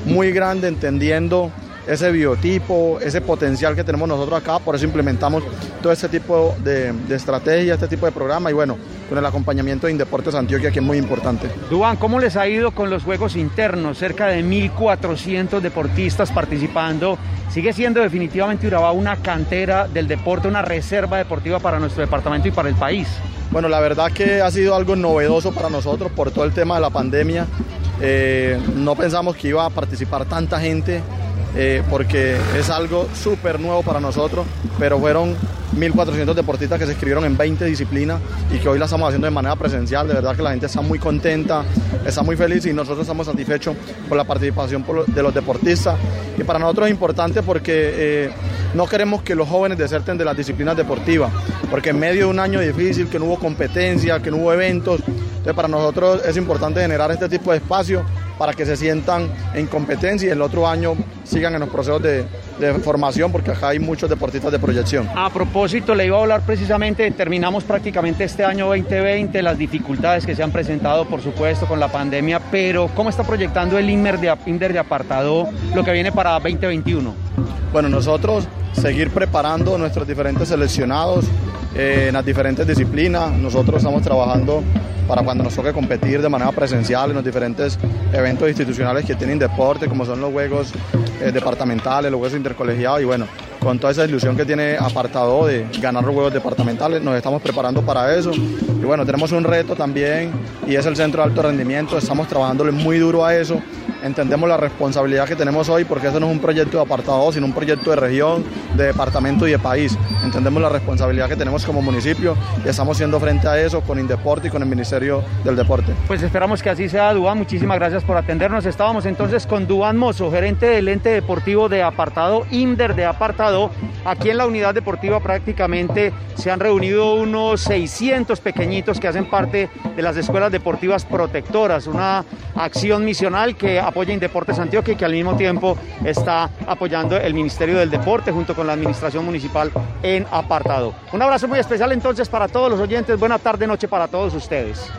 muy grande entendiendo ese biotipo, ese potencial que tenemos nosotros acá, por eso implementamos todo este tipo de, de estrategia, este tipo de programa y bueno, con el acompañamiento de Indeportes Antioquia que es muy importante. Duan, ¿cómo les ha ido con los juegos internos? Cerca de 1.400 deportistas participando. Sigue siendo definitivamente Urabá una cantera del deporte, una reserva deportiva para nuestro departamento y para el país. Bueno, la verdad que ha sido algo novedoso para nosotros por todo el tema de la pandemia. Eh, no pensamos que iba a participar tanta gente eh, porque es algo súper nuevo para nosotros, pero fueron 1.400 deportistas que se inscribieron en 20 disciplinas y que hoy la estamos haciendo de manera presencial. De verdad que la gente está muy contenta, está muy feliz y nosotros estamos satisfechos por la participación de los deportistas. Y para nosotros es importante porque eh, no queremos que los jóvenes deserten de las disciplinas deportivas, porque en medio de un año difícil, que no hubo competencia, que no hubo eventos, entonces para nosotros es importante generar este tipo de espacios para que se sientan en competencia y el otro año sigan en los procesos de, formación porque acá hay muchos deportistas de proyección. A propósito, le iba a hablar precisamente, terminamos prácticamente este año 2020, las dificultades que se han presentado, por supuesto, con la pandemia, pero ¿cómo está proyectando el INDER de, INDER de apartado lo que viene para 2021? Bueno, nosotros seguir preparando nuestros diferentes seleccionados eh, en las diferentes disciplinas. Nosotros estamos trabajando para cuando nos toque competir de manera presencial en los diferentes eventos institucionales que tienen deporte, como son los juegos eh, departamentales, los juegos intercolegiados y bueno, con toda esa ilusión que tiene apartado de ganar los juegos departamentales, nos estamos preparando para eso. Y bueno, tenemos un reto también y es el centro de alto rendimiento, estamos trabajándole muy duro a eso. Entendemos la responsabilidad que tenemos hoy porque eso no es un proyecto de apartado, sino un proyecto de región, de departamento y de país. Entendemos la responsabilidad que tenemos como municipio y estamos haciendo frente a eso con Indeporte y con el Ministerio del Deporte. Pues esperamos que así sea, Duan. Muchísimas gracias por atendernos. Estábamos entonces con Duan Mozo, gerente del ente deportivo de apartado, INDER de apartado. Aquí en la unidad deportiva prácticamente se han reunido unos 600 pequeñitos que hacen parte de las escuelas deportivas protectoras, una acción misional que apoya Indeportes Antioquia y que al mismo tiempo está apoyando el Ministerio del Deporte junto con la Administración Municipal en apartado. Un abrazo muy especial entonces para todos los oyentes. Buena tarde, noche para todos ustedes.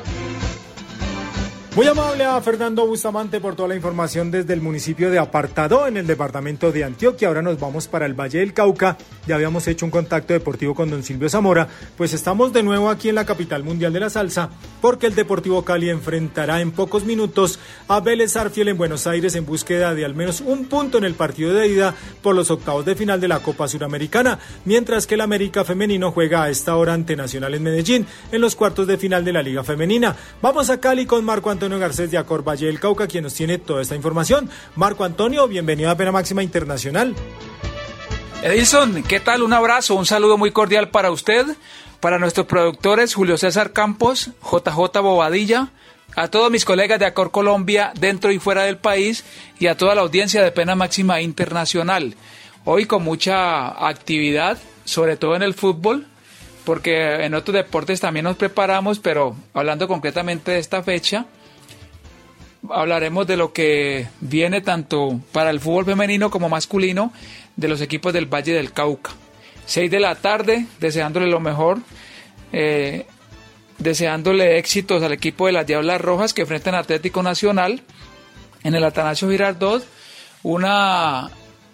Muy amable a Fernando Bustamante por toda la información desde el municipio de Apartado en el departamento de Antioquia. Ahora nos vamos para el Valle del Cauca. Ya habíamos hecho un contacto deportivo con don Silvio Zamora. Pues estamos de nuevo aquí en la capital mundial de la salsa porque el Deportivo Cali enfrentará en pocos minutos a Vélez Arfiel en Buenos Aires en búsqueda de al menos un punto en el partido de ida por los octavos de final de la Copa Suramericana, mientras que el América Femenino juega a esta hora ante Nacional en Medellín en los cuartos de final de la Liga Femenina. Vamos a Cali con Marco Antonio Antonio Garcés de Acor Valle del Cauca, quien nos tiene toda esta información. Marco Antonio, bienvenido a Pena Máxima Internacional. Edilson, ¿qué tal? Un abrazo, un saludo muy cordial para usted, para nuestros productores Julio César Campos, JJ Bobadilla, a todos mis colegas de Acor Colombia dentro y fuera del país y a toda la audiencia de Pena Máxima Internacional. Hoy con mucha actividad, sobre todo en el fútbol, porque en otros deportes también nos preparamos, pero hablando concretamente de esta fecha, hablaremos de lo que viene tanto para el fútbol femenino como masculino de los equipos del Valle del Cauca. 6 de la tarde, deseándole lo mejor, eh, deseándole éxitos al equipo de las Diablas Rojas que enfrentan Atlético Nacional en el Atanasio Girardot, una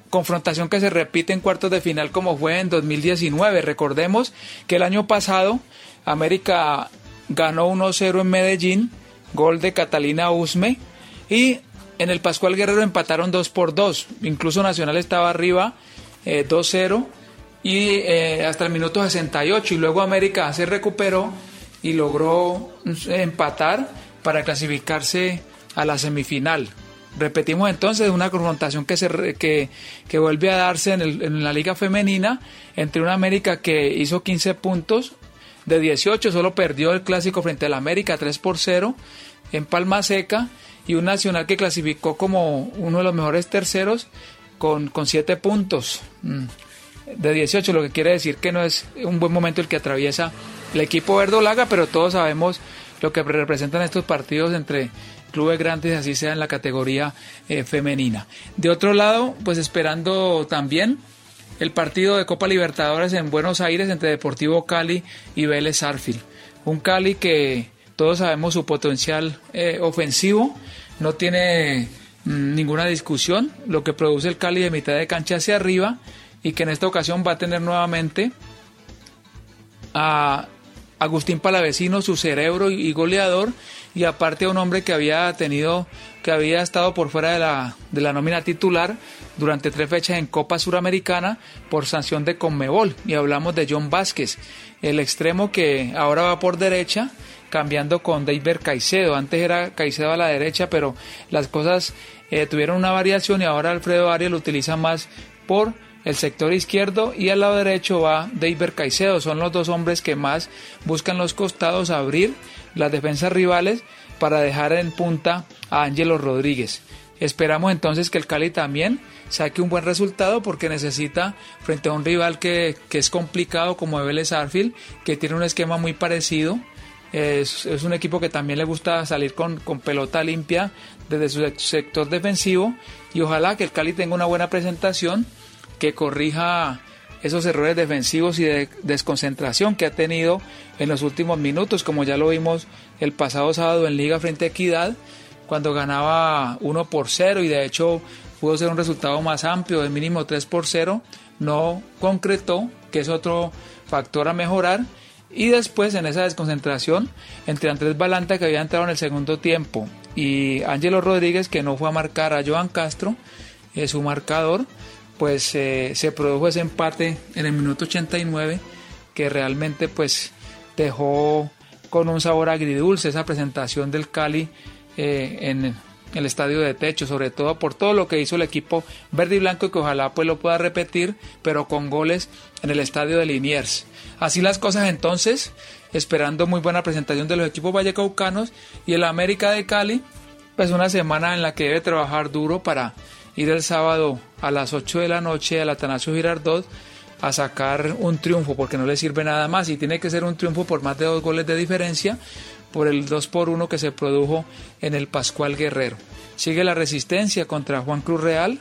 confrontación que se repite en cuartos de final como fue en 2019. Recordemos que el año pasado América ganó 1-0 en Medellín, gol de Catalina Usme, y en el Pascual Guerrero empataron 2 por 2. Incluso Nacional estaba arriba eh, 2-0 y eh, hasta el minuto 68 y luego América se recuperó y logró empatar para clasificarse a la semifinal. Repetimos entonces una confrontación que, se, que, que vuelve a darse en, el, en, la liga femenina entre una América que hizo 15 puntos de 18, solo perdió el clásico frente al América 3 por 0 en Palma Seca y un Nacional que clasificó como uno de los mejores terceros con, con 7 puntos de 18, lo que quiere decir que no es un buen momento el que atraviesa el equipo verdolaga, pero todos sabemos lo que representan estos partidos entre clubes grandes, así sea en la categoría eh, femenina. De otro lado, pues esperando también el partido de Copa Libertadores en Buenos Aires entre Deportivo Cali y Vélez Arfield. Un Cali que todos sabemos su potencial eh, ofensivo, no tiene mm, ninguna discusión, lo que produce el Cali de mitad de cancha hacia arriba y que en esta ocasión va a tener nuevamente a Agustín Palavecino, su cerebro y goleador, y aparte a un hombre que había tenido, que había estado por fuera de la, de la nómina titular durante tres fechas en Copa Suramericana por sanción de Conmebol. Y hablamos de John Vázquez, el extremo que ahora va por derecha, cambiando con David Caicedo. Antes era Caicedo a la derecha, pero las cosas eh, tuvieron una variación y ahora Alfredo Arias lo utiliza más por el sector izquierdo y al lado derecho va David Caicedo. Son los dos hombres que más buscan los costados abrir las defensas rivales para dejar en punta a Ángelo Rodríguez. Esperamos entonces que el Cali también saque un buen resultado porque necesita frente a un rival que, es complicado como Vélez Arfield, que tiene un esquema muy parecido. Es, es, un equipo que también le gusta salir con, con pelota limpia desde su sector defensivo y ojalá que el Cali tenga una buena presentación que corrija esos errores defensivos y de desconcentración que ha tenido en los últimos minutos, como ya lo vimos el pasado sábado en Liga frente a Equidad, cuando ganaba 1 por 0 y de hecho pudo ser un resultado más amplio, de mínimo 3 por 0, no concretó, que es otro factor a mejorar. Y después en esa desconcentración entre Andrés Balanta que había entrado en el segundo tiempo y Ángelo Rodríguez que no fue a marcar a Joan Castro, es su marcador, pues eh, se produjo ese empate en el minuto 89 que realmente pues dejó con un sabor agridulce esa presentación del Cali eh, en el estadio de techo, sobre todo por todo lo que hizo el equipo verde y blanco y que ojalá pues lo pueda repetir, pero con goles en el estadio de Liniers. Así las cosas entonces, esperando muy buena presentación de los equipos vallecaucanos y el América de Cali, pues una semana en la que debe trabajar duro para ir el sábado a las 8 de la noche al Atanasio Girardot a sacar un triunfo porque no le sirve nada más y tiene que ser un triunfo por más de dos goles de diferencia por el 2 por 1 que se produjo en el Pascual Guerrero. Sigue la resistencia contra Juan Cruz Real,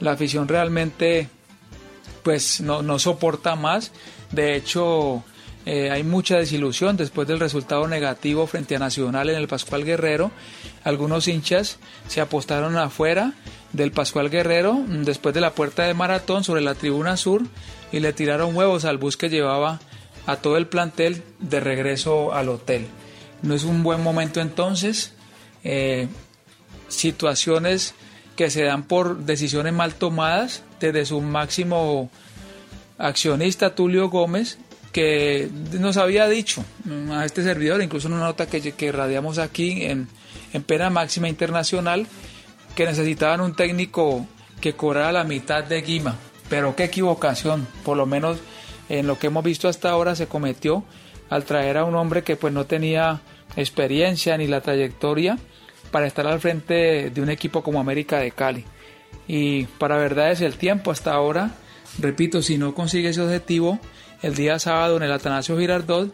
la afición realmente pues no, no soporta más, de hecho eh, hay mucha desilusión después del resultado negativo frente a Nacional en el Pascual Guerrero. Algunos hinchas se apostaron afuera del Pascual Guerrero después de la puerta de maratón sobre la tribuna sur y le tiraron huevos al bus que llevaba a todo el plantel de regreso al hotel. No es un buen momento entonces. Eh, situaciones que se dan por decisiones mal tomadas desde su máximo accionista Tulio Gómez que nos había dicho a este servidor, incluso en una nota que, que radiamos aquí en, en pena máxima internacional, que necesitaban un técnico que cobrara la mitad de Guima. Pero qué equivocación, por lo menos en lo que hemos visto hasta ahora se cometió al traer a un hombre que pues no tenía experiencia ni la trayectoria para estar al frente de un equipo como América de Cali. Y para verdad es el tiempo hasta ahora, repito, si no consigue ese objetivo, el día sábado en el Atanasio Girardot,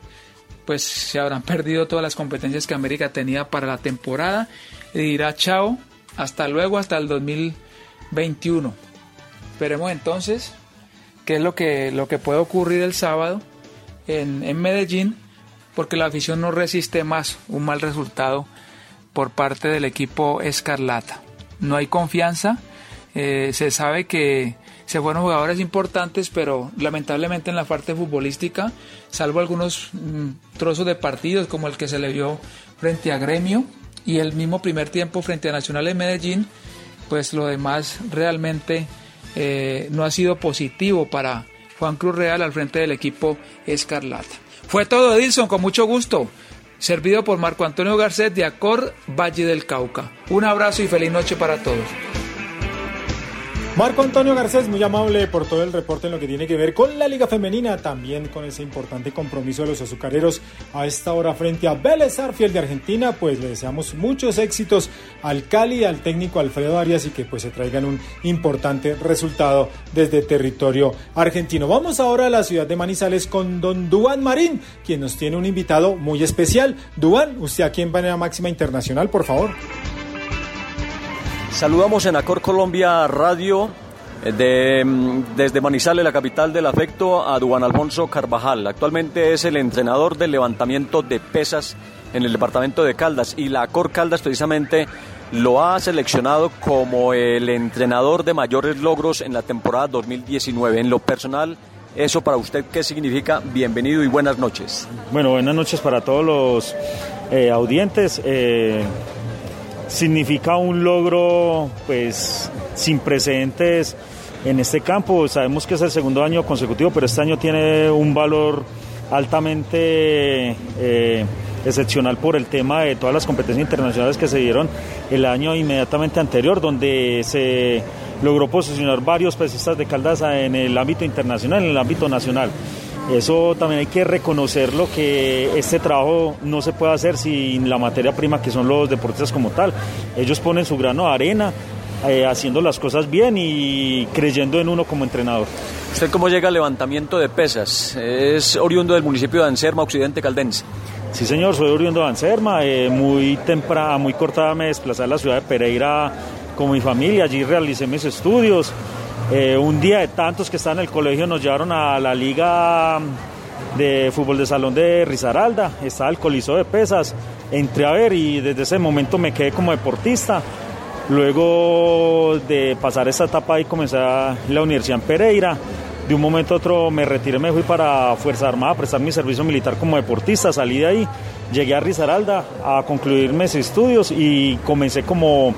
pues se habrán perdido todas las competencias que América tenía para la temporada y dirá chao, hasta luego, hasta el 2021. Esperemos entonces qué es lo que, lo que puede ocurrir el sábado en, en Medellín, porque la afición no resiste más un mal resultado por parte del equipo Escarlata. No hay confianza, eh, se sabe que se fueron jugadores importantes, pero lamentablemente en la parte futbolística, salvo algunos mm, trozos de partidos como el que se le vio frente a Gremio y el mismo primer tiempo frente a Nacional de Medellín, pues lo demás realmente eh, no ha sido positivo para Juan Cruz Real al frente del equipo Escarlata. Fue todo, Edilson, con mucho gusto. Servido por Marco Antonio Garcet de Acor, Valle del Cauca. Un abrazo y feliz noche para todos. Marco Antonio Garcés, muy amable por todo el reporte en lo que tiene que ver con la Liga Femenina, también con ese importante compromiso de los azucareros a esta hora frente a Vélez Arfiel de Argentina. Pues le deseamos muchos éxitos al Cali, al técnico Alfredo Arias y que pues se traigan un importante resultado desde territorio argentino. Vamos ahora a la ciudad de Manizales con don Duan Marín, quien nos tiene un invitado muy especial. Duan, usted aquí en Panera Máxima Internacional, por favor. Saludamos en Acor Colombia Radio eh, mm, desde Manizales, la capital del afecto, a Duan Alfonso Carvajal. Actualmente es el entrenador del levantamiento de pesas en el departamento de Caldas y la Acor Caldas precisamente lo ha seleccionado como el entrenador de mayores logros en la temporada 2019. En lo personal, ¿eso para usted qué significa? Bienvenido y buenas noches. Bueno, buenas noches para todos los eh, audientes. Eh, significa un logro pues sin precedentes en este campo. Sabemos que es el segundo año consecutivo, pero este año tiene un valor altamente eh, excepcional por el tema de todas las competencias internacionales que se dieron el año inmediatamente anterior, donde se logró posicionar varios pesistas de Caldas en el ámbito internacional, en el ámbito nacional. Eso también hay que reconocerlo, que este trabajo no se puede hacer sin la materia prima que son los deportistas como tal. Ellos ponen su grano de arena, eh, haciendo las cosas bien y creyendo en uno como entrenador. ¿Usted cómo llega al levantamiento de pesas? Es oriundo del municipio de Anserma, Occidente Caldense. Sí, señor, soy oriundo de Anserma. Eh, muy temprana, muy cortada me desplacé a la ciudad de Pereira con mi familia. Allí realicé mis estudios. Eh, un día de tantos que estaban en el colegio nos llevaron a la liga de fútbol de salón de Risaralda, estaba el coliseo de pesas, entré a ver y desde ese momento me quedé como deportista. Luego de pasar esta etapa ahí comencé a la universidad en Pereira. De un momento a otro me retiré, me fui para Fuerza Armada a prestar mi servicio militar como deportista, salí de ahí, llegué a Risaralda a concluir mis estudios y comencé como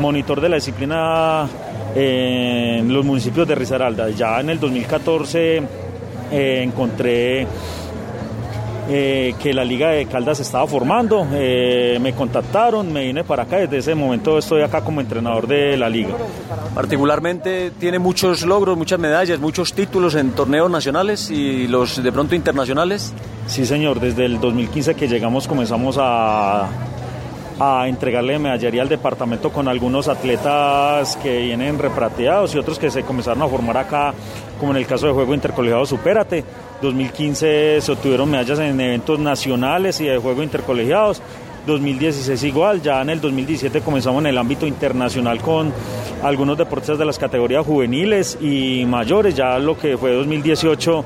monitor de la disciplina en los municipios de Risaralda. Ya en el 2014 eh, encontré eh, que la Liga de Caldas estaba formando, eh, me contactaron, me vine para acá, desde ese momento estoy acá como entrenador de la liga. Particularmente tiene muchos logros, muchas medallas, muchos títulos en torneos nacionales y los de pronto internacionales. Sí señor, desde el 2015 que llegamos comenzamos a a entregarle medallería al departamento con algunos atletas que vienen reprateados y otros que se comenzaron a formar acá, como en el caso de Juego Intercolegiado Supérate. 2015 se obtuvieron medallas en eventos nacionales y de Juego Intercolegiados. 2016 igual, ya en el 2017 comenzamos en el ámbito internacional con algunos deportistas de las categorías juveniles y mayores, ya lo que fue 2018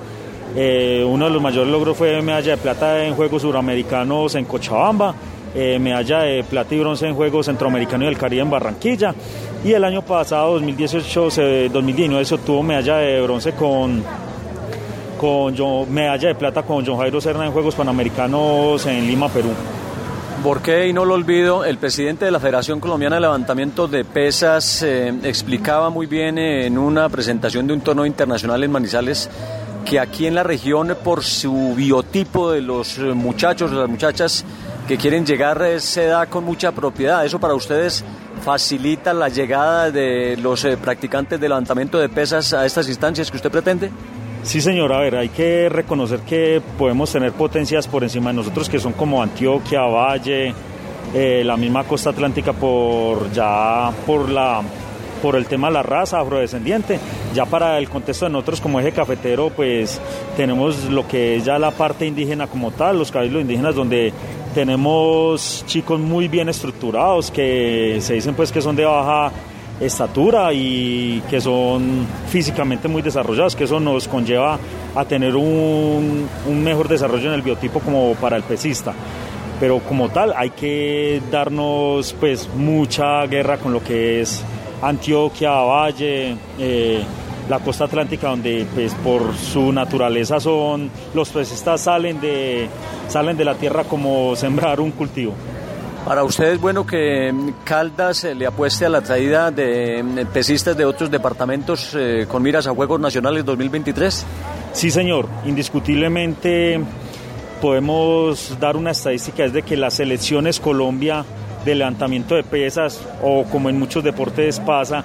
eh, uno de los mayores logros fue medalla de plata en Juegos Suramericanos en Cochabamba eh, medalla de plata y bronce en Juegos Centroamericanos del Caribe en Barranquilla. Y el año pasado, 2018, 2019, se obtuvo medalla de bronce con, con medalla de plata con John Jairo Serna en Juegos Panamericanos en Lima, Perú. ¿Por qué? Y no lo olvido, el presidente de la Federación Colombiana de Levantamiento de Pesas eh, explicaba muy bien eh, en una presentación de un torneo internacional en Manizales que aquí en la región, por su biotipo de los muchachos, de las muchachas, que quieren llegar se da con mucha propiedad. ¿Eso para ustedes facilita la llegada de los eh, practicantes de levantamiento de pesas a estas instancias que usted pretende? Sí, señor. A ver, hay que reconocer que podemos tener potencias por encima de nosotros que son como Antioquia, Valle, eh, la misma costa atlántica por ya por la por el tema de la raza afrodescendiente. Ya para el contexto de nosotros como eje cafetero, pues tenemos lo que es ya la parte indígena como tal, los cabildos indígenas donde tenemos chicos muy bien estructurados que se dicen pues que son de baja estatura y que son físicamente muy desarrollados, que eso nos conlleva a tener un, mejor desarrollo en el biotipo como para el pesista. Pero como tal hay que darnos pues mucha guerra con lo que es Antioquia, Valle, eh, la costa atlántica donde pues por su naturaleza son los pesistas salen de salen de la tierra como sembrar un cultivo. Para usted es bueno que Caldas eh, le apueste a la traída de eh, pesistas de otros departamentos eh, con miras a Juegos Nacionales 2023? Sí, señor. Indiscutiblemente podemos dar una estadística, es de que las selecciones Colombia de levantamiento de pesas, o como en muchos deportes pasa,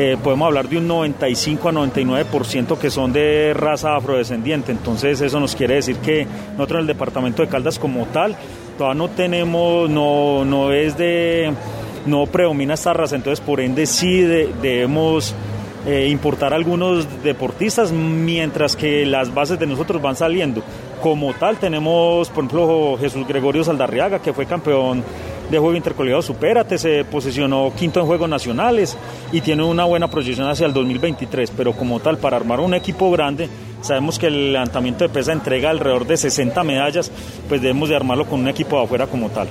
eh, podemos hablar de un 95 a 99% que son de raza afrodescendiente. Entonces eso nos quiere decir que nosotros en el departamento de Caldas como tal, todavía no tenemos, no, no es de, no predomina esta raza, entonces por ende sí debemos eh, importar algunos deportistas mientras que las bases de nosotros van saliendo. Como tal tenemos, por ejemplo, Jesús Gregorio Saldarriaga, que fue campeón de juego intercolegiado Supérate, se posicionó quinto en Juegos Nacionales y tiene una buena proyección hacia el 2023, pero como tal, para armar un equipo grande, sabemos que el levantamiento de pesa entrega alrededor de 60 medallas, pues debemos de armarlo con un equipo de afuera como tal.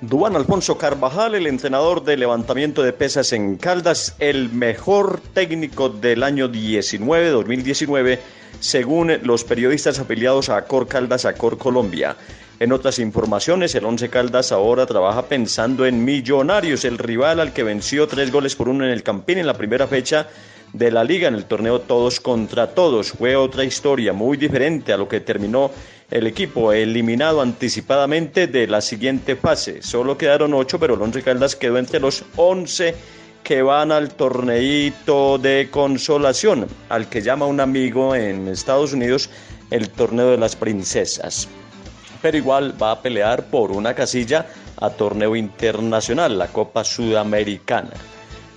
Dubán Alfonso Carvajal, el entrenador de levantamiento de pesas en Caldas, el mejor técnico del año 19, 2019, según los periodistas afiliados a Acor Caldas, Acor Colombia. En otras informaciones, el Once Caldas ahora trabaja pensando en Millonarios, el rival al que venció tres goles por uno en el Campín en la primera fecha de la liga en el torneo Todos contra Todos. Fue otra historia muy diferente a lo que terminó el equipo eliminado anticipadamente de la siguiente fase. Solo quedaron ocho, pero el Once Caldas quedó entre los once que van al torneito de consolación, al que llama un amigo en Estados Unidos el torneo de las princesas. Pero igual va a pelear por una casilla a torneo internacional, la Copa Sudamericana.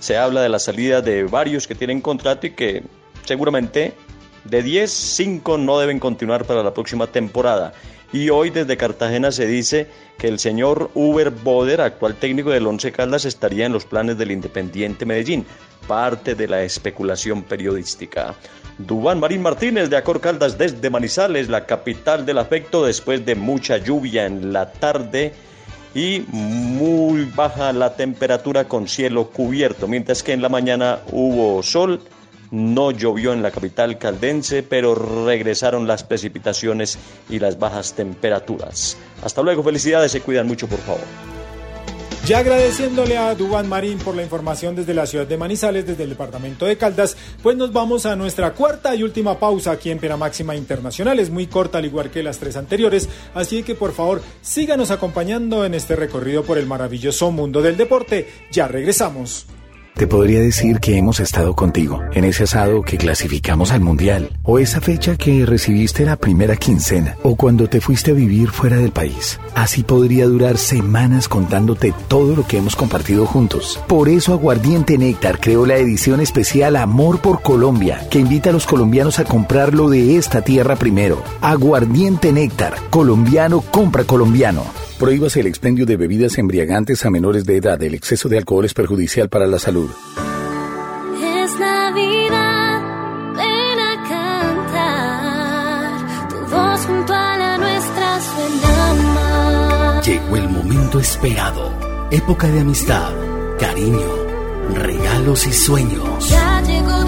Se habla de la salida de varios que tienen contrato y que seguramente de 10, 5 no deben continuar para la próxima temporada. Y hoy desde Cartagena se dice que el señor Uber Boder, actual técnico del Once Caldas, estaría en los planes del Independiente Medellín, parte de la especulación periodística. Dubán Marín Martínez de Acor Caldas desde Manizales, la capital del afecto, después de mucha lluvia en la tarde y muy baja la temperatura con cielo cubierto, mientras que en la mañana hubo sol no llovió en la capital caldense, pero regresaron las precipitaciones y las bajas temperaturas. Hasta luego, felicidades, se cuidan mucho, por favor. Ya agradeciéndole a Dubán Marín por la información desde la ciudad de Manizales, desde el departamento de Caldas, pues nos vamos a nuestra cuarta y última pausa aquí en Pena Máxima Internacional. Es muy corta al igual que las tres anteriores, así que por favor síganos acompañando en este recorrido por el maravilloso mundo del deporte. Ya regresamos. Te podría decir que hemos estado contigo en ese asado que clasificamos al mundial, o esa fecha que recibiste la primera quincena, o cuando te fuiste a vivir fuera del país. Así podría durar semanas contándote todo lo que hemos compartido juntos. Por eso Aguardiente Néctar creó la edición especial Amor por Colombia, que invita a los colombianos a comprarlo de esta tierra primero. Aguardiente Néctar, colombiano compra colombiano. Prohíbase el expendio de bebidas embriagantes a menores de edad. El exceso de alcohol es perjudicial para la salud. Es Navidad, ven a cantar. Tu voz junto a la nuestra suena. Llegó el momento esperado. Época de amistad, cariño, regalos y sueños. Ya llegó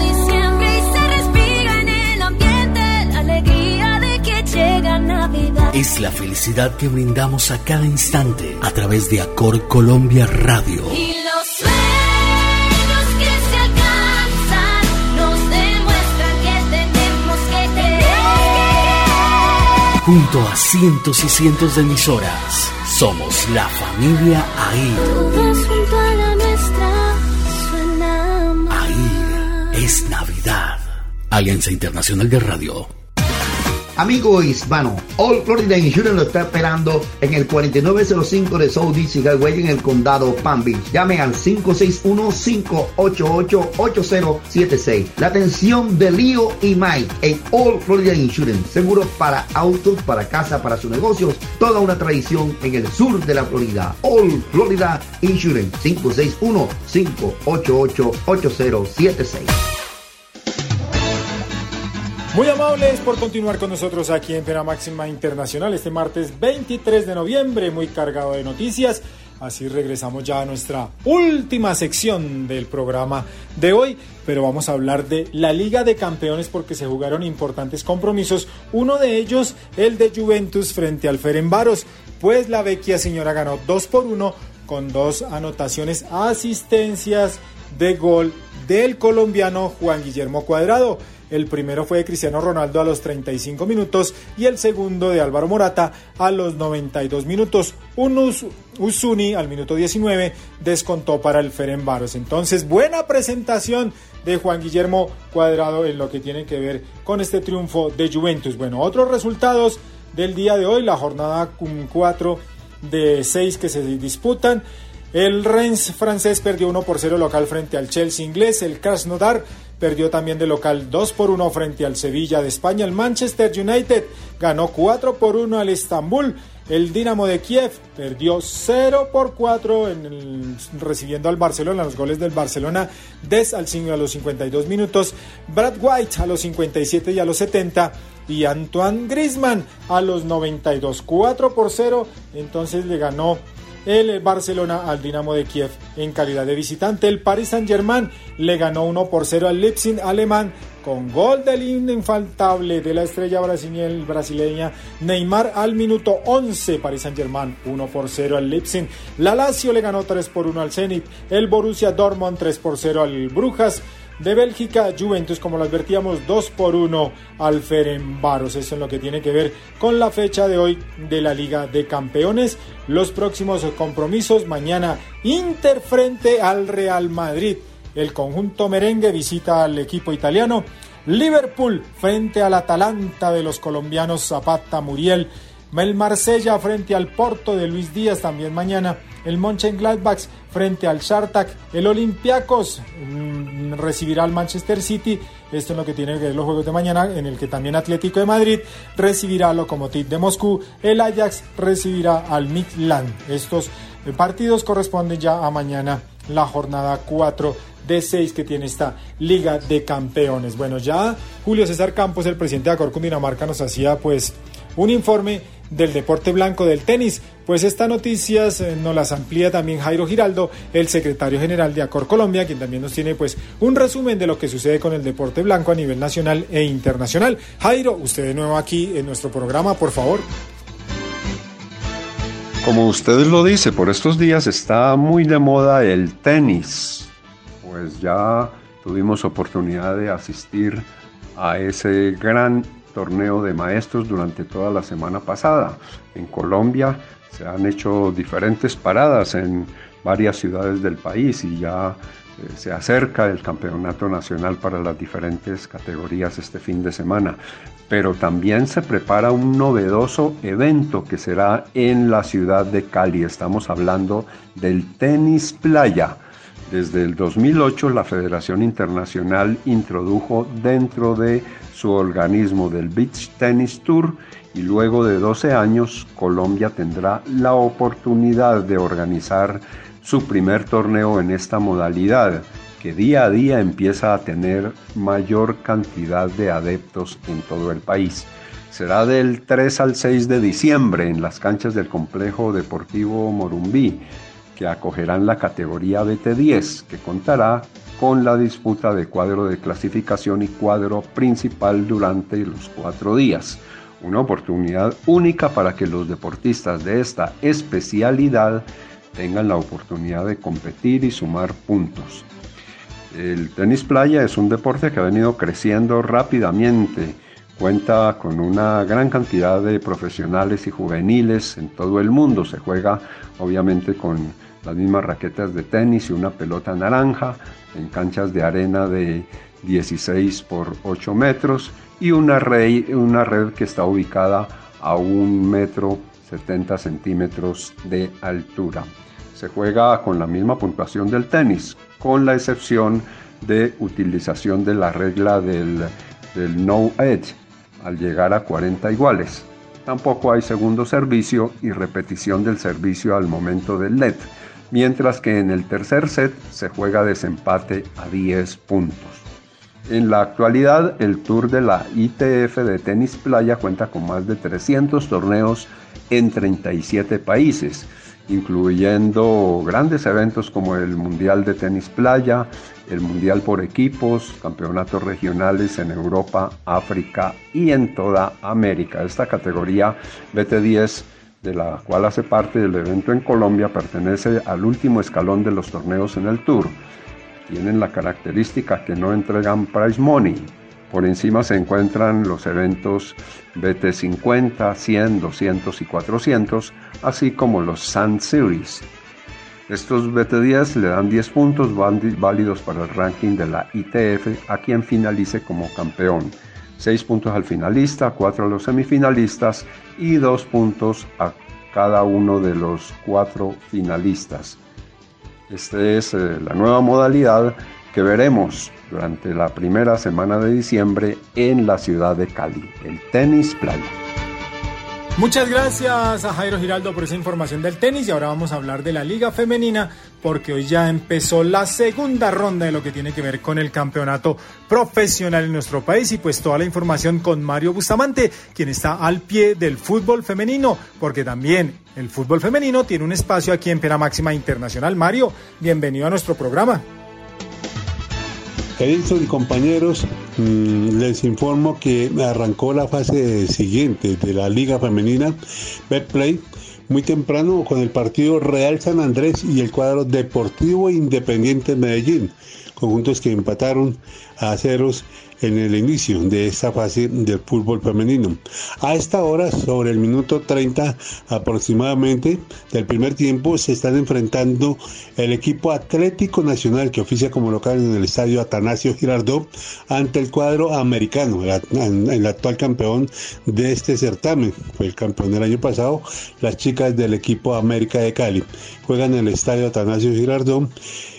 Es la felicidad que brindamos a cada instante a través de Acor Colombia Radio. Y los sueños que se alcanzan nos demuestran que tenemos que querer. Junto a cientos y cientos de emisoras, somos la familia AIR. Todos junto a la nuestra suena más. Es Navidad. Alianza Internacional de Radio. Amigo hispano, All Florida Insurance lo está esperando en el 4905 de South Beach Highway en el condado Palm Beach. Llame al 561-588-8076. La atención de Leo y Mike en All Florida Insurance. Seguros para autos, para casa, para sus negocios. Toda una tradición en el sur de la Florida. All Florida Insurance. 561-588-8076. Muy amables por continuar con nosotros aquí en Pena Máxima Internacional este martes 23 de noviembre, muy cargado de noticias. Así regresamos ya a nuestra última sección del programa de hoy, pero vamos a hablar de la Liga de Campeones porque se jugaron importantes compromisos. Uno de ellos, el de Juventus frente al Ferenbaros, pues la vecchia señora ganó 2 por 1 con dos anotaciones, asistencias de gol del colombiano Juan Guillermo Cuadrado. El primero fue de Cristiano Ronaldo a los 35 minutos y el segundo de Álvaro Morata a los 92 minutos. Un Us- Usuni al minuto 19 descontó para el Ferenbaros. Entonces, buena presentación de Juan Guillermo Cuadrado en lo que tiene que ver con este triunfo de Juventus. Bueno, otros resultados del día de hoy, la jornada 4 de 6 que se disputan. El Rennes francés perdió 1 por 0 local frente al Chelsea inglés. El Krasnodar perdió también de local 2 por 1 frente al Sevilla de España. El Manchester United ganó 4 por 1 al Estambul. El Dinamo de Kiev perdió 0 por 4 en el- recibiendo al Barcelona, los goles del Barcelona Des al a los 52 minutos, Brad White a los 57 y a los 70 y Antoine Griezmann a los 92, 4 por 0, entonces le ganó el Barcelona al Dinamo de Kiev en calidad de visitante. El Paris Saint-Germain le ganó 1 por 0 al Leipzig alemán con gol del infaltable de la estrella brasile- brasileña Neymar al minuto 11. Paris Saint-Germain 1 por 0 al Leipzig. La Lazio le ganó 3 por 1 al Zenit. El Borussia Dortmund 3 por 0 al Brujas. De Bélgica, Juventus, como lo advertíamos, 2 por 1 al Ferenbaros. Eso es lo que tiene que ver con la fecha de hoy de la Liga de Campeones. Los próximos compromisos, mañana Inter frente al Real Madrid. El conjunto merengue visita al equipo italiano. Liverpool frente al Atalanta de los colombianos Zapata Muriel. El Marsella frente al Porto de Luis Díaz también mañana. El Mönchengladbach frente al Shartak. El Olympiacos mm, recibirá al Manchester City. Esto es lo que tiene que ver los juegos de mañana, en el que también Atlético de Madrid recibirá al Lokomotiv de Moscú. El Ajax recibirá al Midland. Estos eh, partidos corresponden ya a mañana, la jornada 4 de 6 que tiene esta Liga de Campeones. Bueno, ya Julio César Campos, el presidente de Acor Cundinamarca, nos hacía pues un informe del deporte blanco del tenis. Pues estas noticias eh, nos las amplía también Jairo Giraldo, el secretario general de Acor Colombia, quien también nos tiene pues un resumen de lo que sucede con el deporte blanco a nivel nacional e internacional. Jairo, usted de nuevo aquí en nuestro programa, por favor. Como ustedes lo dice, por estos días está muy de moda el tenis. Pues ya tuvimos oportunidad de asistir a ese gran torneo de maestros durante toda la semana pasada. En Colombia se han hecho diferentes paradas en varias ciudades del país y ya eh, se acerca el campeonato nacional para las diferentes categorías este fin de semana. Pero también se prepara un novedoso evento que será en la ciudad de Cali. Estamos hablando del tenis playa. Desde el 2008 la Federación Internacional introdujo dentro de su organismo del Beach Tennis Tour y luego de 12 años Colombia tendrá la oportunidad de organizar su primer torneo en esta modalidad que día a día empieza a tener mayor cantidad de adeptos en todo el país. Será del 3 al 6 de diciembre en las canchas del complejo deportivo Morumbí que acogerán la categoría BT10, que contará con la disputa de cuadro de clasificación y cuadro principal durante los cuatro días. Una oportunidad única para que los deportistas de esta especialidad tengan la oportunidad de competir y sumar puntos. El tenis playa es un deporte que ha venido creciendo rápidamente. Cuenta con una gran cantidad de profesionales y juveniles en todo el mundo. Se juega obviamente con las mismas raquetas de tenis y una pelota naranja en canchas de arena de 16 por 8 metros y una red, una red que está ubicada a un metro 70 centímetros de altura. Se juega con la misma puntuación del tenis, con la excepción de utilización de la regla del, del no edge al llegar a 40 iguales. Tampoco hay segundo servicio y repetición del servicio al momento del LED, mientras que en el tercer set se juega desempate a 10 puntos. En la actualidad, el Tour de la ITF de tenis playa cuenta con más de 300 torneos en 37 países, incluyendo grandes eventos como el Mundial de Tenis Playa, el Mundial por equipos, campeonatos regionales en Europa, África y en toda América. Esta categoría BT10 de la cual hace parte del evento en Colombia, pertenece al último escalón de los torneos en el Tour. tienen la característica que no entregan price money. Por encima se encuentran los eventos BT50, 100, 200 y 400, así como los Sand Series. Estos BT10 le dan 10 puntos válidos para el ranking de la ITF a quien finalice como campeón. 6 puntos al finalista, 4 a los semifinalistas y 2 puntos a cada uno de los 4 finalistas. Esta es eh, la nueva modalidad que veremos durante la primera semana de diciembre en la ciudad de Cali, el tenis playa. Muchas gracias a Jairo Giraldo por esa información del tenis y ahora vamos a hablar de la liga femenina porque hoy ya empezó la segunda ronda de lo que tiene que ver con el campeonato profesional en nuestro país y pues toda la información con Mario Bustamante, quien está al pie del fútbol femenino, porque también el fútbol femenino tiene un espacio aquí en Pena Máxima Internacional. Mario, bienvenido a nuestro programa. Edison compañeros, mm, les informo que arrancó la fase siguiente de la Liga Femenina Betplay muy temprano con el partido Real San Andrés y el cuadro Deportivo Independiente Medellín, conjuntos que empataron a ceros en el inicio de esta fase del fútbol femenino. A esta hora, sobre el minuto 30 aproximadamente del primer tiempo, se están enfrentando el equipo Atlético Nacional que oficia como local en el estadio Atanasio Girardot ante el cuadro americano, el, actual campeón de este certamen. Fue el campeón del año pasado, las chicas del equipo América de Cali. Juegan en el estadio Atanasio Girardot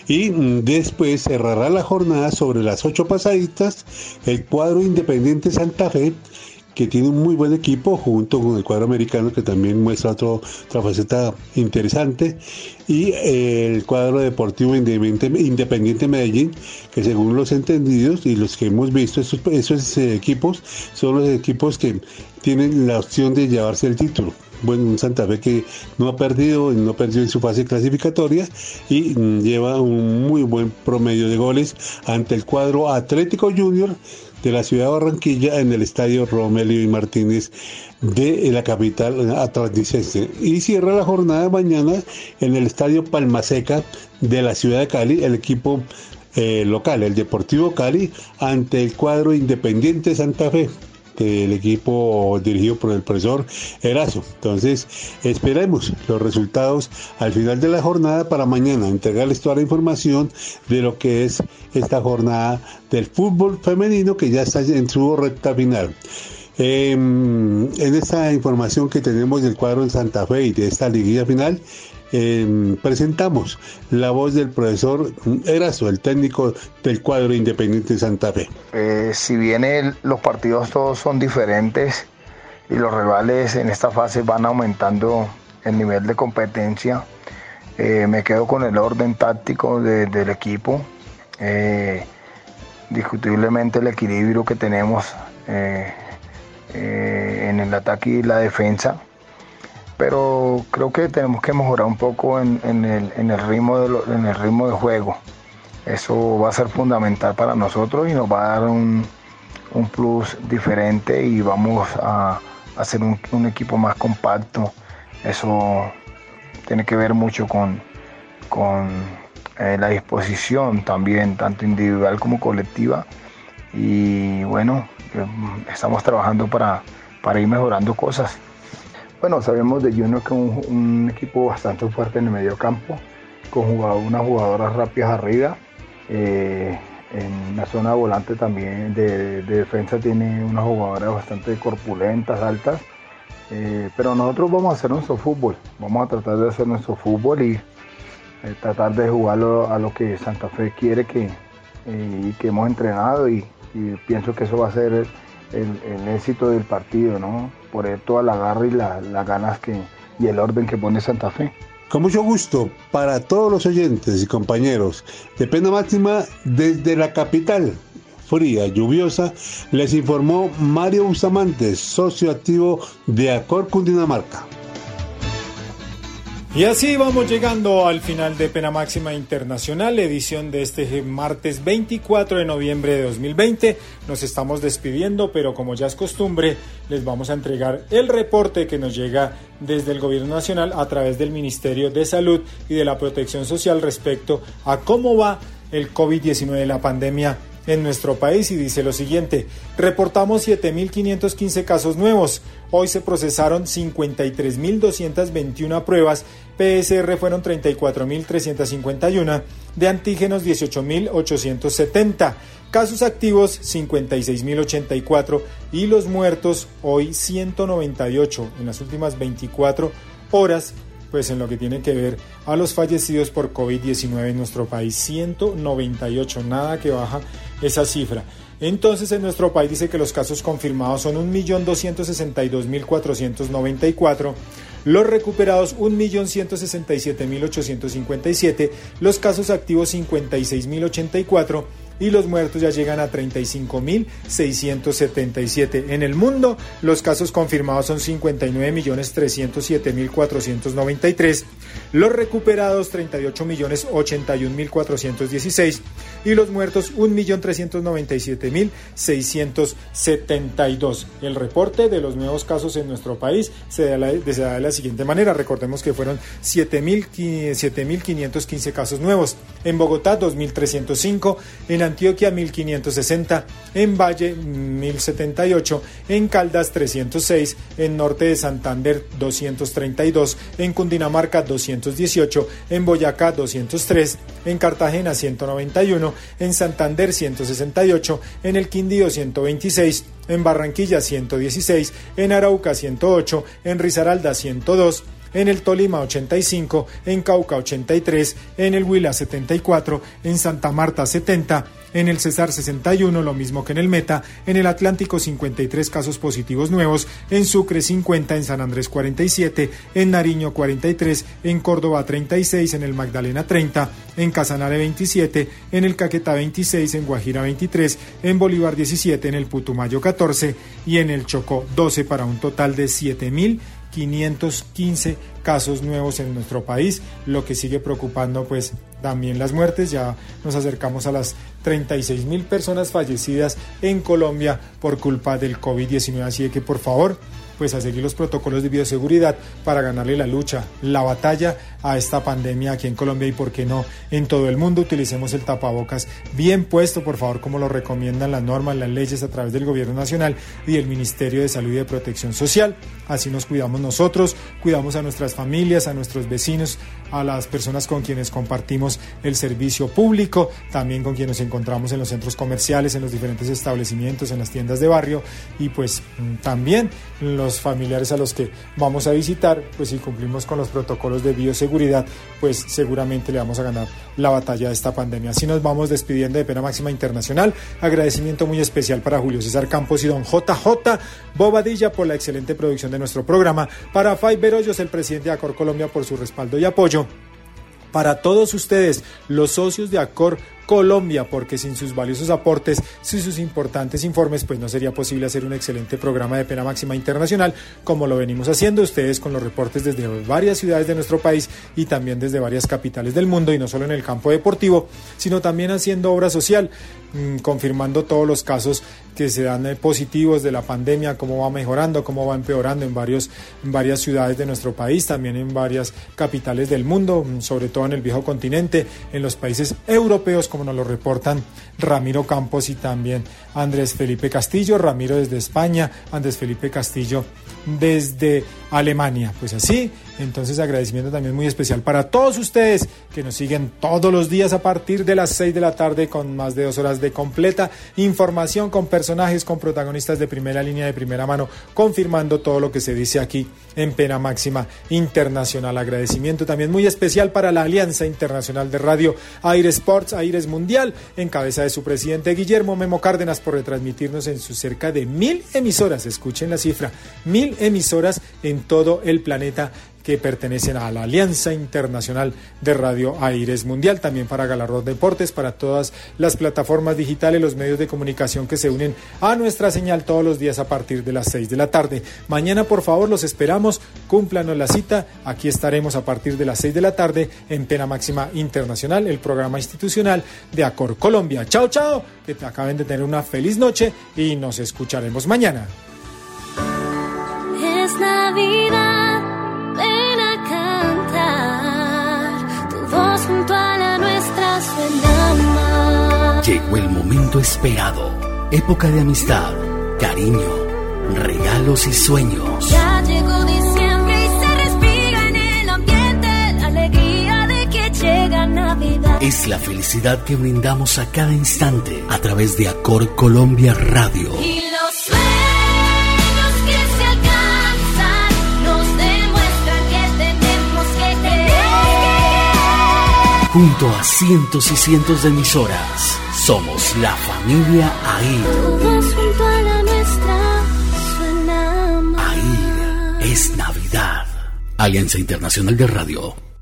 y después cerrará la jornada sobre las ocho pasaditas el cuadro Independiente Santa Fe que tiene un muy buen equipo junto con el cuadro americano que también muestra otra faceta interesante y eh, el cuadro deportivo independiente, Medellín que según los entendidos y los que hemos visto esos, esos eh, equipos son los equipos que tienen la opción de llevarse el título bueno, un Santa Fe que no ha perdido, no perdió en su fase clasificatoria y lleva un muy buen promedio de goles ante el cuadro Atlético Junior de la ciudad de Barranquilla en el estadio Romelio y Martínez de la capital atlanticense. Y cierra la jornada de mañana en el estadio Palmaseca de la ciudad de Cali, el equipo eh, local, el Deportivo Cali, ante el cuadro Independiente Santa Fe del equipo dirigido por el profesor Erazo. Entonces, esperemos los resultados al final de la jornada para mañana, entregarles toda la información de lo que es esta jornada del fútbol femenino que ya está en su recta final. Em, en esta información que tenemos del cuadro en Santa Fe y de esta liguilla final, Em, presentamos la voz del profesor Erazo, el técnico del cuadro Independiente Santa Fe. Eh, si bien los partidos todos son diferentes y los rivales en esta fase van aumentando el nivel de competencia, eh, me quedo con el orden táctico del equipo. Eh, discutiblemente el equilibrio que tenemos en el ataque y la defensa pero creo que tenemos que mejorar un poco en, el, ritmo de juego. Eso va a ser fundamental para nosotros y nos va a dar un, plus diferente y vamos a, hacer un, equipo más compacto. Eso tiene que ver mucho con, eh, la disposición también, tanto individual como colectiva. Y bueno, eh, estamos trabajando para ir mejorando cosas. Bueno, sabemos de Junior que es un, equipo bastante fuerte en el medio campo, con unas jugadoras rápidas arriba. Eh, en la zona volante también de, defensa tiene unas jugadoras bastante corpulentas, altas. Eh, pero nosotros vamos a hacer nuestro fútbol, vamos a tratar de hacer nuestro fútbol y eh, tratar de jugarlo a lo que Santa Fe quiere que, y que hemos entrenado y, pienso que eso va a ser el, el éxito del partido, ¿no? Por toda la garra y las ganas que, y el orden que pone Santa Fe. Con mucho gusto para todos los oyentes y compañeros de Pena Máxima desde la capital fría, lluviosa, les informó Mario Bustamante, socio activo de Acor Cundinamarca. Y así vamos llegando al final de Pena Máxima Internacional, edición de este martes 24 de noviembre de 2020. Nos estamos despidiendo, pero como ya es costumbre, les vamos a entregar el reporte que nos llega desde el Gobierno Nacional a través del Ministerio de Salud y de la Protección Social respecto a cómo va el COVID-19, la pandemia en nuestro país y dice lo siguiente, reportamos 7.515 casos nuevos, hoy se procesaron 53.221 pruebas, PSR fueron 34.351, de antígenos 18.870, casos activos 56.084 y los muertos hoy 198 en las últimas 24 horas pues en lo que tiene que ver a los fallecidos por COVID-19 en nuestro país, 198, nada que baja esa cifra. Entonces en nuestro país dice que los casos confirmados son 1.262.494, los recuperados 1.167.857, los casos activos 56.084 y los muertos ya llegan a 35.677. En el mundo, los casos confirmados son 59.307.493, los recuperados 38.081.416 y los muertos 1.397.672. El reporte de los nuevos casos en nuestro país se da, se da de la siguiente manera. Recordemos que fueron 7.515 casos nuevos. En Bogotá 2.305, en Antioquia 1560, en Valle 1078, en Caldas 306, en Norte de Santander 232, en Cundinamarca 218, en Boyacá 203, en Cartagena 191, en Santander 168, en el Quindío 126, en Barranquilla 116, en Arauca 108, en Risaralda 102, en el Tolima 85, en Cauca 83, en el Huila 74, en Santa Marta 70, en el Cesar 61, lo mismo que en el Meta, en el Atlántico 53 casos positivos nuevos, en Sucre 50, en San Andrés 47, en Nariño 43, en Córdoba 36, en el Magdalena 30, en Casanare 27, en el Caquetá 26, en Guajira 23, en Bolívar 17, en el Putumayo 14 y en el Chocó 12 para un total de 7000 515 casos nuevos en nuestro país, lo que sigue preocupando pues también las muertes, ya nos acercamos a las 36 mil personas fallecidas en Colombia por culpa del COVID-19, así que por favor pues a seguir los protocolos de bioseguridad para ganarle la lucha, la batalla a esta pandemia aquí en Colombia y por qué no en todo el mundo. Utilicemos el tapabocas bien puesto, por favor, como lo recomiendan las normas, las leyes a través del Gobierno Nacional y el Ministerio de Salud y de Protección Social. Así nos cuidamos nosotros, cuidamos a nuestras familias, a nuestros vecinos, a las personas con quienes compartimos el servicio público, también con quienes nos encontramos en los centros comerciales, en los diferentes establecimientos, en las tiendas de barrio y pues también los familiares a los que vamos a visitar, pues si cumplimos con los protocolos de bioseguridad, pues seguramente le vamos a ganar la batalla de esta pandemia. Así nos vamos despidiendo de Pena Máxima Internacional. Agradecimiento muy especial para Julio César Campos y don JJ Bobadilla por la excelente producción de nuestro programa. Para Fay Berollos, el presidente de Acor Colombia, por su respaldo y apoyo. Para todos ustedes, los socios de Acor Colombia, porque sin sus valiosos aportes, sin sus importantes informes, pues no sería posible hacer un excelente programa de pena máxima internacional, como lo venimos haciendo ustedes con los reportes desde varias ciudades de nuestro país y también desde varias capitales del mundo, y no solo en el campo deportivo, sino también haciendo obra social, mmm, confirmando todos los casos que se dan eh, positivos de la pandemia, cómo va mejorando, cómo va empeorando en, varios, en varias ciudades de nuestro país, también en varias capitales del mundo, mmm, sobre todo en el viejo continente, en los países europeos, como nos lo reportan Ramiro Campos y también Andrés Felipe Castillo, Ramiro desde España, Andrés Felipe Castillo desde Alemania. Pues así, entonces agradecimiento también muy especial para todos ustedes que nos siguen todos los días a partir de las 6 de la tarde con más de dos horas de completa información con personajes, con protagonistas de primera línea, de primera mano, confirmando todo lo que se dice aquí en Pena Máxima Internacional. Agradecimiento también muy especial para la Alianza Internacional de Radio Aire Sports, Aires Mundial, en cabeza de su presidente Guillermo Memo Cárdenas por retransmitirnos en sus cerca de mil emisoras, escuchen la cifra, mil emisoras en todo el planeta que pertenecen a la Alianza Internacional de Radio Aires Mundial, también para Galarrón Deportes, para todas las plataformas digitales, los medios de comunicación que se unen a nuestra señal todos los días a partir de las 6 de la tarde. Mañana, por favor, los esperamos, cúmplanos la cita, aquí estaremos a partir de las 6 de la tarde en Pena Máxima Internacional, el programa institucional de Acor Colombia. Chao, chao, que te acaben de tener una feliz noche y nos escucharemos mañana. Es Navidad, ven a cantar. Tu voz junto a la nuestra suena más. Llegó el momento esperado. Época de amistad, cariño, regalos y sueños. Ya llegó diciembre y se respira en el ambiente la alegría de que llega Navidad. Es la felicidad que brindamos a cada instante a través de Acor Colombia Radio. Y Junto a cientos y cientos de emisoras, somos la familia AIR. Todos junto a la nuestra suena más. Es Navidad. Alianza Internacional de Radio.